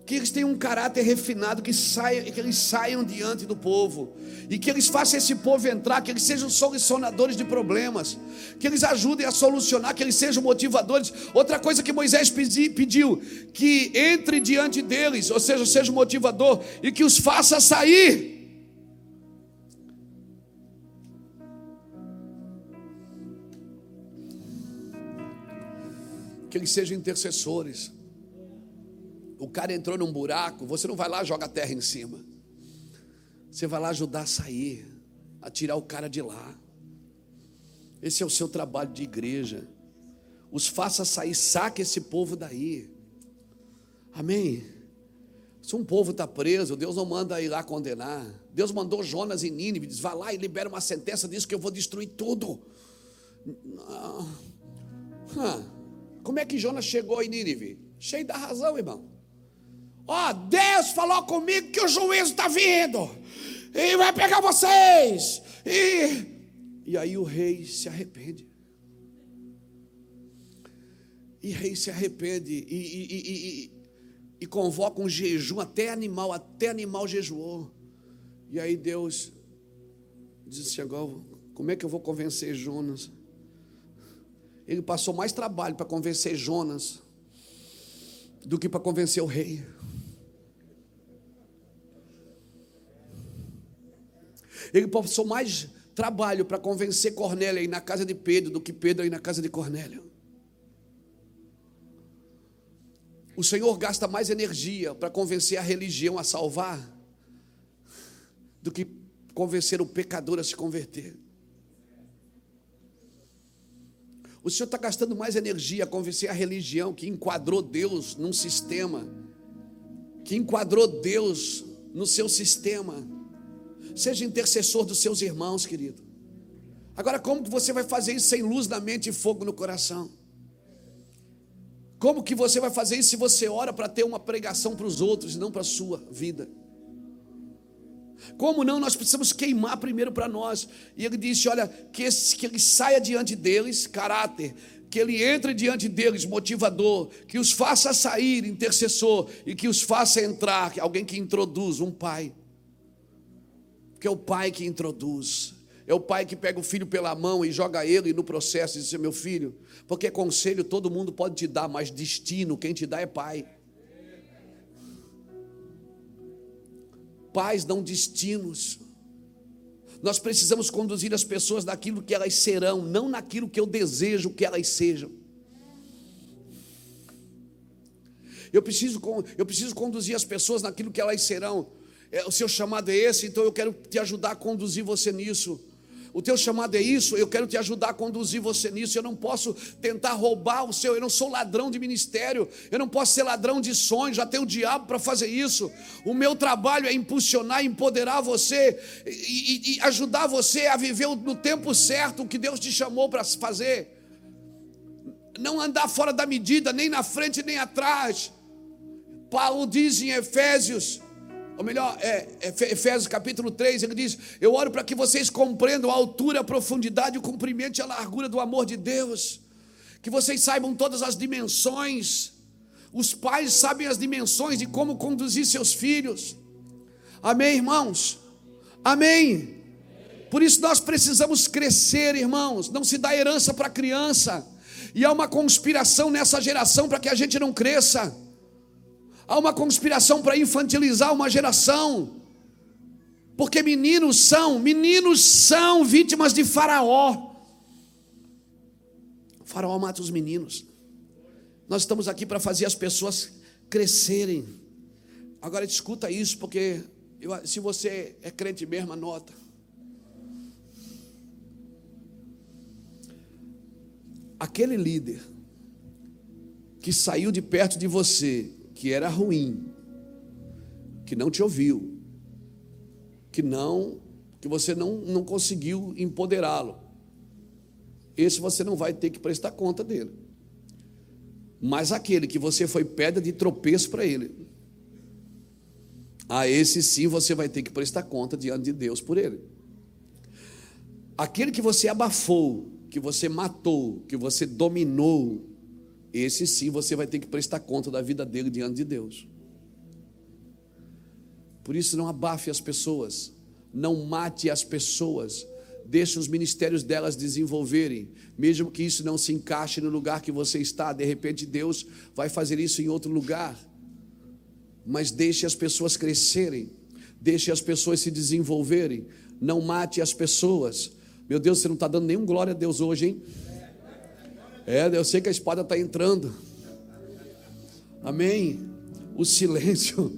que eles tenham um caráter refinado, que, saia, que eles saiam diante do povo, e que eles façam esse povo entrar, que eles sejam solucionadores de problemas, que eles ajudem a solucionar, que eles sejam motivadores. Outra coisa que Moisés pediu, que entre diante deles, ou seja, seja motivador, e que os faça sair. Que eles sejam intercessores o cara entrou num buraco, você não vai lá e joga terra em cima. Você vai lá ajudar a sair, a tirar o cara de lá. Esse é o seu trabalho de igreja. Os faça sair, saque esse povo daí. Amém. Se um povo está preso, Deus não manda ir lá condenar. Deus mandou Jonas em Nínive, diz: vá lá e libera uma sentença, diz que eu vou destruir tudo. Ah, como é que Jonas chegou em Nínive? Cheio da razão, irmão. Ó, Deus falou comigo que o juízo está vindo. E vai pegar vocês. E, e aí o rei se arrepende. E rei se arrepende e, e, e, e, convoca um jejum, até animal, até animal jejuou. E aí Deus disse assim: agora, como é que eu vou convencer Jonas? Ele passou mais trabalho para convencer Jonas do que para convencer o rei. Ele passou mais trabalho para convencer Cornélio a ir na casa de Pedro do que Pedro a ir na casa de Cornélio. O Senhor gasta mais energia para convencer a religião a salvar do que convencer o pecador a se converter. O Senhor está gastando mais energia a convencer a religião que enquadrou Deus num sistema, que enquadrou Deus no seu sistema Seja intercessor dos seus irmãos, querido. Agora, como que você vai fazer isso sem luz na mente e fogo no coração? Como que você vai fazer isso se você ora para ter uma pregação para os outros e não para a sua vida? Como não? Nós precisamos queimar primeiro para nós. E ele disse: Olha, que, esse, que ele saia diante deles, caráter, que ele entre diante deles, motivador, que os faça sair, intercessor, e que os faça entrar, alguém que introduz, um pai. Porque é o pai que introduz. É o pai que pega o filho pela mão e joga ele no processo e diz: Meu filho, porque conselho todo mundo pode te dar, mas destino, quem te dá é pai. Pais dão destinos. Nós precisamos conduzir as pessoas naquilo que elas serão, não naquilo que eu desejo que elas sejam. Eu preciso, eu preciso conduzir as pessoas naquilo que elas serão, o seu chamado é esse, então eu quero te ajudar a conduzir você nisso. O teu chamado é isso, eu quero te ajudar a conduzir você nisso. Eu não posso tentar roubar o seu, eu não sou ladrão de ministério, eu não posso ser ladrão de sonhos, já tenho o diabo para fazer isso. O meu trabalho é impulsionar, empoderar você e, e, e ajudar você a viver no tempo certo o que Deus te chamou para fazer. Não andar fora da medida, nem na frente nem atrás. Paulo diz em Efésios ou melhor, é, é Efésios capítulo 3, ele diz: Eu oro para que vocês compreendam a altura, a profundidade, o comprimento e a largura do amor de Deus, que vocês saibam todas as dimensões. Os pais sabem as dimensões de como conduzir seus filhos. Amém, irmãos? Amém. Por isso nós precisamos crescer, irmãos. Não se dá herança para criança. E há uma conspiração nessa geração para que a gente não cresça. Há uma conspiração para infantilizar uma geração. Porque meninos são, meninos são vítimas de Faraó. O faraó mata os meninos. Nós estamos aqui para fazer as pessoas crescerem. Agora escuta isso, porque eu, se você é crente mesmo, anota. Aquele líder que saiu de perto de você que era ruim, que não te ouviu, que não que você não, não conseguiu empoderá-lo. Esse você não vai ter que prestar conta dele. Mas aquele que você foi pedra de tropeço para ele, a esse sim você vai ter que prestar conta diante de Deus por ele. Aquele que você abafou, que você matou, que você dominou, esse sim você vai ter que prestar conta da vida dele diante de Deus. Por isso, não abafe as pessoas, não mate as pessoas, deixe os ministérios delas desenvolverem, mesmo que isso não se encaixe no lugar que você está, de repente Deus vai fazer isso em outro lugar. Mas deixe as pessoas crescerem, deixe as pessoas se desenvolverem, não mate as pessoas. Meu Deus, você não está dando nenhum glória a Deus hoje, hein? É, eu sei que a espada está entrando. Amém. O silêncio,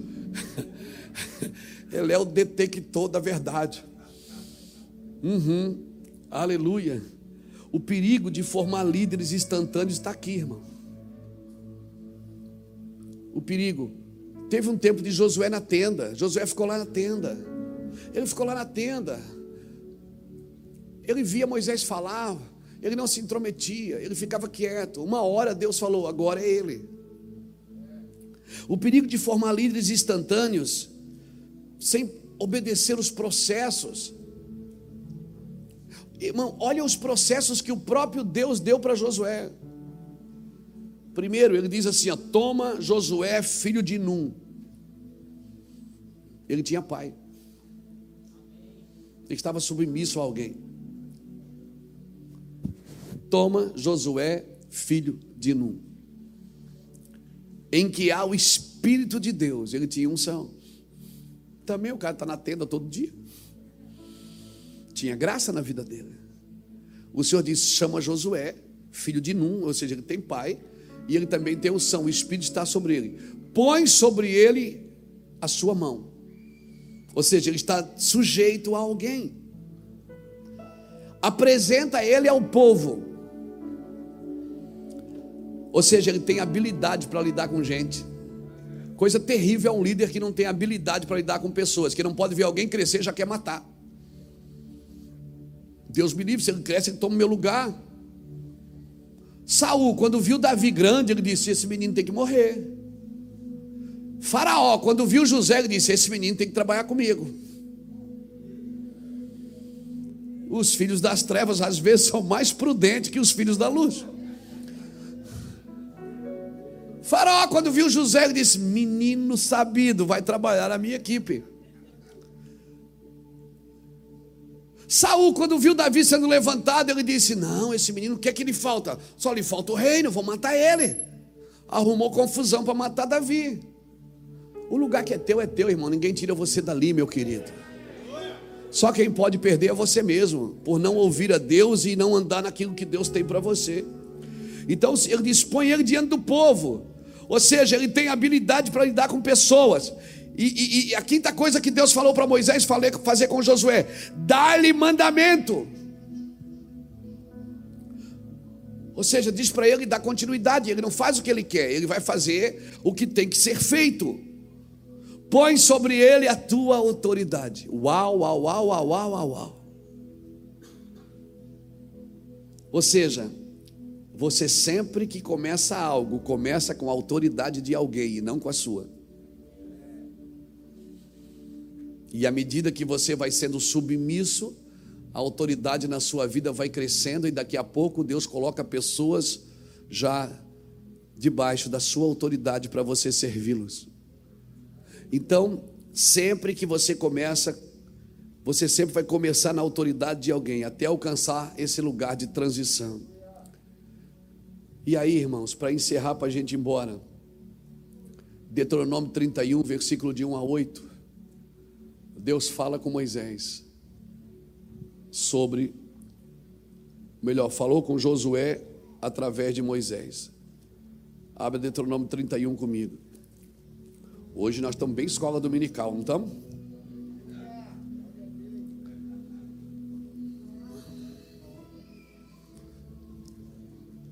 [laughs] ele é o detector da verdade. Uhum. Aleluia. O perigo de formar líderes instantâneos está aqui, irmão. O perigo. Teve um tempo de Josué na tenda. Josué ficou lá na tenda. Ele ficou lá na tenda. Ele via Moisés falar. Ele não se intrometia. Ele ficava quieto. Uma hora Deus falou: agora é ele. O perigo de formar líderes instantâneos sem obedecer os processos Irmão, olha os processos que o próprio Deus deu para Josué. Primeiro, ele diz assim: ó, toma Josué, filho de Num. Ele tinha pai. Ele estava submisso a alguém. Toma Josué, filho de Num. Em que há o Espírito de Deus. Ele tinha unção. Também o cara está na tenda todo dia tinha graça na vida dele. O Senhor disse: chama Josué, filho de Num, ou seja, ele tem pai, e ele também tem unção, o Espírito está sobre ele. Põe sobre ele a sua mão. Ou seja, ele está sujeito a alguém. Apresenta ele ao povo. Ou seja, ele tem habilidade para lidar com gente. Coisa terrível é um líder que não tem habilidade para lidar com pessoas, que não pode ver alguém crescer já quer matar. Deus me livre, se ele cresce, ele toma meu lugar. Saul, quando viu Davi grande, ele disse: Esse menino tem que morrer. Faraó, quando viu José, ele disse: Esse menino tem que trabalhar comigo. Os filhos das trevas às vezes são mais prudentes que os filhos da luz. Faraó, quando viu José, ele disse: Menino sabido, vai trabalhar na minha equipe. Saul, quando viu Davi sendo levantado, ele disse: Não, esse menino, o que é que lhe falta? Só lhe falta o reino, vou matar ele. Arrumou confusão para matar Davi. O lugar que é teu é teu, irmão. Ninguém tira você dali, meu querido. Só quem pode perder é você mesmo, por não ouvir a Deus e não andar naquilo que Deus tem para você. Então ele dispõe ele diante do povo. Ou seja, ele tem habilidade para lidar com pessoas. E, e, e a quinta coisa que Deus falou para Moisés fazer com Josué: dar-lhe mandamento. Ou seja, diz para ele dar continuidade, ele não faz o que ele quer, ele vai fazer o que tem que ser feito. Põe sobre ele a tua autoridade. Uau, uau, uau, uau, uau, uau. Ou seja, você sempre que começa algo, começa com a autoridade de alguém e não com a sua. E à medida que você vai sendo submisso, a autoridade na sua vida vai crescendo e daqui a pouco Deus coloca pessoas já debaixo da sua autoridade para você servi-los. Então, sempre que você começa, você sempre vai começar na autoridade de alguém até alcançar esse lugar de transição. E aí, irmãos, para encerrar, para a gente ir embora, Deuteronômio 31, versículo de 1 a 8. Deus fala com Moisés sobre, melhor, falou com Josué através de Moisés. Abre Deuteronômio 31 comigo. Hoje nós estamos bem escola dominical, não estamos?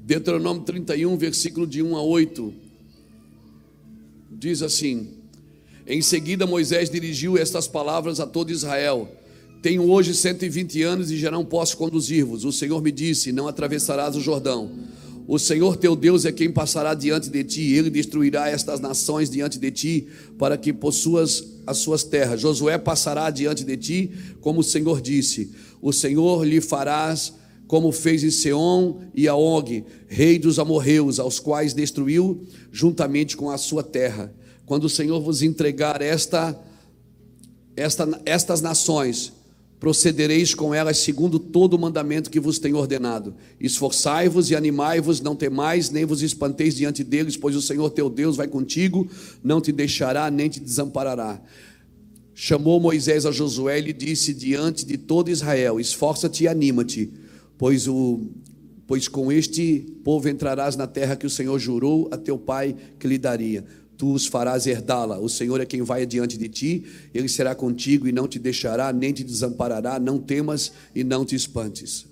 Deuteronômio 31, versículo de 1 a 8, diz assim: em seguida, Moisés dirigiu estas palavras a todo Israel: Tenho hoje 120 anos e já não posso conduzir-vos. O Senhor me disse: Não atravessarás o Jordão. O Senhor teu Deus é quem passará diante de ti, ele destruirá estas nações diante de ti, para que possuas as suas terras. Josué passará diante de ti, como o Senhor disse. O Senhor lhe farás como fez em Seom e a Og, rei dos amorreus, aos quais destruiu juntamente com a sua terra quando o Senhor vos entregar esta esta, estas nações, procedereis com elas segundo todo o mandamento que vos tenho ordenado. Esforçai-vos e animai-vos, não temais, nem vos espanteis diante deles, pois o Senhor teu Deus vai contigo, não te deixará, nem te desamparará. Chamou Moisés a Josué e lhe disse diante de todo Israel: Esforça-te e anima-te, pois o pois com este povo entrarás na terra que o Senhor jurou a teu pai que lhe daria tu os farás herdá-la. O Senhor é quem vai adiante de ti, ele será contigo e não te deixará, nem te desamparará. Não temas e não te espantes.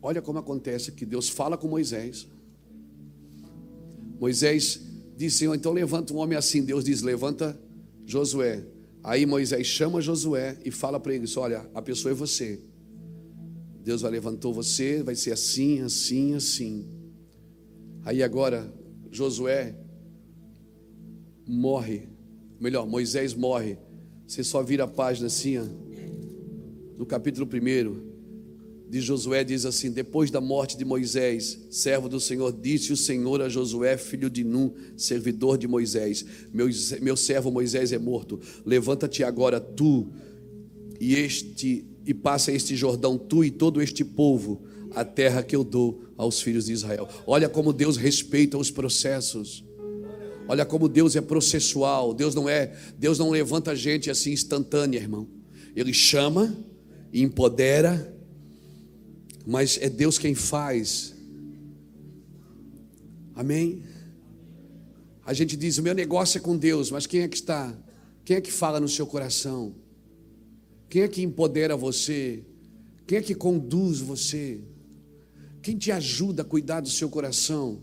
Olha como acontece que Deus fala com Moisés. Moisés diz: Senhor, então levanta um homem assim. Deus diz: Levanta Josué. Aí Moisés chama Josué e fala para ele: Olha, a pessoa é você. Deus vai levantou você, vai ser assim, assim, assim. Aí agora Josué morre, melhor, Moisés morre. Você só vira a página assim, ó, no capítulo 1 de Josué diz assim: Depois da morte de Moisés, servo do Senhor, disse o Senhor a Josué, filho de Num, servidor de Moisés: Meu, meu servo Moisés é morto. Levanta-te agora, tu e este e passa este Jordão, tu e todo este povo, a terra que eu dou aos filhos de Israel. Olha como Deus respeita os processos. Olha como Deus é processual. Deus não é, Deus não levanta gente assim instantânea, irmão. Ele chama, empodera, mas é Deus quem faz. Amém? A gente diz: o meu negócio é com Deus, mas quem é que está? Quem é que fala no seu coração? Quem é que empodera você? Quem é que conduz você? Quem te ajuda a cuidar do seu coração?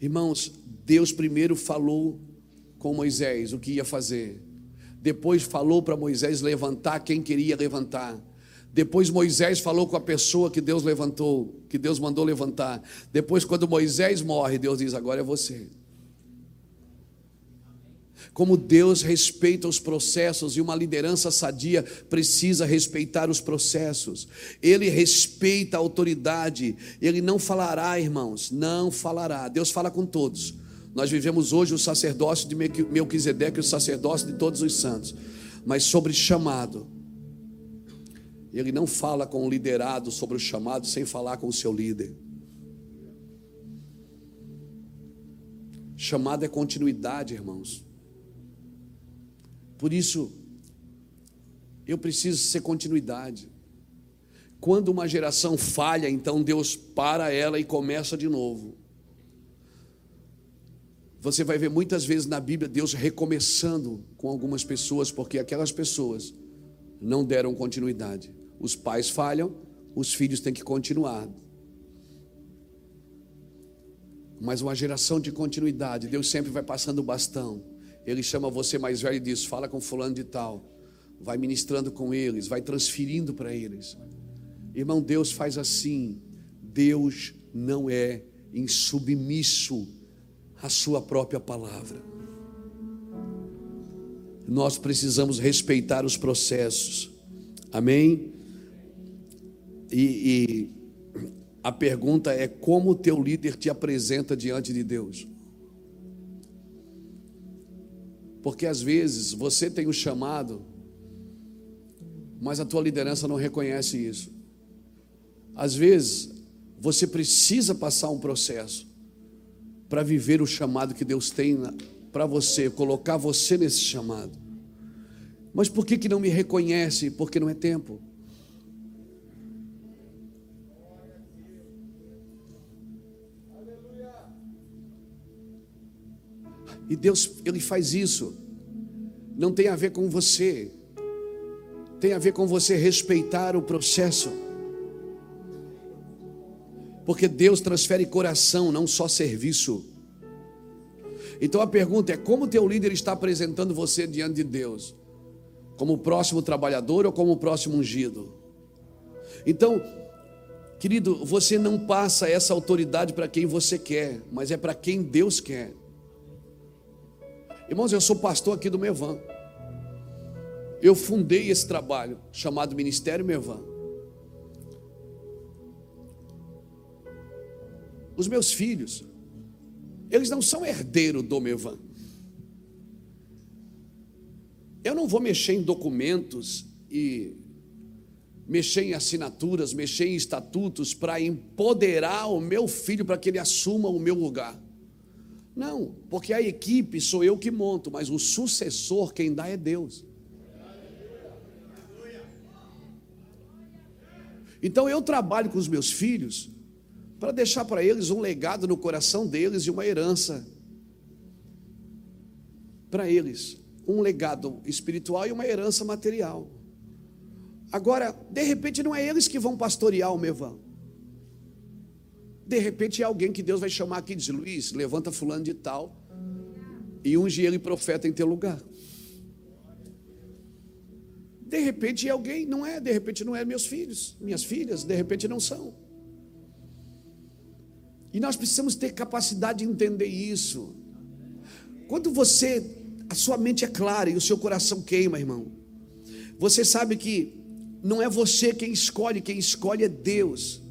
Irmãos, Deus primeiro falou com Moisés o que ia fazer. Depois falou para Moisés levantar quem queria levantar. Depois Moisés falou com a pessoa que Deus levantou, que Deus mandou levantar. Depois, quando Moisés morre, Deus diz: agora é você como Deus respeita os processos e uma liderança sadia precisa respeitar os processos. Ele respeita a autoridade, ele não falará, irmãos, não falará. Deus fala com todos. Nós vivemos hoje o sacerdócio de Melquisedeque, o sacerdócio de todos os santos. Mas sobre chamado, ele não fala com o liderado sobre o chamado sem falar com o seu líder. Chamado é continuidade, irmãos. Por isso, eu preciso ser continuidade. Quando uma geração falha, então Deus para ela e começa de novo. Você vai ver muitas vezes na Bíblia Deus recomeçando com algumas pessoas, porque aquelas pessoas não deram continuidade. Os pais falham, os filhos têm que continuar. Mas uma geração de continuidade, Deus sempre vai passando o bastão. Ele chama você mais velho e diz: fala com fulano de tal. Vai ministrando com eles, vai transferindo para eles. Irmão, Deus faz assim. Deus não é insubmisso à sua própria palavra. Nós precisamos respeitar os processos. Amém? E, e a pergunta é: como o teu líder te apresenta diante de Deus? Porque às vezes você tem o chamado, mas a tua liderança não reconhece isso. Às vezes você precisa passar um processo para viver o chamado que Deus tem para você, colocar você nesse chamado. Mas por que, que não me reconhece? Porque não é tempo. E Deus, Ele faz isso. Não tem a ver com você, tem a ver com você respeitar o processo. Porque Deus transfere coração, não só serviço. Então a pergunta é: como teu líder está apresentando você diante de Deus? Como o próximo trabalhador ou como o próximo ungido? Então, querido, você não passa essa autoridade para quem você quer, mas é para quem Deus quer. Irmãos, eu sou pastor aqui do Mevan. Eu fundei esse trabalho chamado Ministério Mevan. Os meus filhos, eles não são herdeiros do Mevan. Eu não vou mexer em documentos e mexer em assinaturas, mexer em estatutos para empoderar o meu filho para que ele assuma o meu lugar. Não, porque a equipe sou eu que monto, mas o sucessor quem dá é Deus. Então eu trabalho com os meus filhos para deixar para eles um legado no coração deles e uma herança para eles, um legado espiritual e uma herança material. Agora, de repente não é eles que vão pastorear o Mevão. De repente é alguém que Deus vai chamar aqui e diz: Luiz, levanta fulano de tal e unge ele profeta em teu lugar. De repente é alguém, não é, de repente não é meus filhos, minhas filhas, de repente não são. E nós precisamos ter capacidade de entender isso. Quando você, a sua mente é clara e o seu coração queima, irmão, você sabe que não é você quem escolhe, quem escolhe é Deus.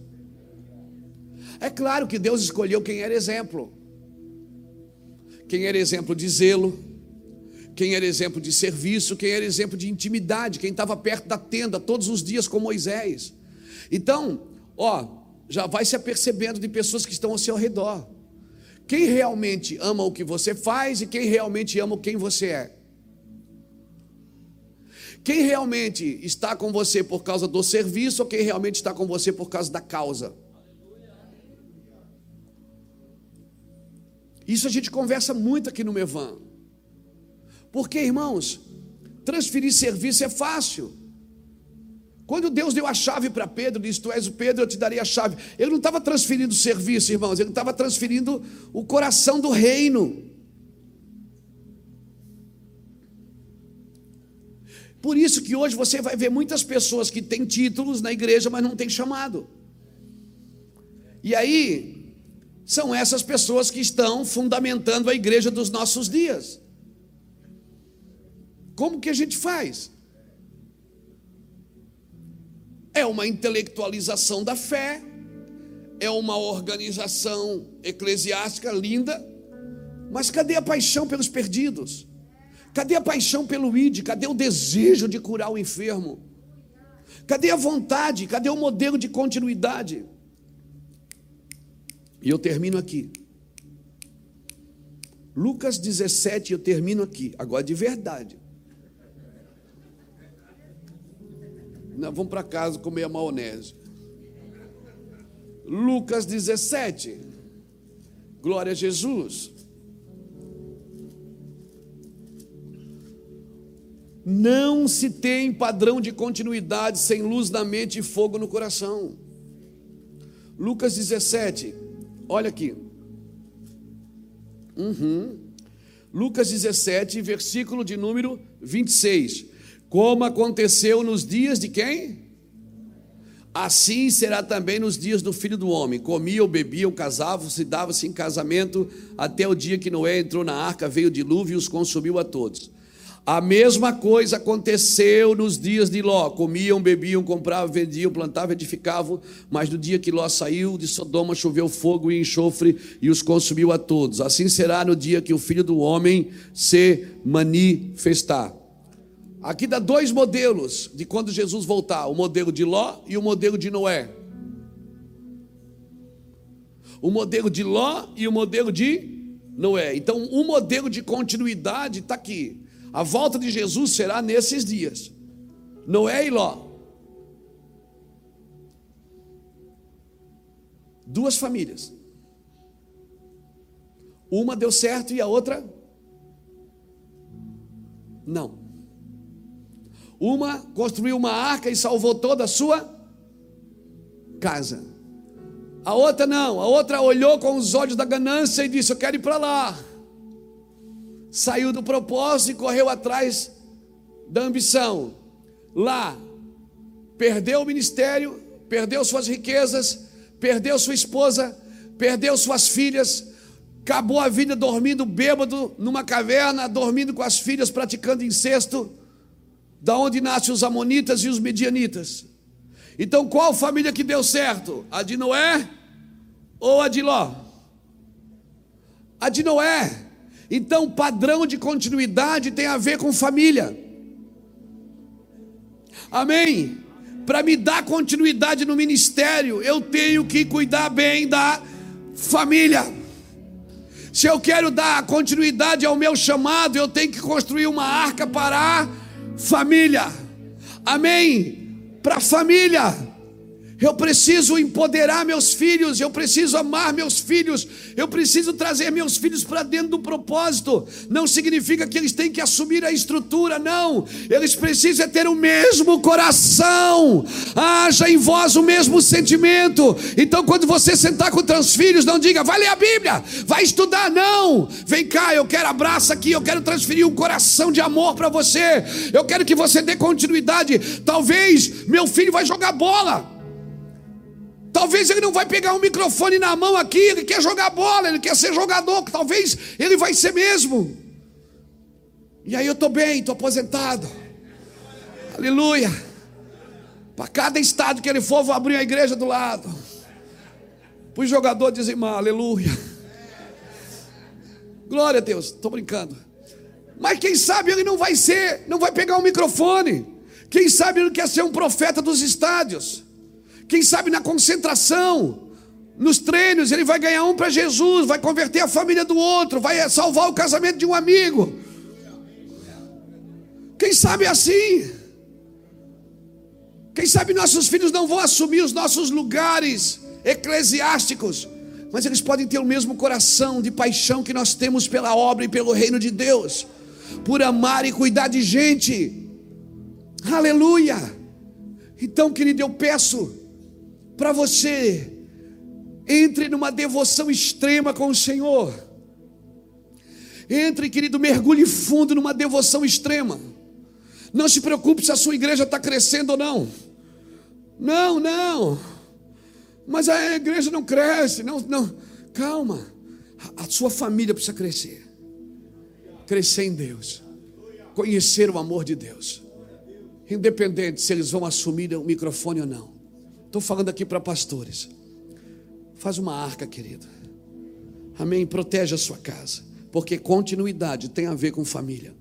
É claro que Deus escolheu quem era exemplo. Quem era exemplo de zelo, quem era exemplo de serviço, quem era exemplo de intimidade, quem estava perto da tenda todos os dias com Moisés. Então, ó, já vai se apercebendo de pessoas que estão ao seu redor. Quem realmente ama o que você faz e quem realmente ama quem você é. Quem realmente está com você por causa do serviço ou quem realmente está com você por causa da causa? Isso a gente conversa muito aqui no Mevan. Porque, irmãos, transferir serviço é fácil. Quando Deus deu a chave para Pedro, disse: Tu és o Pedro, eu te darei a chave. Ele não estava transferindo serviço, irmãos, ele estava transferindo o coração do reino. Por isso que hoje você vai ver muitas pessoas que têm títulos na igreja, mas não têm chamado. E aí, são essas pessoas que estão fundamentando a igreja dos nossos dias. Como que a gente faz? É uma intelectualização da fé, é uma organização eclesiástica linda, mas cadê a paixão pelos perdidos? Cadê a paixão pelo ID? Cadê o desejo de curar o enfermo? Cadê a vontade? Cadê o modelo de continuidade? E eu termino aqui. Lucas 17, eu termino aqui, agora de verdade. Não, vamos para casa comer a maionese. Lucas 17. Glória a Jesus. Não se tem padrão de continuidade sem luz na mente e fogo no coração. Lucas 17, olha aqui. Uhum. Lucas 17, versículo de número 26 como aconteceu nos dias de quem? Assim será também nos dias do filho do homem. Comiam, bebiam, casavam, se davam-se em casamento, até o dia que Noé entrou na arca, veio o dilúvio e os consumiu a todos. A mesma coisa aconteceu nos dias de Ló: comiam, bebiam, compravam, vendiam, plantavam, edificavam, mas no dia que Ló saiu de Sodoma, choveu fogo e enxofre e os consumiu a todos. Assim será no dia que o filho do homem se manifestar. Aqui dá dois modelos de quando Jesus voltar: o modelo de Ló e o modelo de Noé. O modelo de Ló e o modelo de Noé. Então, o modelo de continuidade está aqui. A volta de Jesus será nesses dias: Noé e Ló. Duas famílias. Uma deu certo e a outra não. Uma construiu uma arca e salvou toda a sua casa. A outra não, a outra olhou com os olhos da ganância e disse: Eu quero ir para lá. Saiu do propósito e correu atrás da ambição. Lá, perdeu o ministério, perdeu suas riquezas, perdeu sua esposa, perdeu suas filhas, acabou a vida dormindo bêbado numa caverna, dormindo com as filhas, praticando incesto da onde nascem os amonitas e os medianitas. Então, qual família que deu certo? A de Noé ou a de Ló? A de Noé. Então, padrão de continuidade tem a ver com família. Amém? Para me dar continuidade no ministério, eu tenho que cuidar bem da família. Se eu quero dar continuidade ao meu chamado, eu tenho que construir uma arca para a família. Amém? Para a família. Eu preciso empoderar meus filhos, eu preciso amar meus filhos, eu preciso trazer meus filhos para dentro do propósito. Não significa que eles têm que assumir a estrutura, não. Eles precisam ter o mesmo coração, haja em vós o mesmo sentimento. Então, quando você sentar com teus filhos, não diga, vai ler a Bíblia, vai estudar, não. Vem cá, eu quero abraço aqui, eu quero transferir um coração de amor para você. Eu quero que você dê continuidade. Talvez meu filho vai jogar bola. Talvez ele não vai pegar um microfone na mão aqui, ele quer jogar bola, ele quer ser jogador, talvez ele vai ser mesmo. E aí eu estou bem, estou aposentado. Aleluia. Para cada estado que ele for, vou abrir a igreja do lado. Para o jogador dizimar, aleluia. Glória a Deus, estou brincando. Mas quem sabe ele não vai ser, não vai pegar um microfone. Quem sabe ele quer ser um profeta dos estádios. Quem sabe na concentração, nos treinos, ele vai ganhar um para Jesus, vai converter a família do outro, vai salvar o casamento de um amigo. Quem sabe assim? Quem sabe nossos filhos não vão assumir os nossos lugares eclesiásticos, mas eles podem ter o mesmo coração de paixão que nós temos pela obra e pelo reino de Deus, por amar e cuidar de gente. Aleluia! Então, querido, eu peço para você. Entre numa devoção extrema com o Senhor. Entre, querido, mergulhe fundo numa devoção extrema. Não se preocupe se a sua igreja está crescendo ou não. Não, não. Mas a igreja não cresce. Não, não. Calma. A sua família precisa crescer. Crescer em Deus. Conhecer o amor de Deus. Independente se eles vão assumir o microfone ou não. Estou falando aqui para pastores. Faz uma arca, querido. Amém. Protege a sua casa. Porque continuidade tem a ver com família.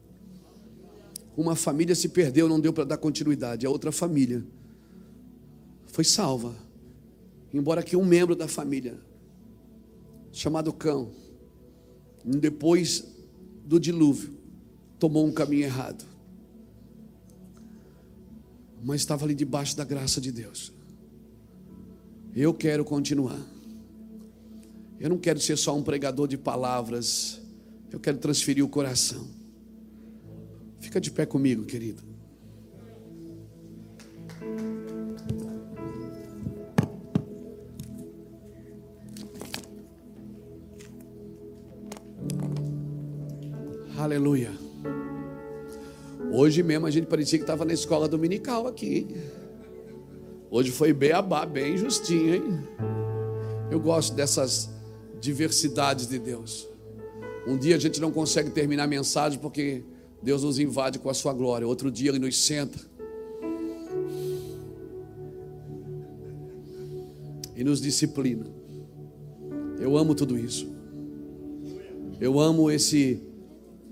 Uma família se perdeu, não deu para dar continuidade. A outra família foi salva. Embora que um membro da família, chamado cão, depois do dilúvio, tomou um caminho errado. Mas estava ali debaixo da graça de Deus. Eu quero continuar. Eu não quero ser só um pregador de palavras. Eu quero transferir o coração. Fica de pé comigo, querido. Aleluia. Hoje mesmo a gente parecia que estava na escola dominical aqui. Hoje foi beabá, bem justinho, hein? Eu gosto dessas diversidades de Deus. Um dia a gente não consegue terminar a mensagem porque Deus nos invade com a sua glória. Outro dia ele nos senta e nos disciplina. Eu amo tudo isso. Eu amo esse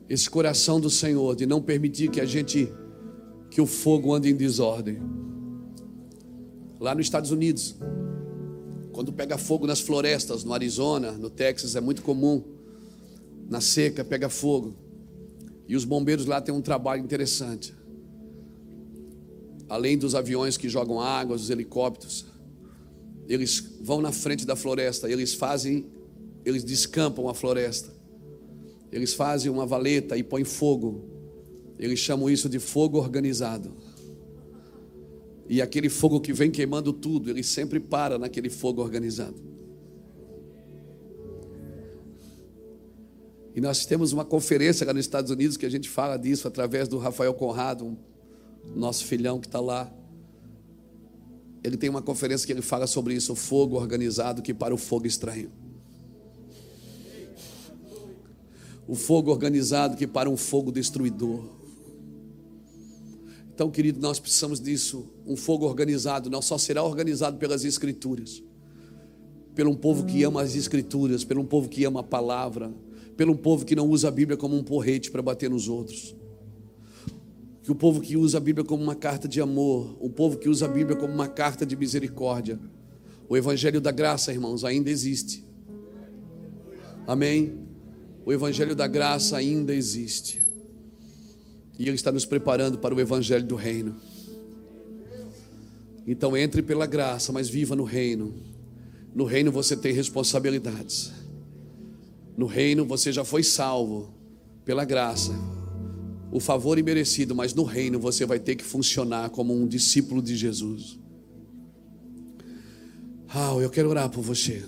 esse coração do Senhor de não permitir que a gente que o fogo ande em desordem. Lá nos Estados Unidos, quando pega fogo nas florestas, no Arizona, no Texas, é muito comum. Na seca, pega fogo. E os bombeiros lá têm um trabalho interessante. Além dos aviões que jogam água, os helicópteros, eles vão na frente da floresta, eles fazem, eles descampam a floresta. Eles fazem uma valeta e põem fogo. Eles chamam isso de fogo organizado. E aquele fogo que vem queimando tudo, ele sempre para naquele fogo organizado. E nós temos uma conferência lá nos Estados Unidos que a gente fala disso através do Rafael Conrado, um, nosso filhão que está lá. Ele tem uma conferência que ele fala sobre isso, o fogo organizado que para o fogo estranho. O fogo organizado que para um fogo destruidor. Então, querido, nós precisamos disso, um fogo organizado, não só será organizado pelas Escrituras, pelo um povo que ama as Escrituras, pelo um povo que ama a palavra, pelo um povo que não usa a Bíblia como um porrete para bater nos outros. que o povo que usa a Bíblia como uma carta de amor, o povo que usa a Bíblia como uma carta de misericórdia, o Evangelho da graça, irmãos, ainda existe. Amém? O Evangelho da graça ainda existe. E Ele está nos preparando para o Evangelho do Reino. Então entre pela graça, mas viva no reino. No reino você tem responsabilidades. No reino você já foi salvo pela graça o favor imerecido, mas no reino você vai ter que funcionar como um discípulo de Jesus. Ah, eu quero orar por você.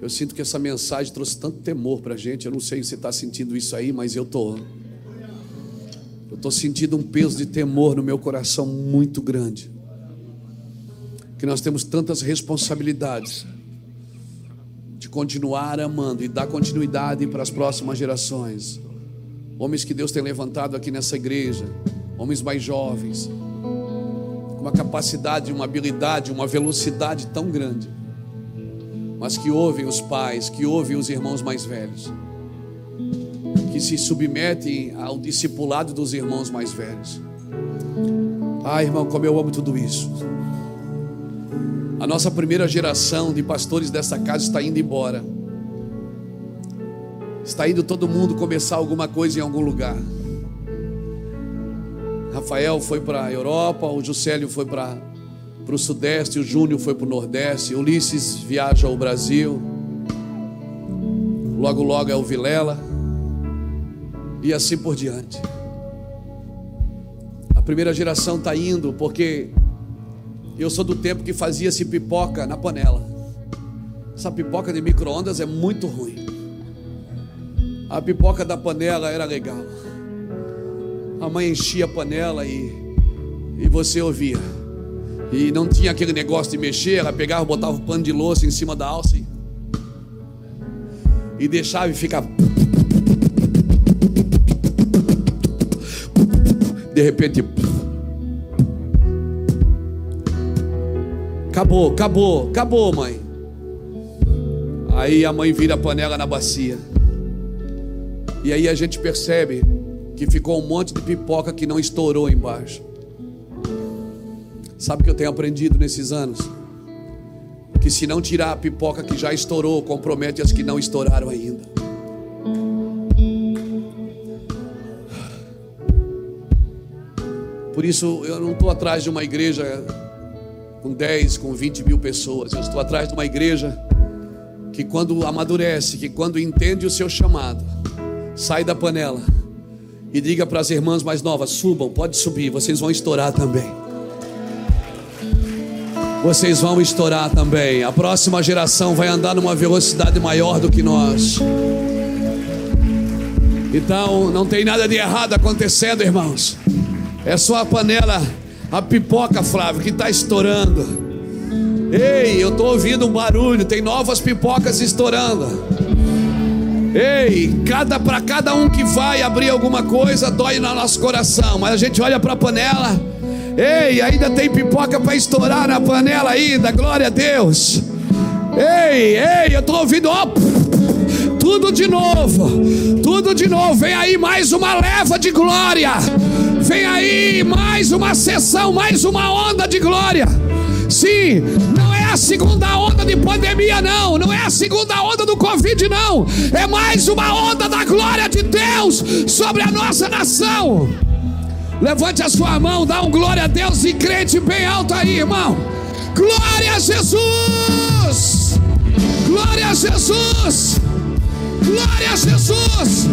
Eu sinto que essa mensagem trouxe tanto temor para a gente. Eu não sei se você está sentindo isso aí, mas eu estou. Eu estou sentindo um peso de temor no meu coração muito grande. Que nós temos tantas responsabilidades de continuar amando e dar continuidade para as próximas gerações homens que Deus tem levantado aqui nessa igreja, homens mais jovens, com uma capacidade, uma habilidade, uma velocidade tão grande, mas que ouvem os pais, que ouvem os irmãos mais velhos, que se submetem ao discipulado dos irmãos mais velhos. Ah, irmão, como eu amo tudo isso. A nossa primeira geração de pastores dessa casa está indo embora. Está indo todo mundo começar alguma coisa em algum lugar. Rafael foi para a Europa, o Juscelio foi para o Sudeste, o Júnior foi para o Nordeste, Ulisses viaja ao Brasil, logo logo é o Vilela, e assim por diante. A primeira geração está indo porque eu sou do tempo que fazia-se pipoca na panela. Essa pipoca de micro-ondas é muito ruim. A pipoca da panela era legal. A mãe enchia a panela e, e você ouvia. E não tinha aquele negócio de mexer, ela pegava, botava o pano de louça em cima da alça e, deixava e ficava. De repente. Acabou, acabou, acabou, mãe. Aí a mãe vira a panela na bacia. E aí a gente percebe que ficou um monte de pipoca que não estourou embaixo. Sabe o que eu tenho aprendido nesses anos? Que se não tirar a pipoca que já estourou, compromete as que não estouraram ainda. Por isso eu não estou atrás de uma igreja com 10, com 20 mil pessoas. Eu estou atrás de uma igreja que quando amadurece, que quando entende o seu chamado, sai da panela e diga para as irmãs mais novas: subam, pode subir, vocês vão estourar também. Vocês vão estourar também. A próxima geração vai andar numa velocidade maior do que nós. Então, não tem nada de errado acontecendo, irmãos. É só a panela, a pipoca, Flávio, que está estourando. Ei, eu estou ouvindo um barulho, tem novas pipocas estourando. Ei, cada para cada um que vai abrir alguma coisa dói no nosso coração, mas a gente olha para a panela. Ei, ainda tem pipoca para estourar na panela ainda. Glória a Deus. Ei, ei, eu estou ouvindo, ó, tudo de novo, tudo de novo. Vem aí mais uma leva de glória. Vem aí mais uma sessão, mais uma onda de glória. Sim, não é a segunda onda de pandemia, não. Não é a segunda onda do Covid, não. É mais uma onda da glória de Deus sobre a nossa nação. Levante a sua mão, dá um glória a Deus e crente bem alto aí, irmão. Glória a Jesus! Glória a Jesus! Glória a Jesus!